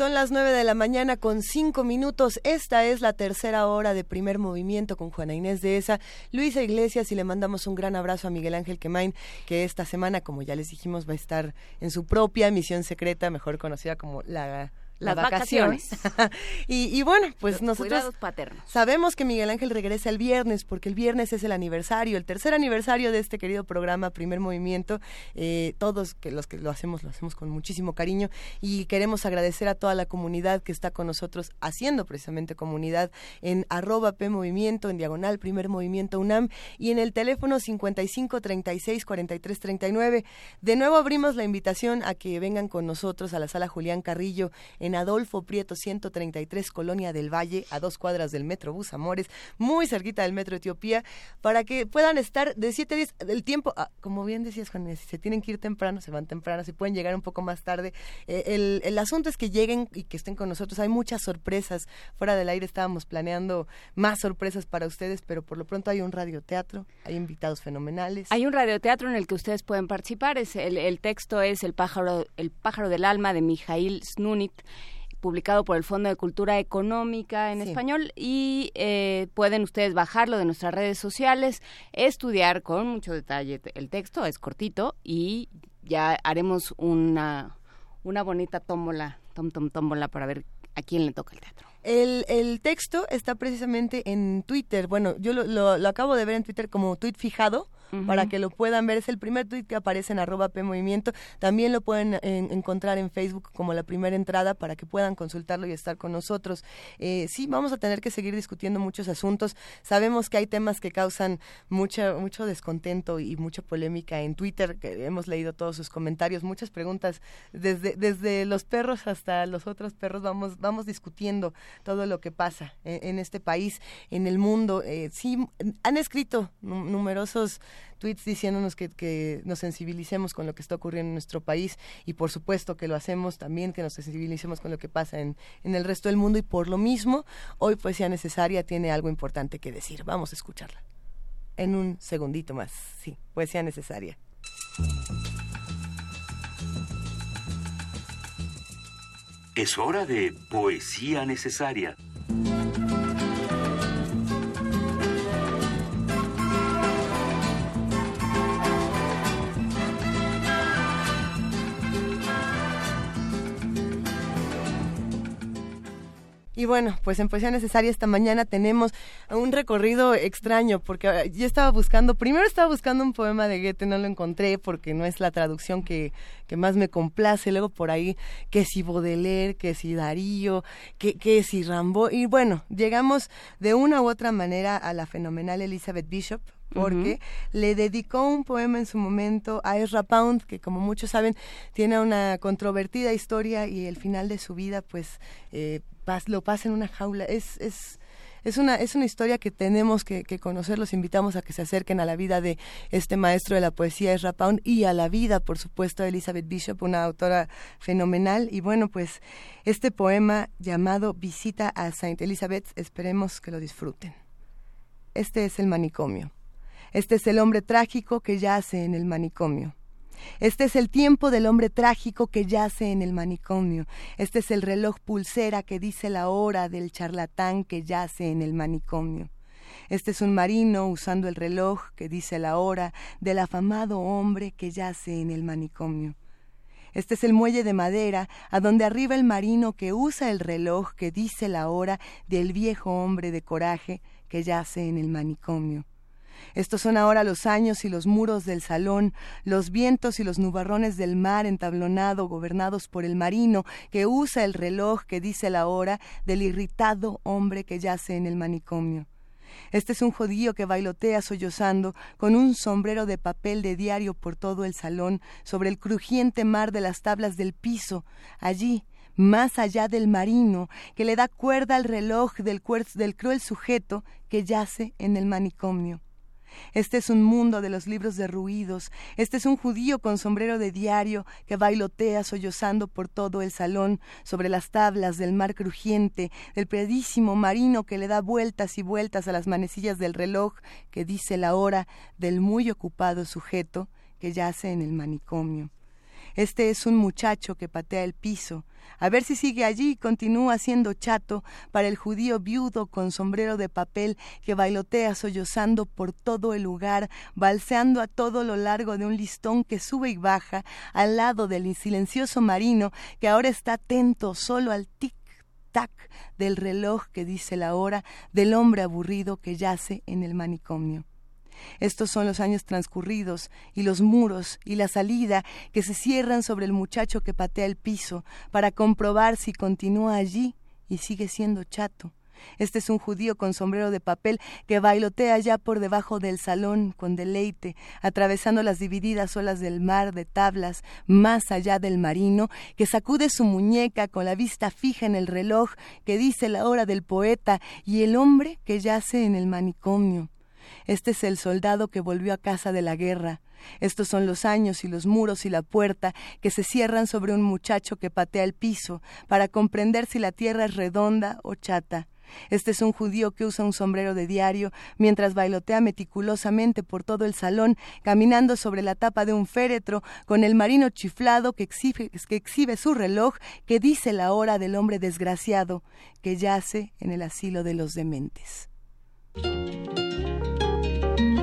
Son las 9 de la mañana con 5 minutos. Esta es la tercera hora de primer movimiento con Juana Inés de esa, Luisa Iglesias y le mandamos un gran abrazo a Miguel Ángel Quemain, que esta semana, como ya les dijimos, va a estar en su propia misión secreta, mejor conocida como la Las vacaciones. [LAUGHS] y, y bueno, pues Los nosotros paternos. sabemos que Miguel Ángel regresa el viernes, porque el viernes es el aniversario, el tercer aniversario de este querido programa Primer Movimiento. Eh, todos que los que lo hacemos, lo hacemos con muchísimo cariño y queremos agradecer a toda la comunidad que está con nosotros haciendo precisamente comunidad en arroba P Movimiento, en diagonal Primer Movimiento UNAM y en el teléfono 55 36 43 39. De nuevo abrimos la invitación a que vengan con nosotros a la sala Julián Carrillo en Adolfo Prieto 133, Colonia del Valle, a dos cuadras del Metrobús Amores, muy cerquita del Metro Etiopía, para que puedan estar de 7 a 10 del tiempo. ah, como bien decías, Juan, si se tienen que ir temprano, se van temprano, si pueden llegar un poco más tarde. Eh, el, el asunto es que lleguen y que estén con nosotros. Hay muchas sorpresas. Fuera del aire estábamos planeando más sorpresas para ustedes, pero por lo pronto hay un radioteatro, hay invitados fenomenales. Hay un radioteatro en el que ustedes pueden participar. Es el, el texto es El pájaro, el pájaro del alma de Mijail Snunit publicado por el Fondo de Cultura Económica en Sí. español y eh, pueden ustedes bajarlo de nuestras redes sociales, estudiar con mucho detalle el texto, es cortito y ya haremos una, una bonita tómbola, tom, tom, tómbola para ver a quién le toca el teatro. El, el texto está precisamente en Twitter. Bueno, yo lo, lo- lo acabo de ver en Twitter como tweet fijado. Para que lo puedan ver, es el primer tweet que aparece en arroba P Movimiento. También lo pueden en- encontrar en Facebook como la primera entrada para que puedan consultarlo y estar con nosotros. Eh, sí, vamos a tener que seguir discutiendo muchos asuntos. Sabemos que hay temas que causan mucha, mucho descontento y mucha polémica en Twitter, que hemos leído todos sus comentarios, muchas preguntas. Desde, desde los perros hasta los otros perros vamos, vamos discutiendo todo lo que pasa en, en este país, en el mundo. Eh, sí, han escrito nu- numerosos tweets diciéndonos que, que nos sensibilicemos con lo que está ocurriendo en nuestro país y por supuesto que lo hacemos también, que nos sensibilicemos con lo que pasa en, en el resto del mundo y por lo mismo hoy Poesía Necesaria tiene algo importante que decir. Vamos a escucharla. En un segundito más, sí, Poesía Necesaria. Es hora de poesía necesaria. Y bueno, pues en Poesía Necesaria esta mañana tenemos un recorrido extraño, porque ah, yo estaba buscando, primero estaba buscando un poema de Goethe, no lo encontré porque no es la traducción que, que más me complace, luego por ahí que si Baudelaire, que si Darío, que, que si Rambo, y bueno, llegamos de una u otra manera a la fenomenal Elizabeth Bishop, porque le dedicó un poema en su momento a Ezra Pound, que como muchos saben tiene una controvertida historia y el final de su vida pues eh, lo pasa en una jaula. Es, es, es, una, es una historia que tenemos que, que conocer, los invitamos a que se acerquen a la vida de este maestro de la poesía Ezra Pound y a la vida, por supuesto, de Elizabeth Bishop, una autora fenomenal. Y bueno, pues este poema llamado Visita a Saint Elizabeth, esperemos que lo disfruten. Este es el manicomio. Este es el hombre trágico que yace en el manicomio. Este es el tiempo del hombre trágico que yace en el manicomio. Este es el reloj pulsera que dice la hora del charlatán que yace en el manicomio. Este es un marino usando el reloj que dice la hora del afamado hombre que yace en el manicomio. Este es el muelle de madera a donde arriba el marino que usa el reloj que dice la hora del viejo hombre de coraje que yace en el manicomio. Estos son ahora los años y los muros del salón, los vientos y los nubarrones del mar entablonado, gobernados por el marino que usa el reloj que dice la hora del irritado hombre que yace en el manicomio. Este es un judío que bailotea sollozando con un sombrero de papel de diario por todo el salón, sobre el crujiente mar de las tablas del piso, allí, más allá del marino, que le da cuerda al reloj del, del cruel sujeto que yace en el manicomio. Este es un mundo de los libros derruidos. Este es un judío con sombrero de diario que bailotea sollozando por todo el salón sobre las tablas del mar crujiente, del predísimo marino que le da vueltas y vueltas a las manecillas del reloj que dice la hora del muy ocupado sujeto que yace en el manicomio. Este es un muchacho que patea el piso. A ver si sigue allí y continúa siendo chato para el judío viudo con sombrero de papel que bailotea sollozando por todo el lugar, balseando a todo lo largo de un listón que sube y baja al lado del silencioso marino que ahora está atento solo al tic tac del reloj que dice la hora del hombre aburrido que yace en el manicomio. Estos son los años transcurridos y los muros y la salida que se cierran sobre el muchacho que patea el piso para comprobar si continúa allí y sigue siendo chato. Este es un judío con sombrero de papel que bailotea ya por debajo del salón con deleite, atravesando las divididas olas del mar de tablas más allá del marino, que sacude su muñeca con la vista fija en el reloj que dice la hora del poeta y el hombre que yace en el manicomio. Este es el soldado que volvió a casa de la guerra. Estos son los años y los muros y la puerta que se cierran sobre un muchacho que patea el piso para comprender si la tierra es redonda o chata. Este es un judío que usa un sombrero de diario mientras bailotea meticulosamente por todo el salón, caminando sobre la tapa de un féretro, con el marino chiflado que exhibe, su reloj que dice la hora del hombre desgraciado que yace en el asilo de los dementes.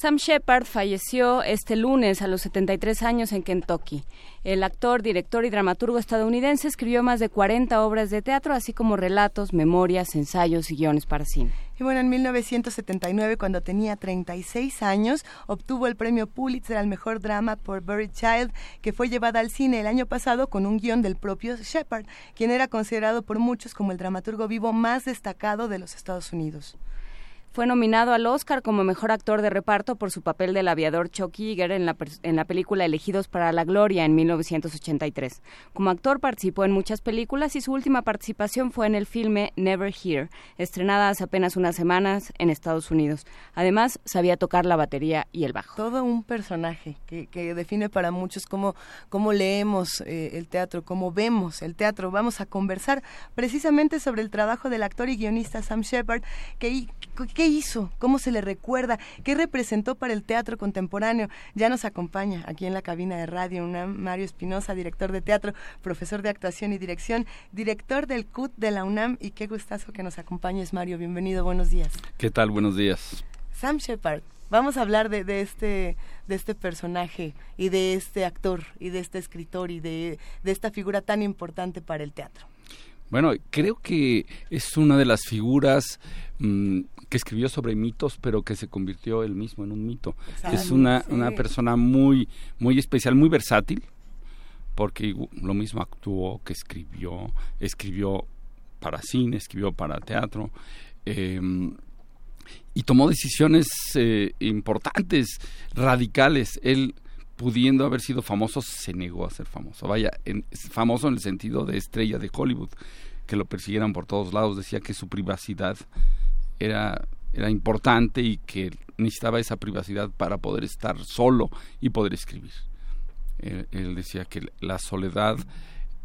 Sam Shepard falleció este lunes a los 73 años en Kentucky. El actor, director y dramaturgo estadounidense escribió más de 40 obras de teatro, así como relatos, memorias, ensayos y guiones para cine. Y bueno, en 1979, cuando tenía 36 años, obtuvo el premio Pulitzer al mejor drama por Buried Child, que fue llevada al cine el año pasado con un guion del propio Shepard, quien era considerado por muchos como el dramaturgo vivo más destacado de los Estados Unidos. Fue nominado al Oscar como mejor actor de reparto por su papel del aviador Chuck Yeager en la, en la película Elegidos para la Gloria en 1983. Como actor participó en muchas películas y su última participación fue en el filme Never Here, estrenada hace apenas unas semanas en Estados Unidos. Además, sabía tocar la batería y el bajo. Todo un personaje que, define para muchos cómo, cómo leemos eh, el teatro, cómo vemos el teatro. Vamos a conversar precisamente sobre el trabajo del actor y guionista Sam Shepard, que, que hizo? ¿Cómo se le recuerda? ¿Qué representó para el teatro contemporáneo? Ya nos acompaña aquí en la cabina de radio una Mario Espinosa, director de teatro, profesor de actuación y dirección, director del CUT de la UNAM y qué gustazo que nos acompañes Mario. Bienvenido, buenos días. ¿Qué tal? Buenos días. Sam Shepard, vamos a hablar de, de, este de este personaje y de este actor y de este escritor y de, de esta figura tan importante para el teatro. Bueno, creo que es una de las figuras mmm, que escribió sobre mitos, pero que se convirtió él mismo en un mito. Exacto, es una, sí. una persona muy, muy especial, muy versátil, porque lo mismo actuó que escribió, escribió para cine, escribió para teatro. Eh, y tomó decisiones eh, importantes, radicales. Él, pudiendo haber sido famoso, se negó a ser famoso. Vaya, en, famoso en el sentido de estrella de Hollywood, que lo persiguieran por todos lados. Decía que su privacidad era, era importante y que necesitaba esa privacidad para poder estar solo y poder escribir. Él, él decía que la soledad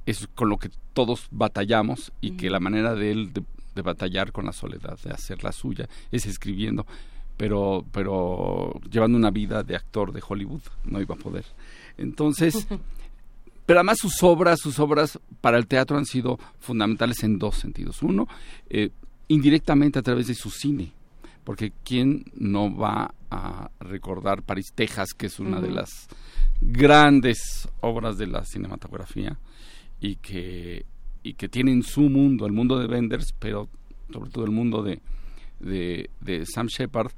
es con lo que todos batallamos y que la manera de él de, de batallar con la soledad, de hacer la suya, es escribiendo pero pero llevando una vida de actor de Hollywood no iba a poder entonces [LAUGHS] pero además sus obras sus obras para el teatro han sido fundamentales en dos sentidos uno eh, indirectamente a través de su cine porque quién no va a recordar París Texas que es una uh -huh. de las grandes obras de la cinematografía y que y que tiene en su mundo el mundo de Wenders pero sobre todo el mundo de de, de Sam Shepard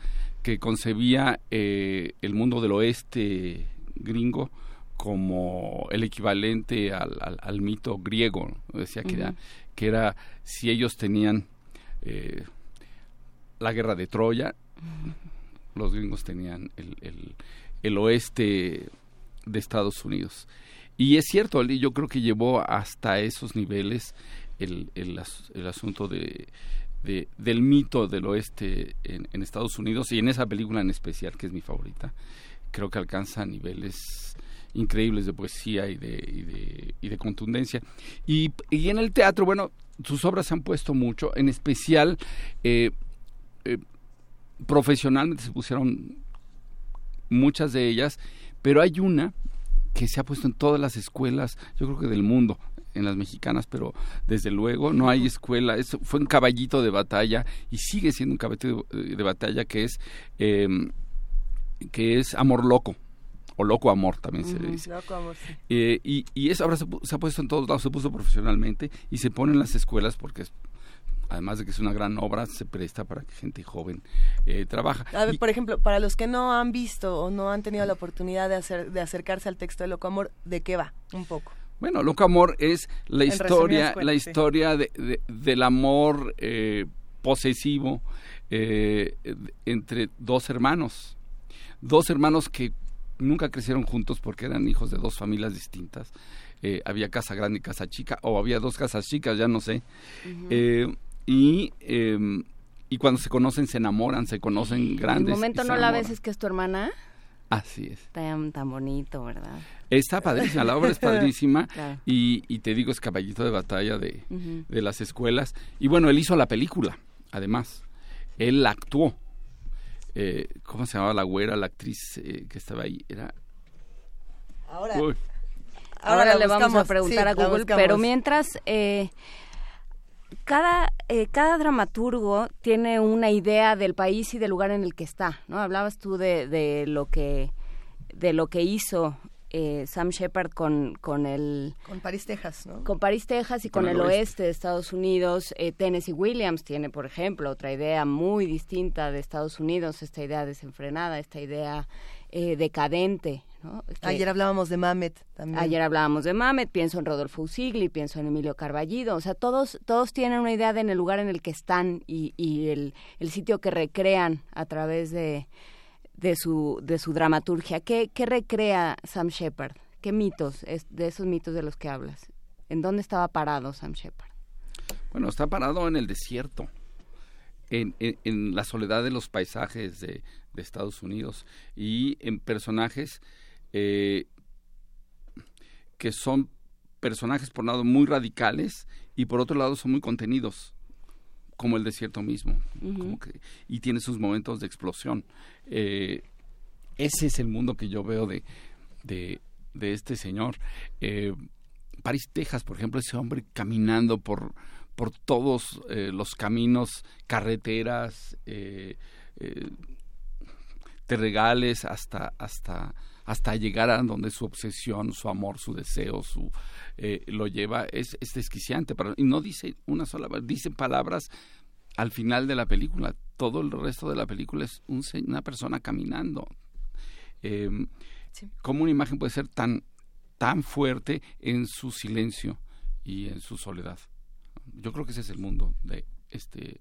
que concebía eh, el mundo del oeste gringo como el equivalente al, al, al mito griego decía que, uh -huh. era, que era si ellos tenían eh, la guerra de Troya los gringos tenían el, el, oeste de Estados Unidos y es cierto yo creo que llevó hasta esos niveles el, el, el asunto de de, del mito del oeste en, en, Estados Unidos y en esa película en especial, que es mi favorita, creo que alcanza niveles increíbles de poesía y de, y de, y de contundencia. Y, y en el teatro, bueno, sus obras se han puesto mucho, en especial eh, eh, profesionalmente se pusieron muchas de ellas, pero hay una que se ha puesto en todas las escuelas, yo creo que del mundo, en las mexicanas, pero desde luego no hay escuela. Eso fue un caballito de batalla y sigue siendo un caballito de, batalla que es eh, que es amor loco o loco amor también se le dice. Loco amor, sí. Eh, y, y eso ahora se, ha puesto en todos lados, se puso profesionalmente y se pone en las escuelas porque es, además de que es una gran obra, se presta para que gente joven eh, trabaja. A ver, Y- por ejemplo, para los que no han visto o no han tenido la oportunidad de, hacer, de acercarse al texto de Loco Amor, ¿de qué va? Un poco. Bueno, Loco Amor es la historia, cuentas, la sí. historia de, de- del amor eh, posesivo eh, entre dos hermanos, dos hermanos que nunca crecieron juntos porque eran hijos de dos familias distintas. Eh, había casa grande y casa chica, o había dos casas chicas, ya no sé. Eh, y eh, y cuando se conocen se enamoran, se conocen El grandes. momento y no se la ves es que es tu hermana. Así es. Tan, tan bonito, ¿verdad? Está padrísima, la obra es [LAUGHS] padrísima Claro. y, y te digo, es caballito de batalla de, de las escuelas. Y bueno, él hizo la película, además. Él la actuó. Eh, ¿Cómo se llamaba la güera, la actriz eh, que estaba ahí? Era... Ahora, Uy. Ahora, le vamos a preguntar sí, a Google, pero mientras eh, cada eh, cada dramaturgo tiene una idea del país y del lugar en el que está, ¿no? Hablabas tú de, de lo que de lo que hizo eh, Sam Shepard con con el Con París, Texas, ¿no? con París, Texas y con, el oeste. de Estados Unidos. Eh, Tennessee Williams tiene, por ejemplo, otra idea muy distinta de Estados Unidos, esta idea desenfrenada, esta idea eh, decadente. ¿no? Que- Ayer hablábamos de Mamet también. Ayer hablábamos de Mamet, pienso en Rodolfo Usigli, pienso en Emilio Carballido, o sea, todos, todos tienen una idea de en el lugar en el que están y, y el, el sitio que recrean a través de, de, su, de su dramaturgia. ¿Qué, ¿Qué recrea Sam Shepard? ¿Qué mitos es de esos mitos de los que hablas? ¿En dónde estaba parado Sam Shepard? Bueno, está parado en el desierto, en, en- la soledad de los paisajes de, de Estados Unidos y en personajes eh, que son personajes por un lado muy radicales y por otro lado son muy contenidos, como el desierto mismo, Ujú. como que- y tiene sus momentos de explosión. Eh, ese es el mundo que yo veo de, de, de este señor. Eh, París, Texas, por ejemplo, ese hombre caminando por, por todos eh, los caminos, carreteras, terregales, hasta, hasta, hasta llegar a donde su obsesión, su amor, su deseo, su eh, lo lleva, es, es desquiciante. Para, y no dice una sola, dice palabras al final de la película. Todo el resto de la película es un una persona caminando. Eh, ¿Cómo una imagen puede ser tan, tan fuerte en su silencio y en su soledad? Yo creo que ese es el mundo de este,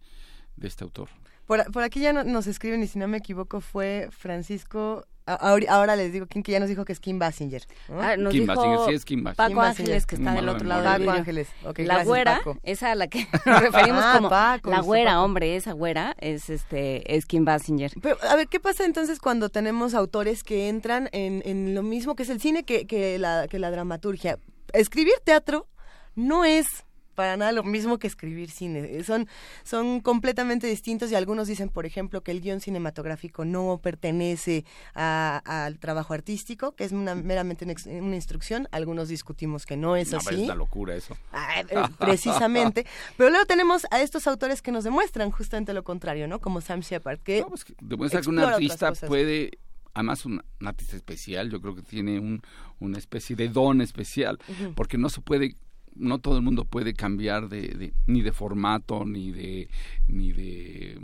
de este autor. Por, por aquí ya no- nos escriben, y si no me equivoco, fue Francisco. ahora les digo quién que ya nos dijo que es Kim Basinger. ¿no? Ah, nos Kim dijo Basinger, sí es Kim Basinger. Paco Kim Basinger. Ángeles, que está del otro lado memoria. del Paco. Ángeles. Ok, la gracias, güera, Paco. esa a la que [LAUGHS] nos referimos Ah, como Paco, la güera, Paco. hombre, esa güera es este es Kim Basinger. Pero, a ver, ¿qué pasa entonces cuando tenemos autores que entran en, en lo mismo que es el cine que, que, la, que la dramaturgia? Escribir teatro no es para nada lo mismo que escribir cine. Son, son completamente distintos y algunos dicen, por ejemplo, que el guion cinematográfico no pertenece a- al trabajo artístico, que es una, meramente una, instrucción. Algunos discutimos que no es No, así. es una locura eso. Ah, eh, [LAUGHS] precisamente. Pero luego tenemos a estos autores que nos demuestran justamente lo contrario, ¿no? Como Sam Shepard, que, Demuestra que un artista puede, además un, un artista especial, yo creo que tiene un, una especie de don especial, porque no se puede, no todo el mundo puede cambiar de, de- ni de formato, ni de, ni de,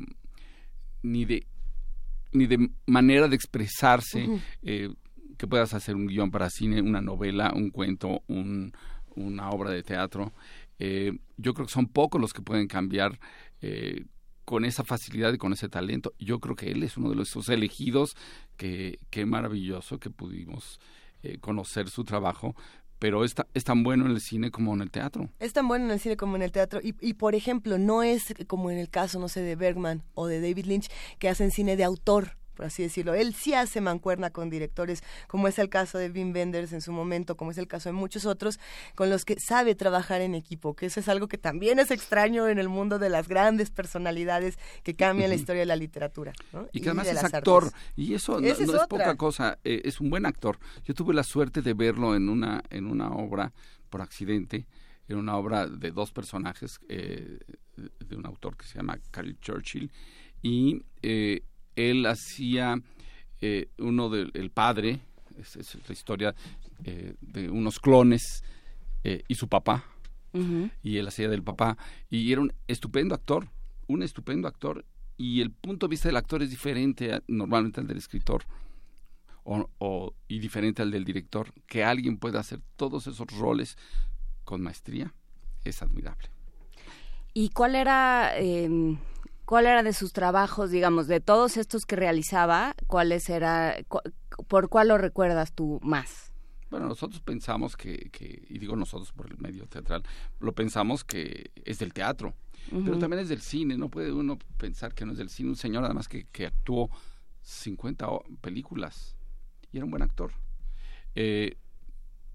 ni de, ni de manera de expresarse, eh, que puedas hacer un guion para cine, una novela, un cuento, un, una obra de teatro. Eh, yo creo que son pocos los que pueden cambiar eh, con esa facilidad y con ese talento. Yo creo que él es uno de los esos elegidos que, que maravilloso que pudimos eh, conocer su trabajo, pero es, es tan bueno en el cine como en el teatro. Es tan bueno en el cine como en el teatro. Y, y, por ejemplo, no es como en el caso, no sé, de Bergman o de David Lynch, que hacen cine de autor. Por así decirlo. Él sí hace mancuerna con directores, como es el caso de Wim Wenders en su momento, como es el caso de muchos otros, con los que sabe trabajar en equipo, que eso es algo que también es extraño en el mundo de las grandes personalidades que cambian la historia de la literatura. ¿no? Y que además de es actor, artes. y eso no, es es poca cosa, eh, es un buen actor. Yo tuve la suerte de verlo en una, en una obra por accidente, en una obra de dos personajes, eh, de un autor que se llama Carl Churchill, y eh, él hacía eh, uno del el padre, es, es la historia eh, de unos clones eh, y su papá, y él hacía del papá, y era un estupendo actor, un estupendo actor, y el punto de vista del actor es diferente a- normalmente al del escritor, o, o- y diferente al del director, que alguien pueda hacer todos esos roles con maestría, es admirable. ¿Y cuál era, eh, cuál era de sus trabajos, digamos, de todos estos que realizaba, cuáles era, cu- por cuál lo recuerdas tú más? Bueno, nosotros pensamos que, que, y digo nosotros por el medio teatral, lo pensamos que es del teatro, pero también es del cine, no puede uno pensar que no es del cine, un señor además que, que actuó 50 o- películas y era un buen actor. Eh,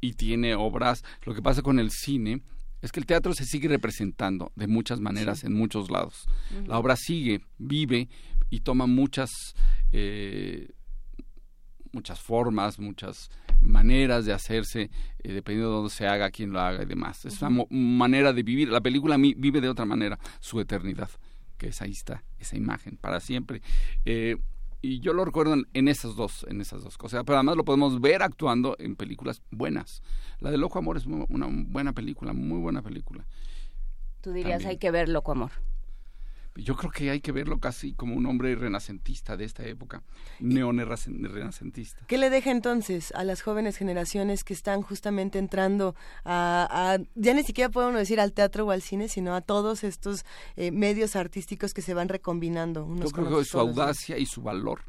y tiene obras, lo que pasa con el cine es que el teatro se sigue representando de muchas maneras Sí. en muchos lados. La obra sigue, vive y toma muchas... eh, muchas formas, muchas maneras de hacerse, eh, dependiendo de dónde se haga, quién lo haga y demás. Es una manera de vivir. La película vive de otra manera su eternidad, que es ahí está, esa imagen, para siempre. Eh, y yo lo recuerdo en, en esas dos, en esas dos cosas. Pero además lo podemos ver actuando en películas buenas. La de Loco Amor es una buena película, muy buena película. Tú dirías, También. hay que ver Loco Amor. Yo creo que hay que verlo casi como un hombre renacentista de esta época, neorenacentista. ¿Qué le deja entonces a las jóvenes generaciones que están justamente entrando a, a- ya ni siquiera podemos decir al teatro o al cine, sino a todos estos eh, medios artísticos que se van recombinando unos Yo creo que su todos audacia y su valor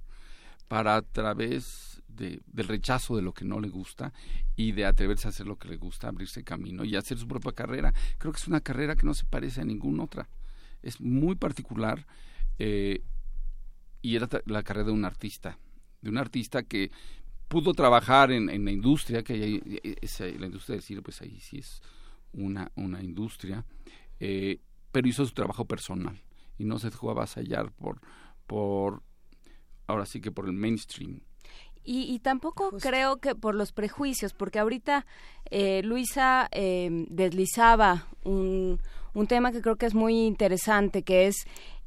para a través de- del rechazo de lo que no le gusta y de atreverse a hacer lo que le gusta, abrirse camino y hacer su propia carrera. Creo que es una carrera que no se parece a ninguna otra. Es muy particular eh, y era la carrera de un artista, de un artista que pudo trabajar en, en la industria, que hay- es- la industria del cine, pues ahí sí es una, una industria, eh, pero hizo su trabajo personal y no se dejó avasallar por, por, ahora sí que por el mainstream. Y, y tampoco creo que por los prejuicios, porque ahorita eh, Luisa eh, deslizaba un, un tema que creo que es muy interesante, que es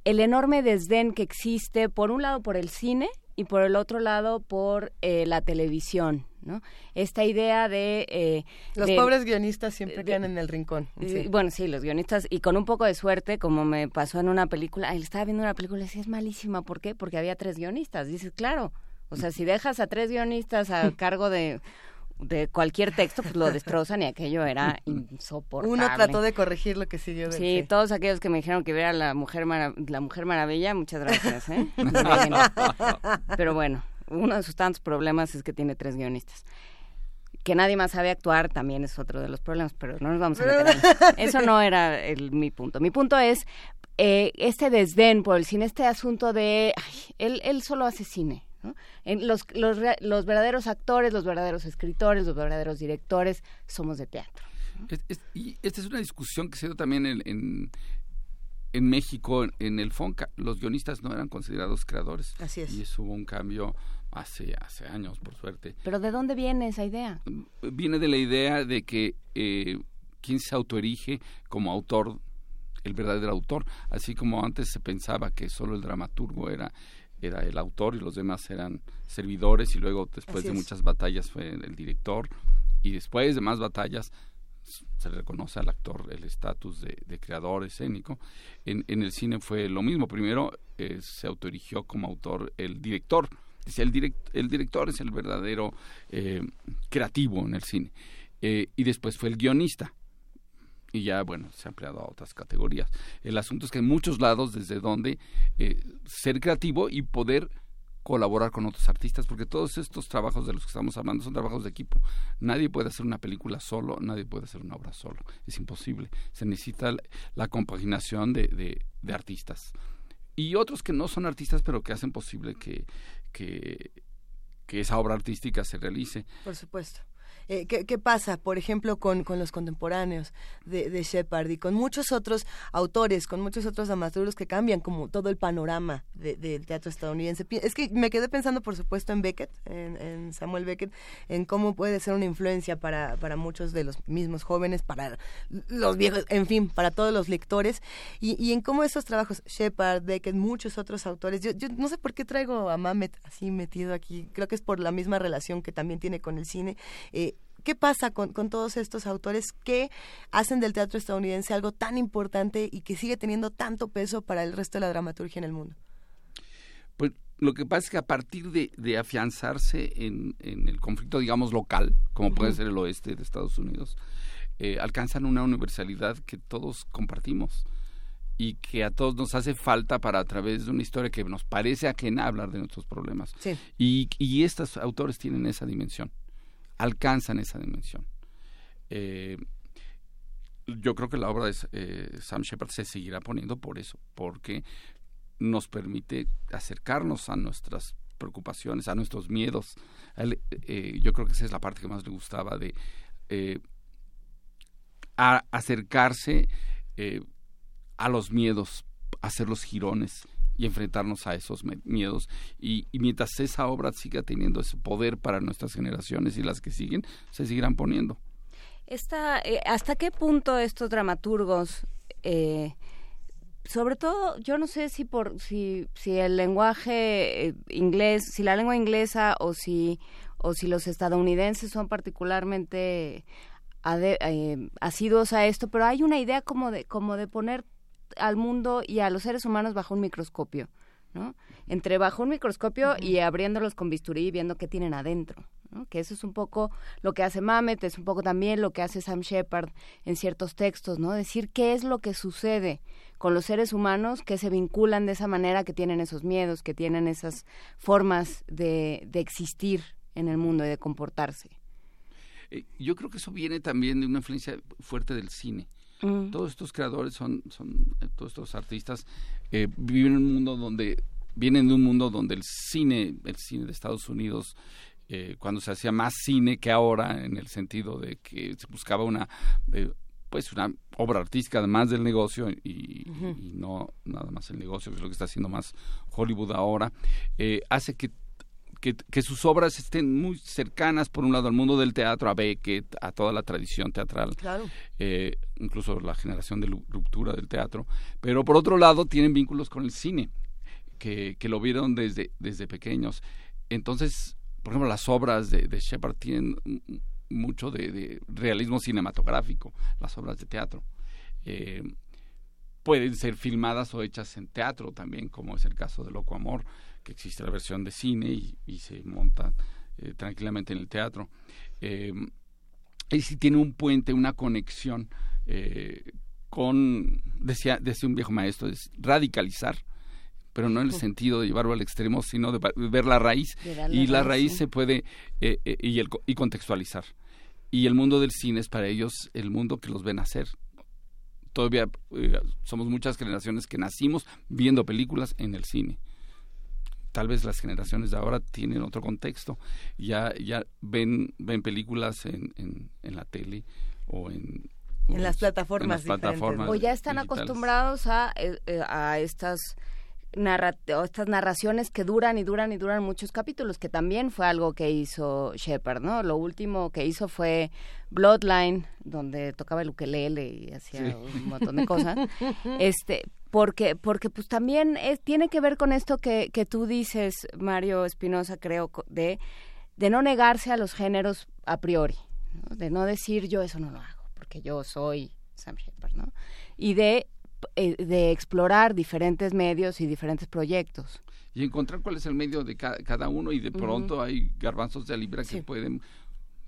el enorme desdén que existe, por un lado, por el cine y por el otro lado, por eh, la televisión. ¿no? Esta idea de... eh, Los de- pobres guionistas siempre quedan en el rincón. Sí. Bueno, sí, los guionistas, y con un poco de suerte, como me pasó en una película, él estaba viendo una película y decía, es malísima, ¿por qué? Porque había tres guionistas. Dices, claro, o sea, si dejas a tres guionistas a [LAUGHS] cargo de, de cualquier texto, pues lo [LAUGHS] destrozan y aquello era insoportable. Uno trató de corregir lo que siguió. del Sí, sí. todos aquellos que me dijeron que viera la mujer la mujer maravilla, muchas gracias, ¿eh? [LAUGHS] Pero bueno, uno de sus tantos problemas es que tiene tres guionistas. Que nadie más sabe actuar también es otro de los problemas, pero no nos vamos a meter. [LAUGHS] Eso no era el, mi punto. Mi punto es eh, este desdén por el cine, este asunto de, ay, él, él solo hace cine. ¿No? En los, los, los verdaderos actores, los verdaderos escritores, los verdaderos directores, somos de teatro. Es- es- y esta es una discusión que se dio también en, en, en México, en, en el FONCA. Los guionistas no eran considerados creadores. Así es. Y eso hubo un cambio hace, hace años, por suerte. Pero ¿de dónde viene esa idea? Viene de la idea de que eh, quien se autoerige como autor, el verdadero autor, así como antes se pensaba que solo el dramaturgo era era el autor y los demás eran servidores y luego después Así de es. muchas batallas fue el director y después de más batallas se reconoce al actor el estatus de, de creador escénico. En, en el cine fue lo mismo. Primero eh, se autoerigió como autor el director. Dice, el, direct- el director es el verdadero eh, creativo en el cine. Eh, y después fue el guionista. Y ya, bueno, se ha ampliado a otras categorías. El asunto es que en muchos lados desde donde eh, ser creativo y poder colaborar con otros artistas, porque todos estos trabajos de los que estamos hablando son trabajos de equipo. Nadie puede hacer una película solo, nadie puede hacer una obra solo. Es imposible. Se necesita la, compaginación de, de, de artistas. Y otros que no son artistas, pero que hacen posible que, que, que esa obra artística se realice. Por supuesto. Eh, ¿qué, pasa, por ejemplo, con, con los contemporáneos de, Shepard y con muchos otros autores, con muchos otros dramaturgos que cambian como todo el panorama de- del teatro estadounidense? Es que me quedé pensando, por supuesto, en Beckett, en, Samuel Beckett, en cómo puede ser una influencia para, para muchos de los mismos jóvenes, para los viejos, en fin, para todos los lectores, y, y en cómo esos trabajos, Shepard, Beckett, muchos otros autores, yo, yo no sé por qué traigo a Mamet así metido aquí, creo que es por la misma relación que también tiene con el cine. Eh, ¿Qué pasa con, con todos estos autores que hacen del teatro estadounidense algo tan importante y que sigue teniendo tanto peso para el resto de la dramaturgia en el mundo? Pues lo que pasa es que a partir de, de afianzarse en, en el conflicto, digamos, local, como puede ser el oeste de Estados Unidos, eh, alcanzan una universalidad que todos compartimos y que a todos nos hace falta para a través de una historia que nos parece ajena hablar de nuestros problemas. Sí. Y, y estos autores tienen esa dimensión, alcanzan esa dimensión. Eh, yo creo que la obra de eh, Sam Shepard se seguirá poniendo por eso, porque nos permite acercarnos a nuestras preocupaciones, a nuestros miedos. Eh, yo creo que esa es la parte que más le gustaba de acercarse a los miedos, hacer los girones y enfrentarnos a esos miedos. Y, mientras esa obra siga teniendo ese poder para nuestras generaciones y las que siguen, se seguirán poniendo. Esta, eh, ¿Hasta qué punto estos dramaturgos, eh, sobre todo, yo no sé si por si, el lenguaje eh, inglés, si la lengua inglesa o si o si los estadounidenses son particularmente asiduos a esto, pero hay una idea como de como de poner al mundo y a los seres humanos bajo un microscopio, ¿no? Entre bajo un microscopio y abriéndolos con bisturí y viendo qué tienen adentro. ¿no? que eso es un poco lo que hace Mamet, es un poco también lo que hace Sam Shepard en ciertos textos, ¿no? Decir qué es lo que sucede con los seres humanos que se vinculan de esa manera, que tienen esos miedos, que tienen esas formas de, de existir en el mundo y de comportarse. Eh, yo creo que eso viene también de una influencia fuerte del cine. Mm. Todos estos creadores son, son eh, todos estos artistas eh, viven en un mundo donde vienen de un mundo donde el cine, el cine de Estados Unidos, eh, cuando se hacía más cine que ahora, en el sentido de que se buscaba una eh, pues una obra artística además del negocio y, y no nada más el negocio que es lo que está haciendo más Hollywood ahora eh, hace que que, que sus obras estén muy cercanas, por un lado, al mundo del teatro, a Beckett, a toda la tradición teatral, Claro. eh, incluso la generación de ruptura del teatro, pero por otro lado tienen vínculos con el cine, que, que lo vieron desde, desde pequeños. Entonces, por ejemplo, las obras de, de Shepard tienen mucho de, de realismo cinematográfico, las obras de teatro. Eh, pueden ser filmadas o hechas en teatro también, como es el caso de Loco Amor, que existe la versión de cine y, y se monta eh, tranquilamente en el teatro. Eh, y si tiene un puente, una conexión eh, con, decía, decía un viejo maestro, es radicalizar, pero no en el sentido de llevarlo al extremo, sino de ver la raíz. Y la raíz, sí. se puede, eh, eh, y, el, y contextualizar. Y el mundo del cine es para ellos el mundo que los ven hacer. Todavía eh, somos muchas generaciones que nacimos viendo películas en el cine tal vez las generaciones de ahora tienen otro contexto. Ya, ya ven, ven películas en, en, en la tele o en... En las plataformas en las diferentes, plataformas O ya están digitales. acostumbrados a, eh, eh, a estas narra- estas narraciones que duran y duran y duran muchos capítulos, que también fue algo que hizo Shepard, ¿no? Lo último que hizo fue Bloodline, donde tocaba el ukelele y hacía Sí. un montón de cosas. este, porque, porque pues también es- tiene que ver con esto que, que tú dices, Mario Espinosa, creo, de, de no negarse a los géneros a priori, ¿no? de no decir yo eso no lo hago, porque yo soy Sam Shepard, ¿no? Y de, de explorar diferentes medios y diferentes proyectos. Y encontrar cuál es el medio de ca- cada uno y de pronto hay garbanzos de libra que pueden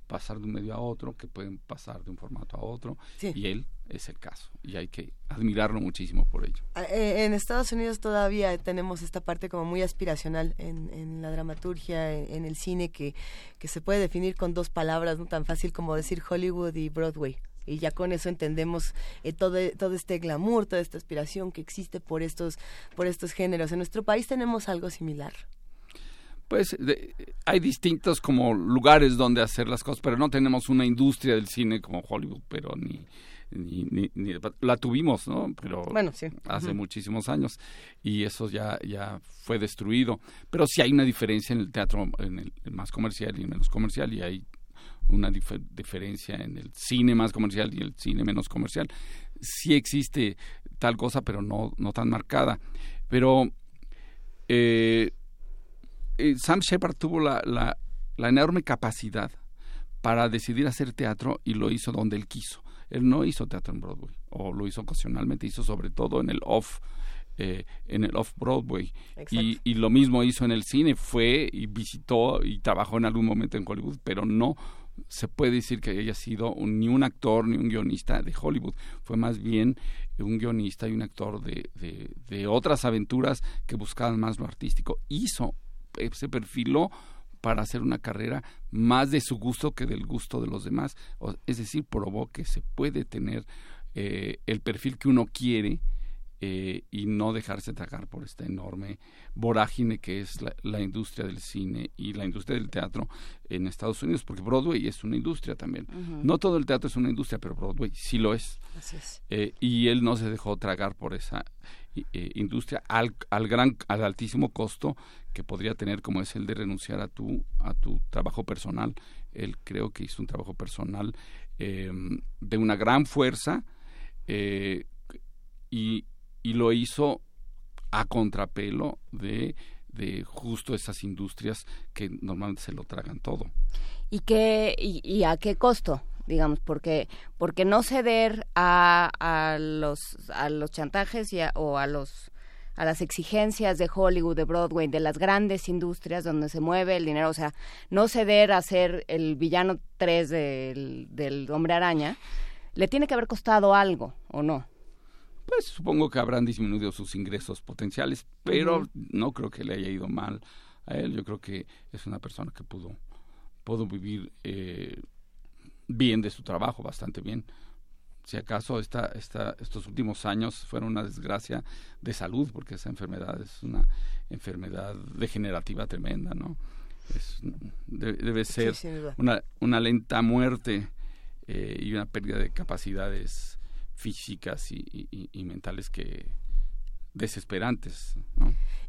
pasar de un medio a otro, que pueden pasar de un formato a otro. Y él es el caso. Y hay que admirarlo muchísimo por ello. Eh, En Estados Unidos todavía tenemos esta parte como muy aspiracional en, en la dramaturgia, en, en el cine, que, que se puede definir con dos palabras, no tan fácil como decir Hollywood y Broadway. Y ya con eso entendemos eh, todo, todo este glamour, toda esta aspiración que existe por estos, por estos géneros. En nuestro país tenemos algo similar. Pues de- hay distintos como lugares donde hacer las cosas, pero no tenemos una industria del cine como Hollywood, pero ni ni, ni- ni- la tuvimos, ¿no? Pero Bueno, sí. hace muchísimos años y eso ya ya fue destruido. Pero sí hay una diferencia en el teatro, en el, más comercial y el menos comercial y hay una dif- diferencia en el cine más comercial y el cine menos comercial. Sí existe tal cosa, pero no, no tan marcada. Pero eh, eh, Sam Shepard tuvo la, la, la enorme capacidad para decidir hacer teatro y lo hizo donde él quiso. Él no hizo teatro en Broadway, o lo hizo ocasionalmente, hizo sobre todo en el off, eh, en el off Broadway. Y, y lo mismo hizo en el cine, fue y visitó y trabajó en algún momento en Hollywood, pero no se puede decir que haya sido ni un actor ni un guionista de Hollywood. Fue más bien un guionista y un actor de, de, de otras aventuras que buscaban más lo artístico. Hizo, eh, se perfiló para hacer una carrera más de su gusto que del gusto de los demás. O- es decir, probó que se puede tener eh, el perfil que uno quiere eh, y no dejarse tragar por esta enorme vorágine que es la, la industria del cine y la industria del teatro en Estados Unidos, porque Broadway es una industria también. No todo el teatro es una industria, pero Broadway sí lo es. Así es. Eh, y él no se dejó tragar por esa eh, industria al, al gran al altísimo costo que podría tener como es el de renunciar a tu a tu trabajo personal él creo que hizo un trabajo personal eh, de una gran fuerza eh, y, y lo hizo a contrapelo de de justo esas industrias que normalmente se lo tragan todo ¿Y, qué, y, a qué costo? Digamos, porque, porque no ceder a, a, los, a los chantajes y a- o a, los, a las exigencias de Hollywood, de Broadway, de las grandes industrias donde se mueve el dinero, o sea, no ceder a ser el villano 3 del, del Hombre Araña, le tiene que haber costado algo, ¿o no? Pues supongo que habrán disminuido sus ingresos potenciales, pero no creo que le haya ido mal a él. Yo creo que es una persona que pudo, pudo vivir eh, bien de su trabajo, bastante bien. Si acaso esta, esta, estos últimos años fueron una desgracia de salud, porque esa enfermedad es una enfermedad degenerativa tremenda, ¿no? Es, de- debe ser una lenta muerte eh, y una pérdida de capacidades físicas y, y- mentales que desesperantes.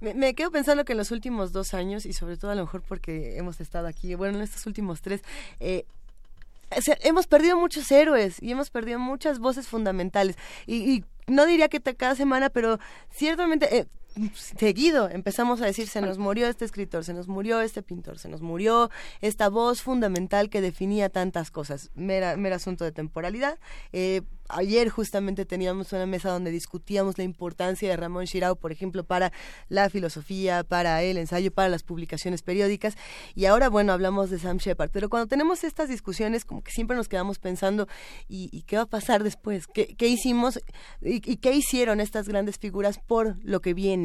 Me, quedo pensando que en los últimos dos años, y sobre todo a lo mejor porque hemos estado aquí, bueno, en estos últimos tres, eh, hemos perdido muchos héroes y hemos perdido muchas voces fundamentales. Y, no diría que cada semana, pero ciertamente eh, seguido empezamos a decir, se nos murió este escritor, se nos murió este pintor, se nos murió esta voz fundamental que definía tantas cosas. Mera, mero asunto de temporalidad. Eh, ayer justamente teníamos una mesa donde discutíamos la importancia de Ramón Shirao, por ejemplo, para la filosofía, para el ensayo, para las publicaciones periódicas. Y ahora, bueno, hablamos de Sam Shepard. Pero cuando tenemos estas discusiones, como que siempre nos quedamos pensando, ¿y, y qué va a pasar después? ¿Qué, qué hicimos y, y qué hicieron estas grandes figuras por lo que viene?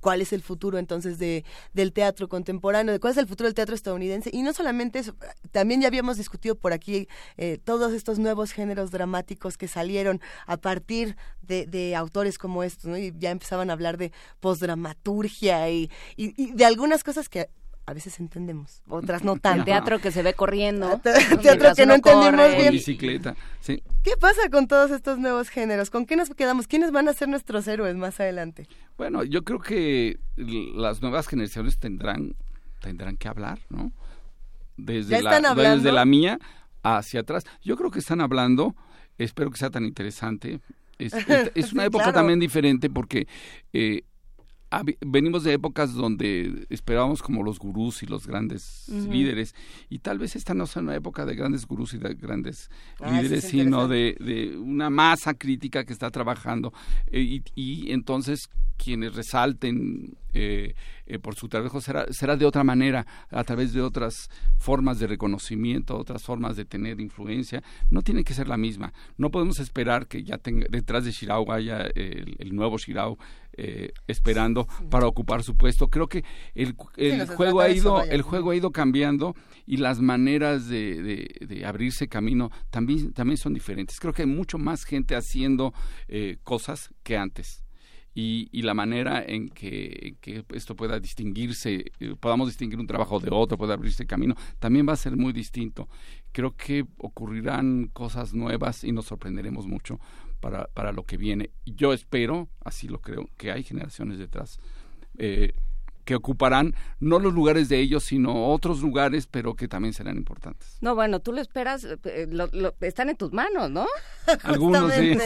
Cuál es el futuro entonces de, del teatro contemporáneo, cuál es el futuro del teatro estadounidense. Y no solamente eso, también ya habíamos discutido por aquí eh, todos estos nuevos géneros dramáticos que salieron a partir de, autores como estos, ¿no? Y ya empezaban a hablar de posdramaturgia y de algunas cosas que a veces entendemos, otras no tanto. [LAUGHS] Teatro que se ve corriendo. [LAUGHS] Teatro que no entendimos corre. bien. En bicicleta, sí. ¿Qué pasa con todos estos nuevos géneros? ¿Con qué nos quedamos? ¿Quiénes van a ser nuestros héroes más adelante? Bueno, yo creo que las nuevas generaciones tendrán tendrán que hablar, ¿no? Desde ¿Ya la, están hablando? desde la mía hacia atrás. Yo creo que están hablando, espero que sea tan interesante. Es, [LAUGHS] es- es una Sí, época claro. también diferente porque eh, venimos de épocas donde esperábamos como los gurús y los grandes líderes y tal vez esta no sea una época de grandes gurús y de grandes Ah, líderes, es sino de, de una masa crítica que está trabajando eh, y, y entonces quienes resalten eh, eh, por su trabajo será, será de otra manera, a través de otras formas de reconocimiento, otras formas de tener influencia. No tiene que ser la misma. No podemos esperar que ya tenga, detrás de Shirao haya el, el nuevo Shirao eh, esperando para ocupar su puesto. Creo que el, el juego ha ido, el juego ha ido cambiando y las maneras de, de- de abrirse camino también, también son diferentes. Creo que hay mucho más gente haciendo eh, cosas que antes. Y, y la manera en que, que esto pueda distinguirse, eh, podamos distinguir un trabajo de otro, pueda abrirse camino, también va a ser muy distinto. Creo que ocurrirán cosas nuevas y nos sorprenderemos mucho para, para lo que viene. Yo espero, así lo creo, que hay generaciones detrás. Eh, que ocuparán no los lugares de ellos, sino otros lugares, pero que también serán importantes. No, bueno, tú lo esperas, eh, lo- lo- están en tus manos, ¿no? [LAUGHS] Algunos sí.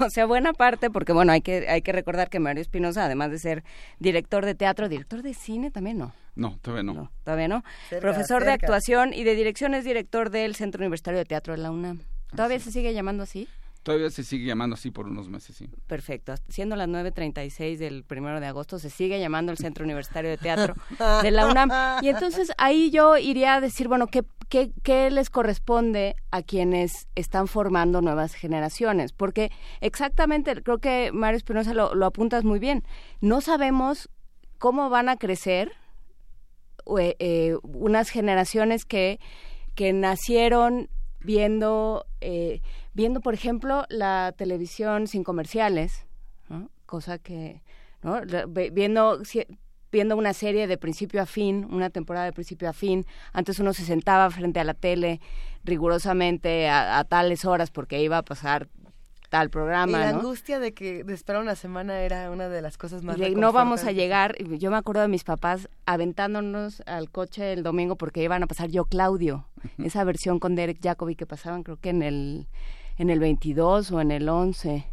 o sea, buena parte, porque bueno, hay que, hay que recordar que Mario Espinosa, además de ser director de teatro, director de cine también, ¿no? No, todavía no. Todavía no. Cerca, Profesor de actuación y de dirección es director del Centro Universitario de Teatro de la UNAM. ¿Todavía se sigue llamando así? Todavía se sigue llamando así por unos meses, sí. Perfecto. Siendo las 9.36 del primero de agosto, se sigue llamando el Centro Universitario de Teatro de la UNAM. Y entonces ahí yo iría a decir, bueno, ¿qué, qué, qué les corresponde a quienes están formando nuevas generaciones? Porque exactamente, creo que Mario Espinosa lo, lo apuntas muy bien. No sabemos cómo van a crecer eh, eh, unas generaciones que, que nacieron viendo, eh, viendo, por ejemplo, la televisión sin comerciales, ¿no? cosa que, ¿no? La- viendo, viendo una serie de principio a fin, una temporada de principio a fin, antes uno se sentaba frente a la tele rigurosamente a, a tales horas porque iba a pasar tal Y programa, la ¿no? angustia de que de esperar una semana era una de las cosas más de no vamos a llegar. Yo me acuerdo de mis papás aventándonos al coche el domingo porque iban a pasar Yo Claudio, esa versión con Derek Jacobi que pasaban creo que en el en el 22 o en el 11.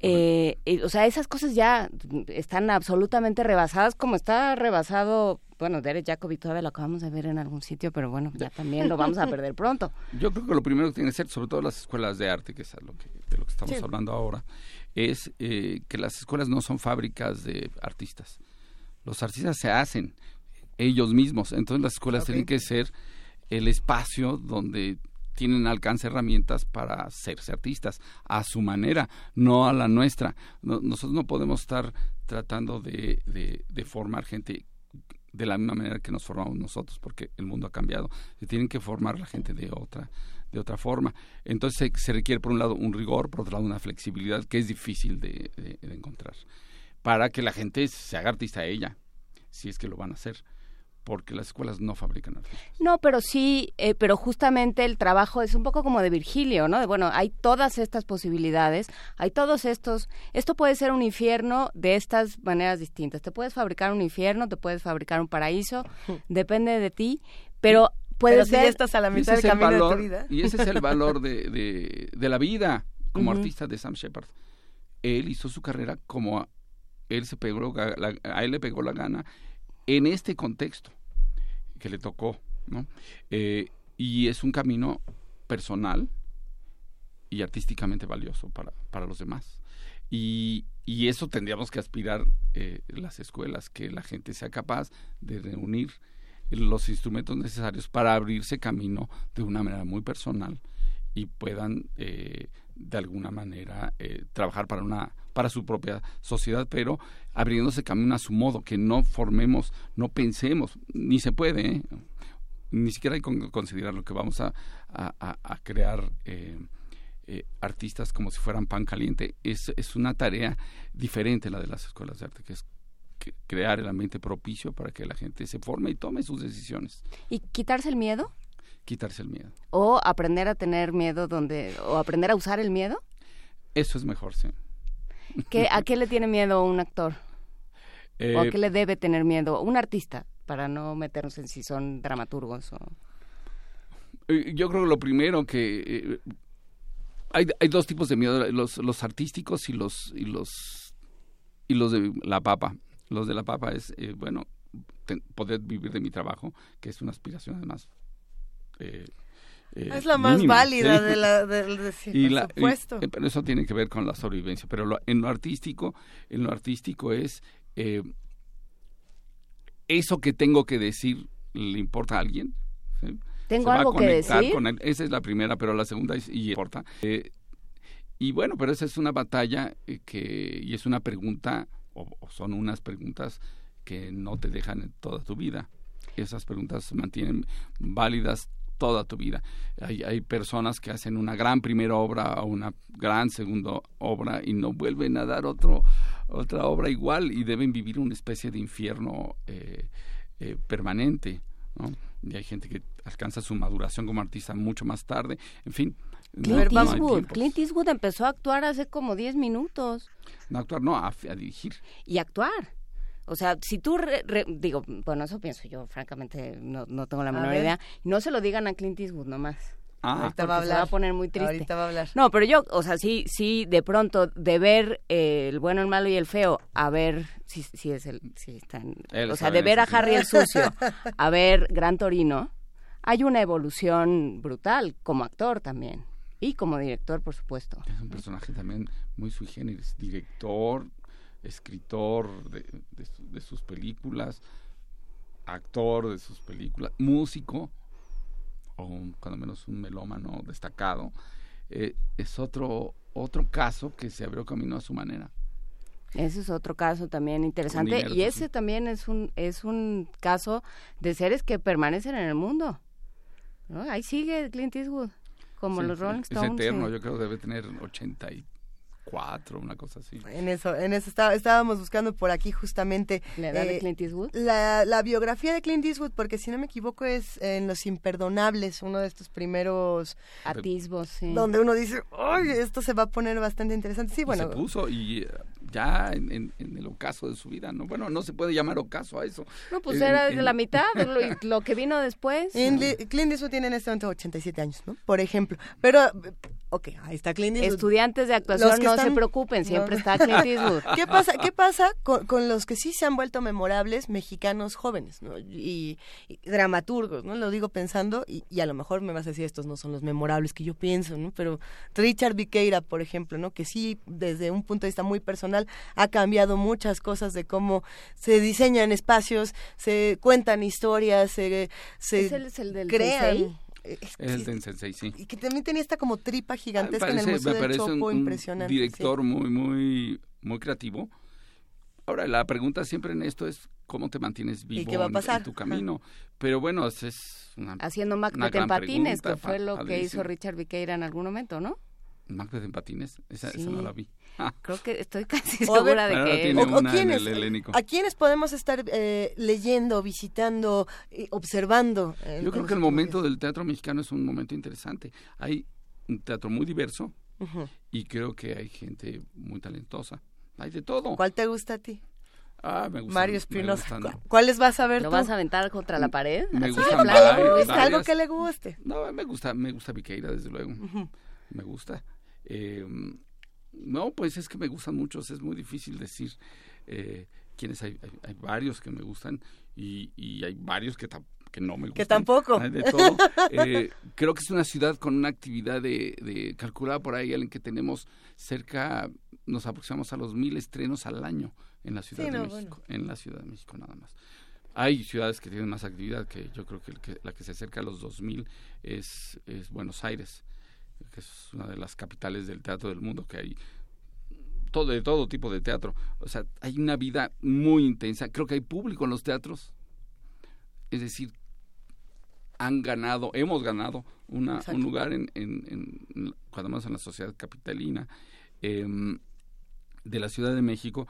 Eh, o sea, esas cosas ya están absolutamente rebasadas, como está rebasado, bueno, Derek Jacobi todavía lo acabamos de ver en algún sitio, pero bueno, ya también lo vamos a perder pronto. [LAUGHS] Yo creo que lo primero que tiene que ser, sobre todo las escuelas de arte, que es lo que, de lo que estamos Sí. hablando ahora, es eh, que las escuelas no son fábricas de artistas. Los artistas se hacen ellos mismos. Entonces las escuelas tienen que ser el espacio donde tienen alcance herramientas para hacerse artistas a su manera, no a la nuestra. No- nosotros no podemos estar tratando de, formar gente de la misma manera que nos formamos nosotros, porque el mundo ha cambiado. Se tienen que formar la gente de otra, de otra forma. Entonces se, requiere por un lado un rigor, por otro lado una flexibilidad que es difícil de, de- encontrar, para que la gente se haga artista ella, si es que lo van a hacer, porque las escuelas no fabrican artistas. No, pero sí, eh, pero justamente el trabajo es un poco como de Virgilio, ¿no? De, bueno, hay todas estas posibilidades, hay todos estos, esto puede ser un infierno de estas maneras distintas. Te puedes fabricar un infierno, te puedes fabricar un paraíso, [LAUGHS] depende de ti, pero puedes si ya ver... estás a la mitad del camino de tu vida. Y ese es el [LAUGHS] valor de, de- de la vida como artista de Sam Shepard. Él hizo su carrera como a, él se pegó la- la- a él le pegó la gana en este contexto que le tocó. Eh, y es un camino personal y artísticamente valioso para, para los demás. Y, y eso tendríamos que aspirar eh, las escuelas, que la gente sea capaz de reunir los instrumentos necesarios para abrirse camino de una manera muy personal y puedan eh, de alguna manera eh, trabajar para una para su propia sociedad pero abriéndose camino a su modo que no formemos no pensemos ni se puede ¿eh? ni siquiera hay que considerar lo que vamos a, a- a- a crear eh, eh, artistas como si fueran pan caliente es, es una tarea diferente la de las escuelas de arte que es crear el ambiente propicio para que la gente se forme y tome sus decisiones ¿Y quitarse el miedo? quitarse el miedo ¿O aprender a tener miedo donde, o aprender a usar el miedo? eso es mejor sí ¿Qué, ¿A qué le tiene miedo un actor? ¿O a Eh, qué le debe tener miedo un artista? Para no meternos en si son dramaturgos o... Eh, Yo creo que lo primero que eh, hay, hay dos tipos de miedo, los, los artísticos y los y los y los de la papa. Los de la papa es eh, bueno ten- poder vivir de mi trabajo, que es una aspiración además. eh, eh, Es la más mínima, válida ¿sí? de la- del- de- sí, Y por la- supuesto. eh, pero eso tiene que ver con la sobrevivencia. Pero lo- en lo artístico, en lo artístico es eh, eso que tengo que decir le importa a alguien. ¿sí? ¿Tengo Se va a algo que conectar decir? con él. Esa es la primera, pero la segunda es y importa. Eh, y bueno, pero esa es una batalla que y es una pregunta o, o son unas preguntas que no te dejan en toda tu vida. Esas preguntas se mantienen válidas toda tu vida. Hay, hay personas que hacen una gran primera obra o una gran segunda obra y no vuelven a dar otro, otra obra igual y deben vivir una especie de infierno eh, eh, permanente. ¿no? Y hay gente que alcanza su maduración como artista mucho más tarde. En fin. no Eastwood. Clint Eastwood empezó a actuar hace como 10 minutos. No actuar, no, a, a dirigir. y actuar. O sea, si tú, re- re- digo, bueno, eso pienso yo, francamente, no, no tengo la menor idea. No se lo digan a Clint Eastwood nomás. Ah. Ahorita va a porque se va hablar. a poner muy triste. Ahorita va a hablar. No, pero yo, o sea, sí, sí, de pronto, de ver eh, el bueno, el malo y el feo, a ver si, si es el, si están, Él o sea, de ver a sí. Harry el sucio, [LAUGHS] a ver Gran Torino, hay una evolución brutal como actor también y como director, por supuesto. Es un personaje también muy sui generis, director, escritor de, de su- de sus películas, actor de sus películas, músico, o un- cuando menos un melómano destacado. Eh, es otro, otro caso que se abrió camino a su manera. Ese es otro caso también interesante dinero, y pues, ese también es un es un caso de seres que permanecen en el mundo. ¿no? Ahí sigue Clint Eastwood, como Sí, los Rolling es Stones. eterno, sí. yo creo que debe tener 84, una cosa así. En eso, en eso está- estábamos buscando por aquí justamente. ¿La edad de eh, Clint Eastwood? La, la biografía de Clint Eastwood, porque si no me equivoco es en Los Imperdonables, uno de estos primeros... Atisbos, sí. Donde uno dice, ¡ay, esto se va a poner bastante interesante! Sí, Y bueno... se puso y eh, ya en, en- en el ocaso de su vida, ¿no? Bueno, no se puede llamar ocaso a eso. No, pues En- era en- de la mitad, [LAUGHS] lo, y lo que vino después. En Clint Eastwood tiene en este momento 87 años, ¿no? Por ejemplo. Pero, Ok, ahí está Clint Eastwood. Estudiantes de actuación, no se preocupen, siempre no. está Clint Eastwood. [LAUGHS] ¿Qué pasa, qué pasa con, con, los que sí se han vuelto memorables mexicanos jóvenes ¿no? y, dramaturgos? no Lo digo pensando, y, y, a lo mejor me vas a decir, estos no son los memorables que yo pienso, ¿no? pero Richard Viqueira, por ejemplo, no que sí, desde un punto de vista muy personal, ha cambiado muchas cosas de cómo se diseñan espacios, se cuentan historias, se, se crean. Es que, el Tensensei, sí. Y que también tenía esta como tripa gigantesca parece, en el Museo del Chopo, un, impresionante. Director muy, muy, muy creativo. Ahora, la pregunta siempre en esto es cómo te mantienes vivo ¿Y qué va a pasar? En, tu camino. Pero bueno, es una Haciendo Macbeth en patines, pregunta, que fue lo que hizo Richard Viqueira en algún momento, ¿no? Macbeth en patines, esa, no la vi. [LAUGHS] Creo que estoy casi O a ver- segura de que... tiene O- quiénes- el. ¿A quiénes podemos estar eh, leyendo, visitando, y observando? en- Yo creo que el momento del teatro mexicano es un momento interesante. Hay un teatro muy diverso y creo que hay gente muy talentosa. Hay de todo. ¿Cuál te gusta a ti? Ah, me gustan- Mario Espinosa. gustan- ¿Cu- ¿Cuáles vas a ver ¿Lo tú? vas a aventar contra la pared? Me varios, Luis. Algo que le guste. No, me gusta, me gusta Viqueira, desde luego. Me gusta. Eh, no, pues es que me gustan muchos, es muy difícil decir eh, quiénes hay, hay. hay varios que me gustan y, y hay varios que, que no me gustan. Que tampoco. De todo. [LAUGHS] Eh, creo que es una ciudad con una actividad de, de calculada por ahí, en que tenemos cerca, nos aproximamos a los mil estrenos al año en la Ciudad Sí, de no, México. En la Ciudad de México nada más. Hay ciudades que tienen más actividad, que yo creo que, el que la que se acerca a los 2000 es, es Buenos Aires, que es una de las capitales del teatro del mundo, que hay todo, de todo tipo de teatro. O sea, hay una vida muy intensa. Creo que hay público en los teatros. Es decir, han ganado, hemos ganado una, un lugar en, en, en- cuando más en la sociedad capitalina em, de la Ciudad de México.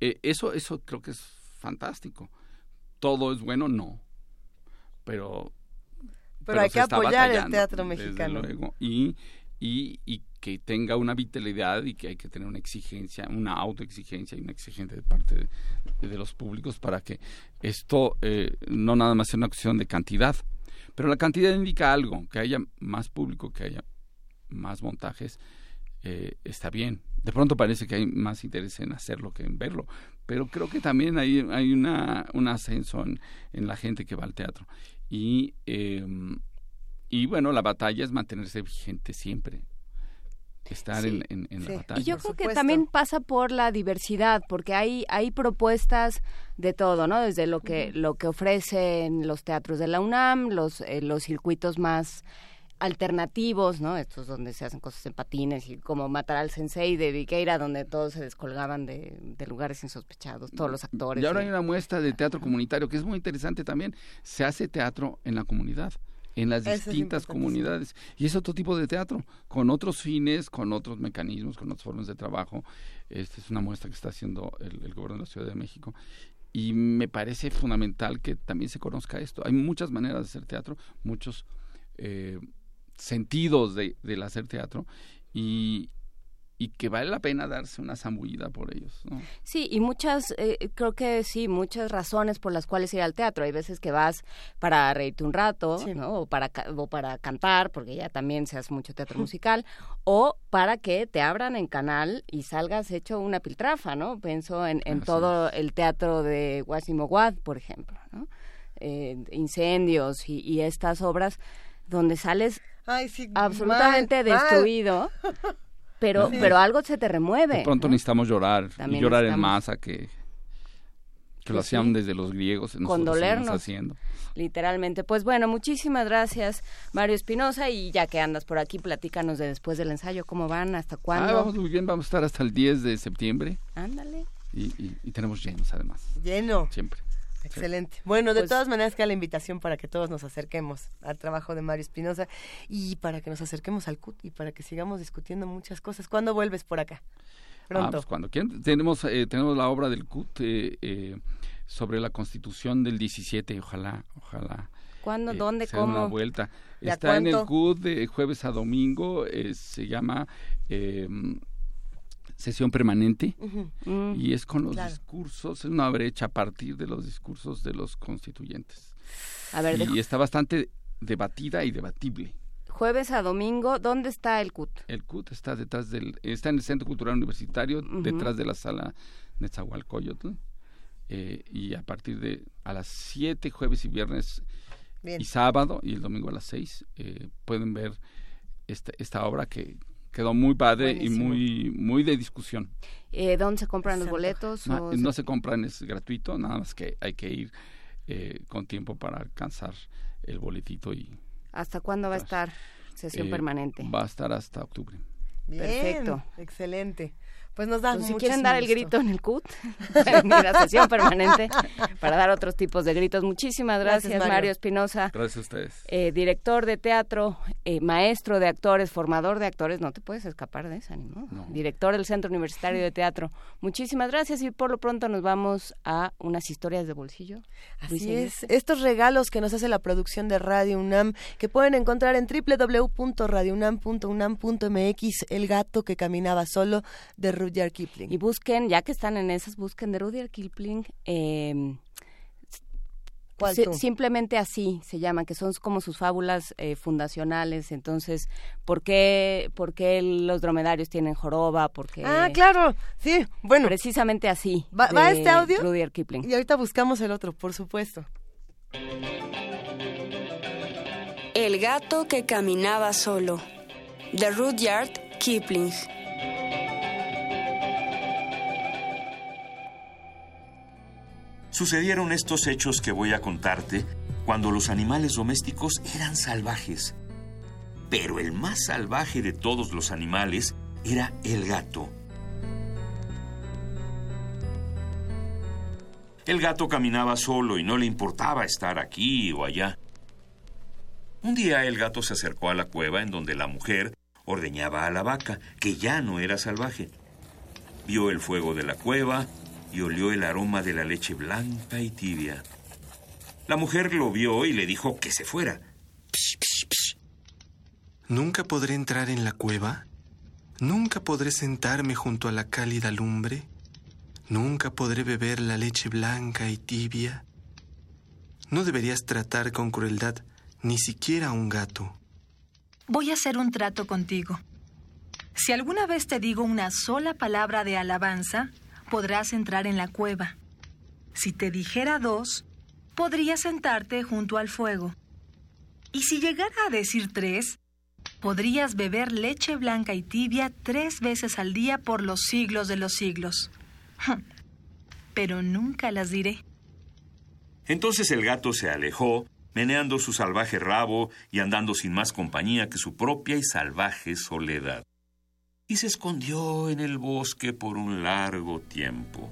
Eh, eso, eso creo que es fantástico. ¿Todo es bueno? No. Pero Pero hay que apoyar el teatro desde mexicano. luego. Y, y, y que tenga una vitalidad y que hay que tener una exigencia, una autoexigencia y una exigencia de parte de, de los públicos para que esto eh, no nada más sea una cuestión de cantidad. Pero la cantidad indica algo, que haya más público, que haya más montajes, eh, está bien. De pronto parece que hay más interés en hacerlo que en verlo, pero creo que también hay, hay una, un ascenso en, en la gente que va al teatro. Y, eh, y bueno, la batalla es mantenerse vigente siempre, estar Sí. en, en- en Sí. la batalla. Y yo creo que también pasa por la diversidad, porque hay hay propuestas de todo, ¿no? Desde lo que lo que ofrecen los teatros de la UNAM, los eh, los circuitos más alternativos, ¿no? Estos donde se hacen cosas en patines y como matar al sensei de Viqueira, donde todos se descolgaban de, de lugares insospechados, todos los actores. Y ahora y- hay una muestra de teatro comunitario que es muy interesante también. Se hace teatro en la comunidad, en las Eso distintas comunidades. Y es otro tipo de teatro, con otros fines, con otros mecanismos, con otras formas de trabajo. Esta es una muestra que está haciendo el, el gobierno de la Ciudad de México. Y me parece fundamental que también se conozca esto. Hay muchas maneras de hacer teatro, muchos eh, sentidos de, del hacer teatro. Y, y que vale la pena darse una zambullida por ellos. ¿no? Sí, y muchas, eh, creo que sí, muchas razones por las cuales ir al teatro. Hay veces que vas para reírte un rato, ¿no? O para, o para cantar, porque ya también se hace mucho teatro musical, o para que te abran en canal y salgas hecho una piltrafa, ¿no? Pienso en, en todo el teatro de Guasimoguad, por ejemplo, ¿no? Eh, incendios y, y estas obras donde sales Ay, sí, absolutamente mal, mal. destruido. [LAUGHS] Pero, Sí. pero algo se te remueve. De pronto necesitamos llorar, También y llorar en necesitamos. masa que, que lo Pues sí. hacían desde los griegos, Condolernos. haciendo. Literalmente. Pues bueno, muchísimas gracias, Mario Espinosa. Y ya que andas por aquí, platícanos de después del ensayo, cómo van, hasta Ah, cuándo. vamos muy bien, vamos a estar hasta el 10 de septiembre Ándale. y, y- y tenemos llenos además. Lleno. Siempre. Excelente. Bueno, de Pues- todas maneras queda la invitación para que todos nos acerquemos al trabajo de Mario Espinosa y para que nos acerquemos al CUT y para que sigamos discutiendo muchas cosas. ¿Cuándo vuelves por acá? Pronto. Ah, pues cuando quieran. Tenemos, eh, tenemos la obra del CUT eh, eh, sobre la constitución del 17, ojalá, ojalá. ¿Cuándo? eh, ¿Dónde? se den una ¿Cómo? vuelta. ¿De a Está en el? CUT de jueves a domingo, eh, se llama eh, sesión permanente. Mm, y es con los claro. discursos, es una brecha a partir de los discursos de los constituyentes. A ver, de y está bastante debatida y debatible. jueves a domingo, ¿dónde está el CUT? El CUT está detrás del, está en el Centro Cultural Universitario, detrás de la sala Netzahualcoyotl. Eh, y a partir de a las 7, jueves y viernes Bien. y sábado, y el domingo a las 6, eh, pueden ver esta, esta obra que quedó muy padre Buenísimo. y muy, muy de discusión. Eh, ¿Dónde se compran los boletos? No, o no se- se compran, es gratuito, nada más que hay que ir eh, con tiempo para alcanzar el boletito y ¿Hasta cuándo va a estar sesión eh, permanente? Va a estar hasta octubre. Bien, Perfecto. Excelente. Pues nos da Pues si quieren dar el gusto. grito en el CUT, [LAUGHS] en la sesión permanente, para dar otros tipos de gritos. Muchísimas gracias, Gracias, Mario. Espinosa. Gracias a ustedes. eh, director de teatro, eh, maestro de actores, formador de actores, no te puedes escapar de esa, ni modo. Director del Centro Universitario de Teatro. Muchísimas gracias y por lo pronto nos vamos a unas historias de bolsillo. Así es, estos regalos que nos hace la producción de Radio UNAM, que pueden encontrar en www.radiounam.unam.mx, El gato que caminaba solo, de Rudyard Kipling. Y busquen, ya que están en esas, busquen de Rudyard Kipling. Eh, ¿Cuál si- tú? simplemente así se llaman, que son como sus fábulas eh, fundacionales. Entonces, ¿por qué, ¿por qué los dromedarios tienen joroba? Porque Ah, claro, sí, bueno. Precisamente así. ¿Va, va este audio? Rudyard Kipling. Y ahorita buscamos el otro, por supuesto. El gato que caminaba solo, de Rudyard Kipling. Sucedieron estos hechos que voy a contarte cuando los animales domésticos eran salvajes. Pero el más salvaje de todos los animales era el gato. El gato caminaba solo y no le importaba estar aquí o allá. Un día el gato se acercó a la cueva en donde la mujer ordeñaba a la vaca, que ya no era salvaje. Vio el fuego de la cueva y olió el aroma de la leche blanca y tibia. La mujer lo vio y le dijo que se fuera. ¿Nunca podré entrar en la cueva? ¿Nunca podré sentarme junto a la cálida lumbre? ¿Nunca podré beber la leche blanca y tibia? No deberías tratar con crueldad ni siquiera a un gato. Voy a hacer un trato contigo. Si alguna vez te digo una sola palabra de alabanza, podrás entrar en la cueva. Si te dijera dos, podrías sentarte junto al fuego. Y si llegara a decir tres, podrías beber leche blanca y tibia tres veces al día por los siglos de los siglos. [LAUGHS] Pero nunca las diré. Entonces el gato se alejó, meneando su salvaje rabo y andando sin más compañía que su propia y salvaje soledad. Y se escondió en el bosque por un largo tiempo.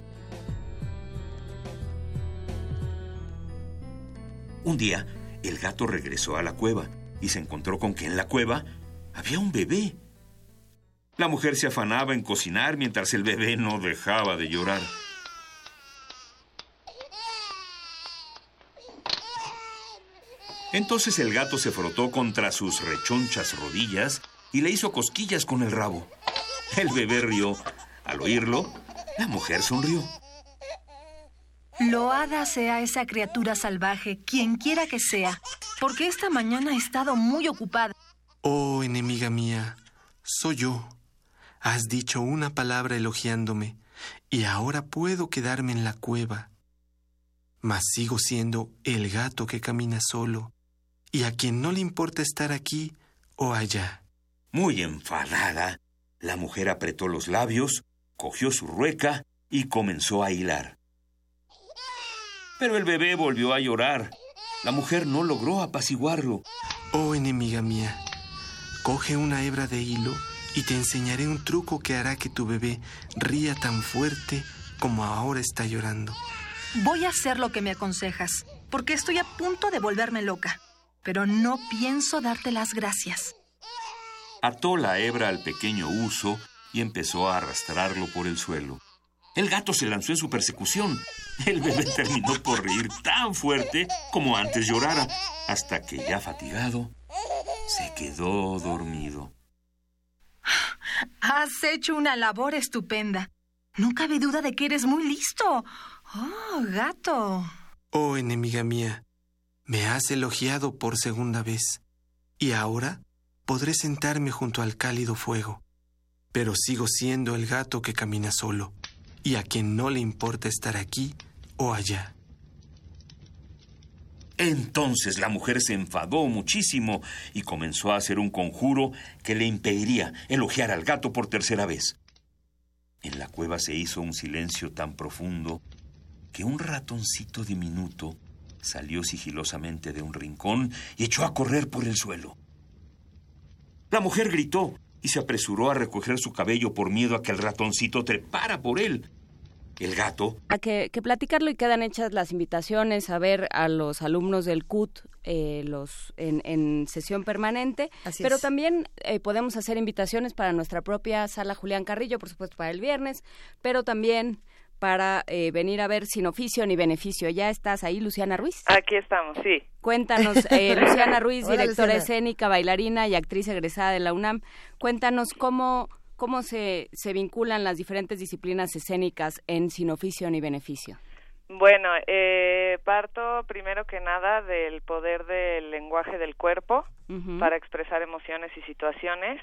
Un día, el gato regresó a la cueva y se encontró con que en la cueva había un bebé. La mujer se afanaba en cocinar mientras el bebé no dejaba de llorar. Entonces el gato se frotó contra sus rechonchas rodillas y le hizo cosquillas con el rabo. El bebé rió. Al oírlo, la mujer sonrió. Loada sea esa criatura salvaje, quien quiera que sea, porque esta mañana he estado muy ocupada. Oh, enemiga mía, soy yo. Has dicho una palabra elogiándome, y ahora puedo quedarme en la cueva. Mas sigo siendo el gato que camina solo, y a quien no le importa estar aquí o allá. Muy enfadada, la mujer apretó los labios, cogió su rueca y comenzó a hilar. Pero el bebé volvió a llorar. La mujer no logró apaciguarlo. Oh, enemiga mía, coge una hebra de hilo y te enseñaré un truco que hará que tu bebé ría tan fuerte como ahora está llorando. Voy a hacer lo que me aconsejas, porque estoy a punto de volverme loca. Pero no pienso darte las gracias. Ató la hebra al pequeño uso y empezó a arrastrarlo por el suelo. El gato se lanzó en su persecución. El bebé [LAUGHS] terminó por reír tan fuerte como antes llorara, hasta que ya fatigado, se quedó dormido. [GASPS] Has hecho una labor estupenda. No cabe duda de que eres muy listo. Oh, gato. Oh, enemiga mía, me has elogiado por segunda vez, y ahora podré sentarme junto al cálido fuego. Pero sigo siendo el gato que camina solo, y a quien no le importa estar aquí o allá. Entonces la mujer se enfadó muchísimo y comenzó a hacer un conjuro que le impediría elogiar al gato por tercera vez. En la cueva se hizo un silencio tan profundo que un ratoncito diminuto salió sigilosamente de un rincón y echó a correr por el suelo. La mujer gritó y se apresuró a recoger su cabello por miedo a que el ratoncito trepara por él. El gato. A que, que platicarlo y quedan hechas las invitaciones a ver a los alumnos del CUT eh, los en, en, sesión permanente, Así pero es. también eh, podemos hacer invitaciones para nuestra propia sala Julián Carrillo, por supuesto para el viernes, pero también para eh, venir a ver sin oficio ni beneficio. ¿Ya estás ahí, Luciana Ruiz? Aquí estamos, sí. Cuéntanos, eh, [LAUGHS] Luciana Ruiz, Hola, directora Luciana. escénica, bailarina y actriz egresada de la UNAM. Cuéntanos cómo, cómo se, se vinculan las diferentes disciplinas escénicas en sin oficio ni beneficio. Bueno, eh, parto primero que nada del poder del lenguaje del cuerpo para expresar emociones y situaciones.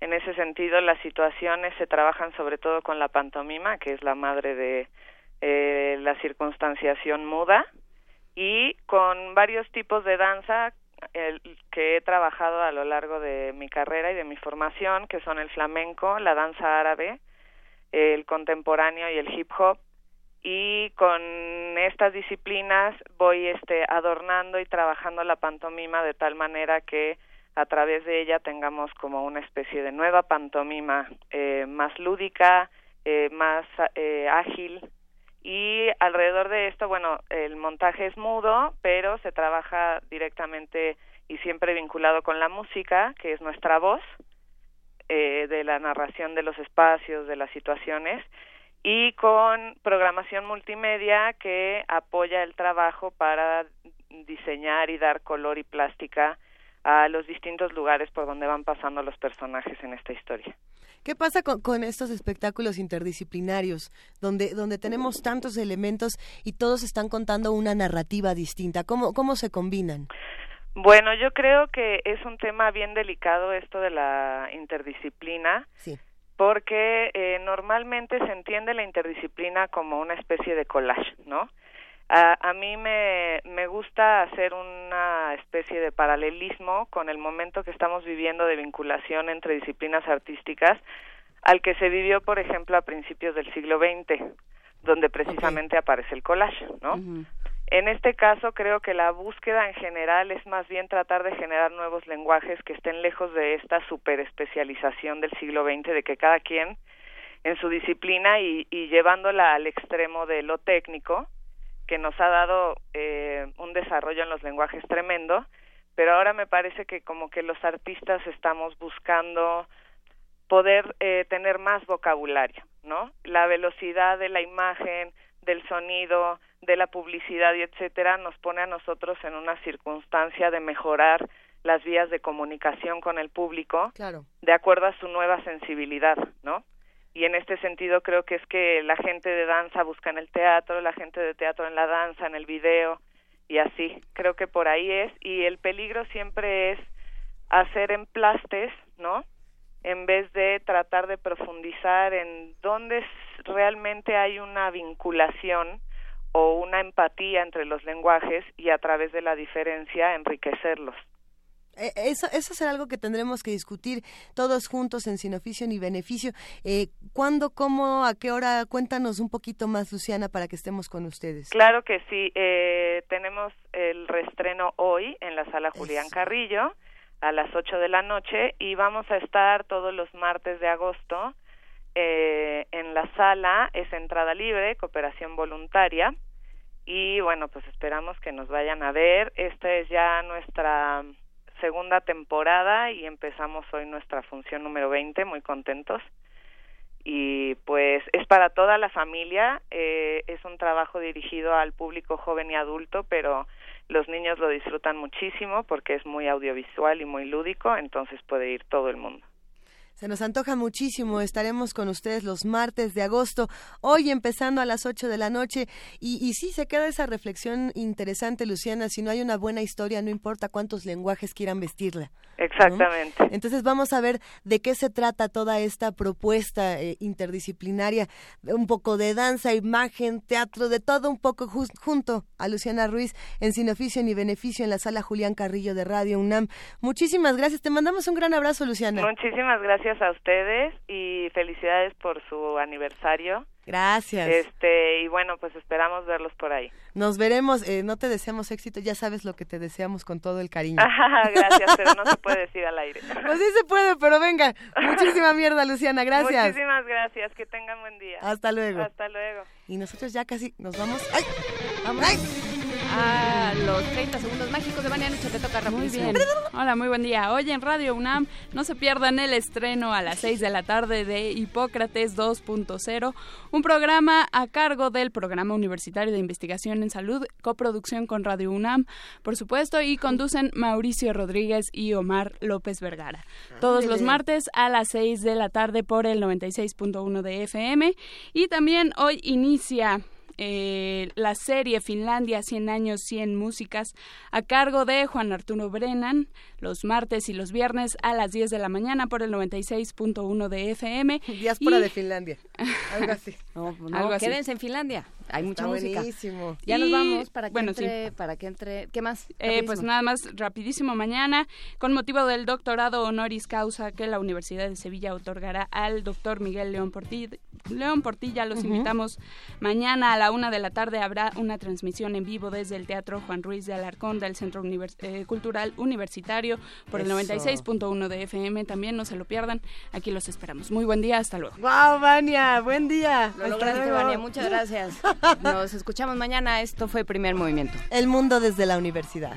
En ese sentido, las situaciones se trabajan sobre todo con la pantomima, que es la madre de eh, la circunstanciación muda, y con varios tipos de danza el- que he trabajado a lo largo de mi carrera y de mi formación, que son el flamenco, la danza árabe, el contemporáneo y el hip hop. Y con estas disciplinas voy este adornando y trabajando la pantomima de tal manera que a través de ella tengamos como una especie de nueva pantomima eh, más lúdica, eh, más eh, ágil. Y alrededor de esto, bueno, el montaje es mudo, pero se trabaja directamente y siempre vinculado con la música, que es nuestra voz, eh, de la narración de los espacios, de las situaciones, y con programación multimedia que apoya el trabajo para diseñar y dar color y plástica a los distintos lugares por donde van pasando los personajes en esta historia. ¿Qué pasa con, con estos espectáculos interdisciplinarios, donde, donde tenemos tantos elementos y todos están contando una narrativa distinta? ¿Cómo, cómo se combinan? Bueno, yo creo que es un tema bien delicado esto de la interdisciplina, Sí. porque eh, normalmente se entiende la interdisciplina como una especie de collage, ¿no? A, a mí me, me gusta hacer una especie de paralelismo con el momento que estamos viviendo de vinculación entre disciplinas artísticas al que se vivió, por ejemplo, a principios del siglo XX, donde precisamente aparece el collage, ¿no? En este caso, creo que la búsqueda en general es más bien tratar de generar nuevos lenguajes que estén lejos de esta superespecialización del siglo XX, de que cada quien en su disciplina y, y llevándola al extremo de lo técnico, que nos ha dado eh, un desarrollo en los lenguajes tremendo, pero ahora me parece que como que los artistas estamos buscando poder eh, tener más vocabulario, ¿no? La velocidad de la imagen, del sonido, de la publicidad y etcétera nos pone a nosotros en una circunstancia de mejorar las vías de comunicación con el público Claro. de acuerdo a su nueva sensibilidad, ¿no? Y en este sentido creo que es que la gente de danza busca en el teatro, la gente de teatro en la danza, en el video y así. Creo que por ahí es y el peligro siempre es hacer emplastes, ¿no? En vez de tratar de profundizar en dónde realmente hay una vinculación o una empatía entre los lenguajes y a través de la diferencia enriquecerlos. Eh, Eso, eso será algo que tendremos que discutir todos juntos en Sin Oficio ni Beneficio. Eh, ¿Cuándo, cómo, a qué hora? Cuéntanos un poquito más, Luciana, para que estemos con ustedes. Claro que sí. Eh, tenemos el reestreno hoy en la sala Julián Carrillo a las 8 de la noche y vamos a estar todos los martes de agosto eh, en la sala. Es entrada libre, cooperación voluntaria. Y bueno, pues esperamos que nos vayan a ver. Esta es ya nuestra segunda temporada y empezamos hoy nuestra función número 20, muy contentos y pues es para toda la familia, eh, es un trabajo dirigido al público joven y adulto, pero los niños lo disfrutan muchísimo porque es muy audiovisual y muy lúdico, entonces puede ir todo el mundo. Se nos antoja muchísimo. Estaremos con ustedes los martes de agosto, hoy empezando a las 8 de la noche. Y, y sí, se queda esa reflexión interesante, Luciana. Si no hay una buena historia, no importa cuántos lenguajes quieran vestirla. ¿No? Exactamente. Entonces vamos a ver de qué se trata toda esta propuesta eh, interdisciplinaria, un poco de danza, imagen, teatro, de todo un poco junto a Luciana Ruiz en Sin Oficio ni Beneficio en la sala Julián Carrillo de Radio UNAM. Muchísimas gracias, te mandamos un gran abrazo, Luciana. Muchísimas gracias a ustedes y felicidades por su aniversario. Gracias. Este y bueno, pues esperamos verlos por ahí. Nos veremos, eh, no te deseamos éxito, ya sabes lo que te deseamos con todo el cariño. [LAUGHS] gracias, pero no se puede decir al aire. [LAUGHS] Pues sí se puede, pero venga, muchísima mierda, Luciana, gracias. Muchísimas gracias, que tengan buen día. Hasta luego. Hasta luego. Y nosotros ya casi nos vamos. ¡Ay! Vamos a los 30 segundos mágicos de Vania Nuche, te toca Muy rapidísimo. bien. Hola, muy buen día. Hoy en Radio UNAM no se pierdan el estreno a las 6 de la tarde de Hipócrates 2.0, un programa a cargo del Programa Universitario de Investigación en Salud, coproducción con Radio UNAM, por supuesto, y conducen Mauricio Rodríguez y Omar López Vergara. Todos los martes a las 6 de la tarde por el 96.1 de FM. Y también hoy inicia eh, la serie Finlandia 100 años, 100 músicas a cargo de Juan Arturo Brennan los martes y los viernes a las 10 de la mañana por el 96.1 de FM. [LAUGHS] Diáspora Y- de Finlandia. Algo así. [LAUGHS] No, no, Algo así. quédense en Finlandia. Hay mucha Está música. buenísimo. Ya nos vamos para que bueno, entre, para que entre. ¿Qué más? Eh, pues nada más rapidísimo mañana, con motivo del doctorado honoris causa que la Universidad de Sevilla otorgará al doctor Miguel León Portilla. León Portilla, los invitamos mañana a la una de la tarde. Habrá una transmisión en vivo desde el Teatro Juan Ruiz de Alarcón del Centro Univers- eh, Cultural Universitario por el Eso. 96.1 de FM. También no se lo pierdan. Aquí los esperamos. Muy buen día. Hasta luego. ¡Wow, Vania! ¡Buen día! Lo Hasta lograste, luego. Vania. Muchas gracias. [LAUGHS] Nos escuchamos mañana. Esto fue Primer Movimiento. El mundo desde la universidad.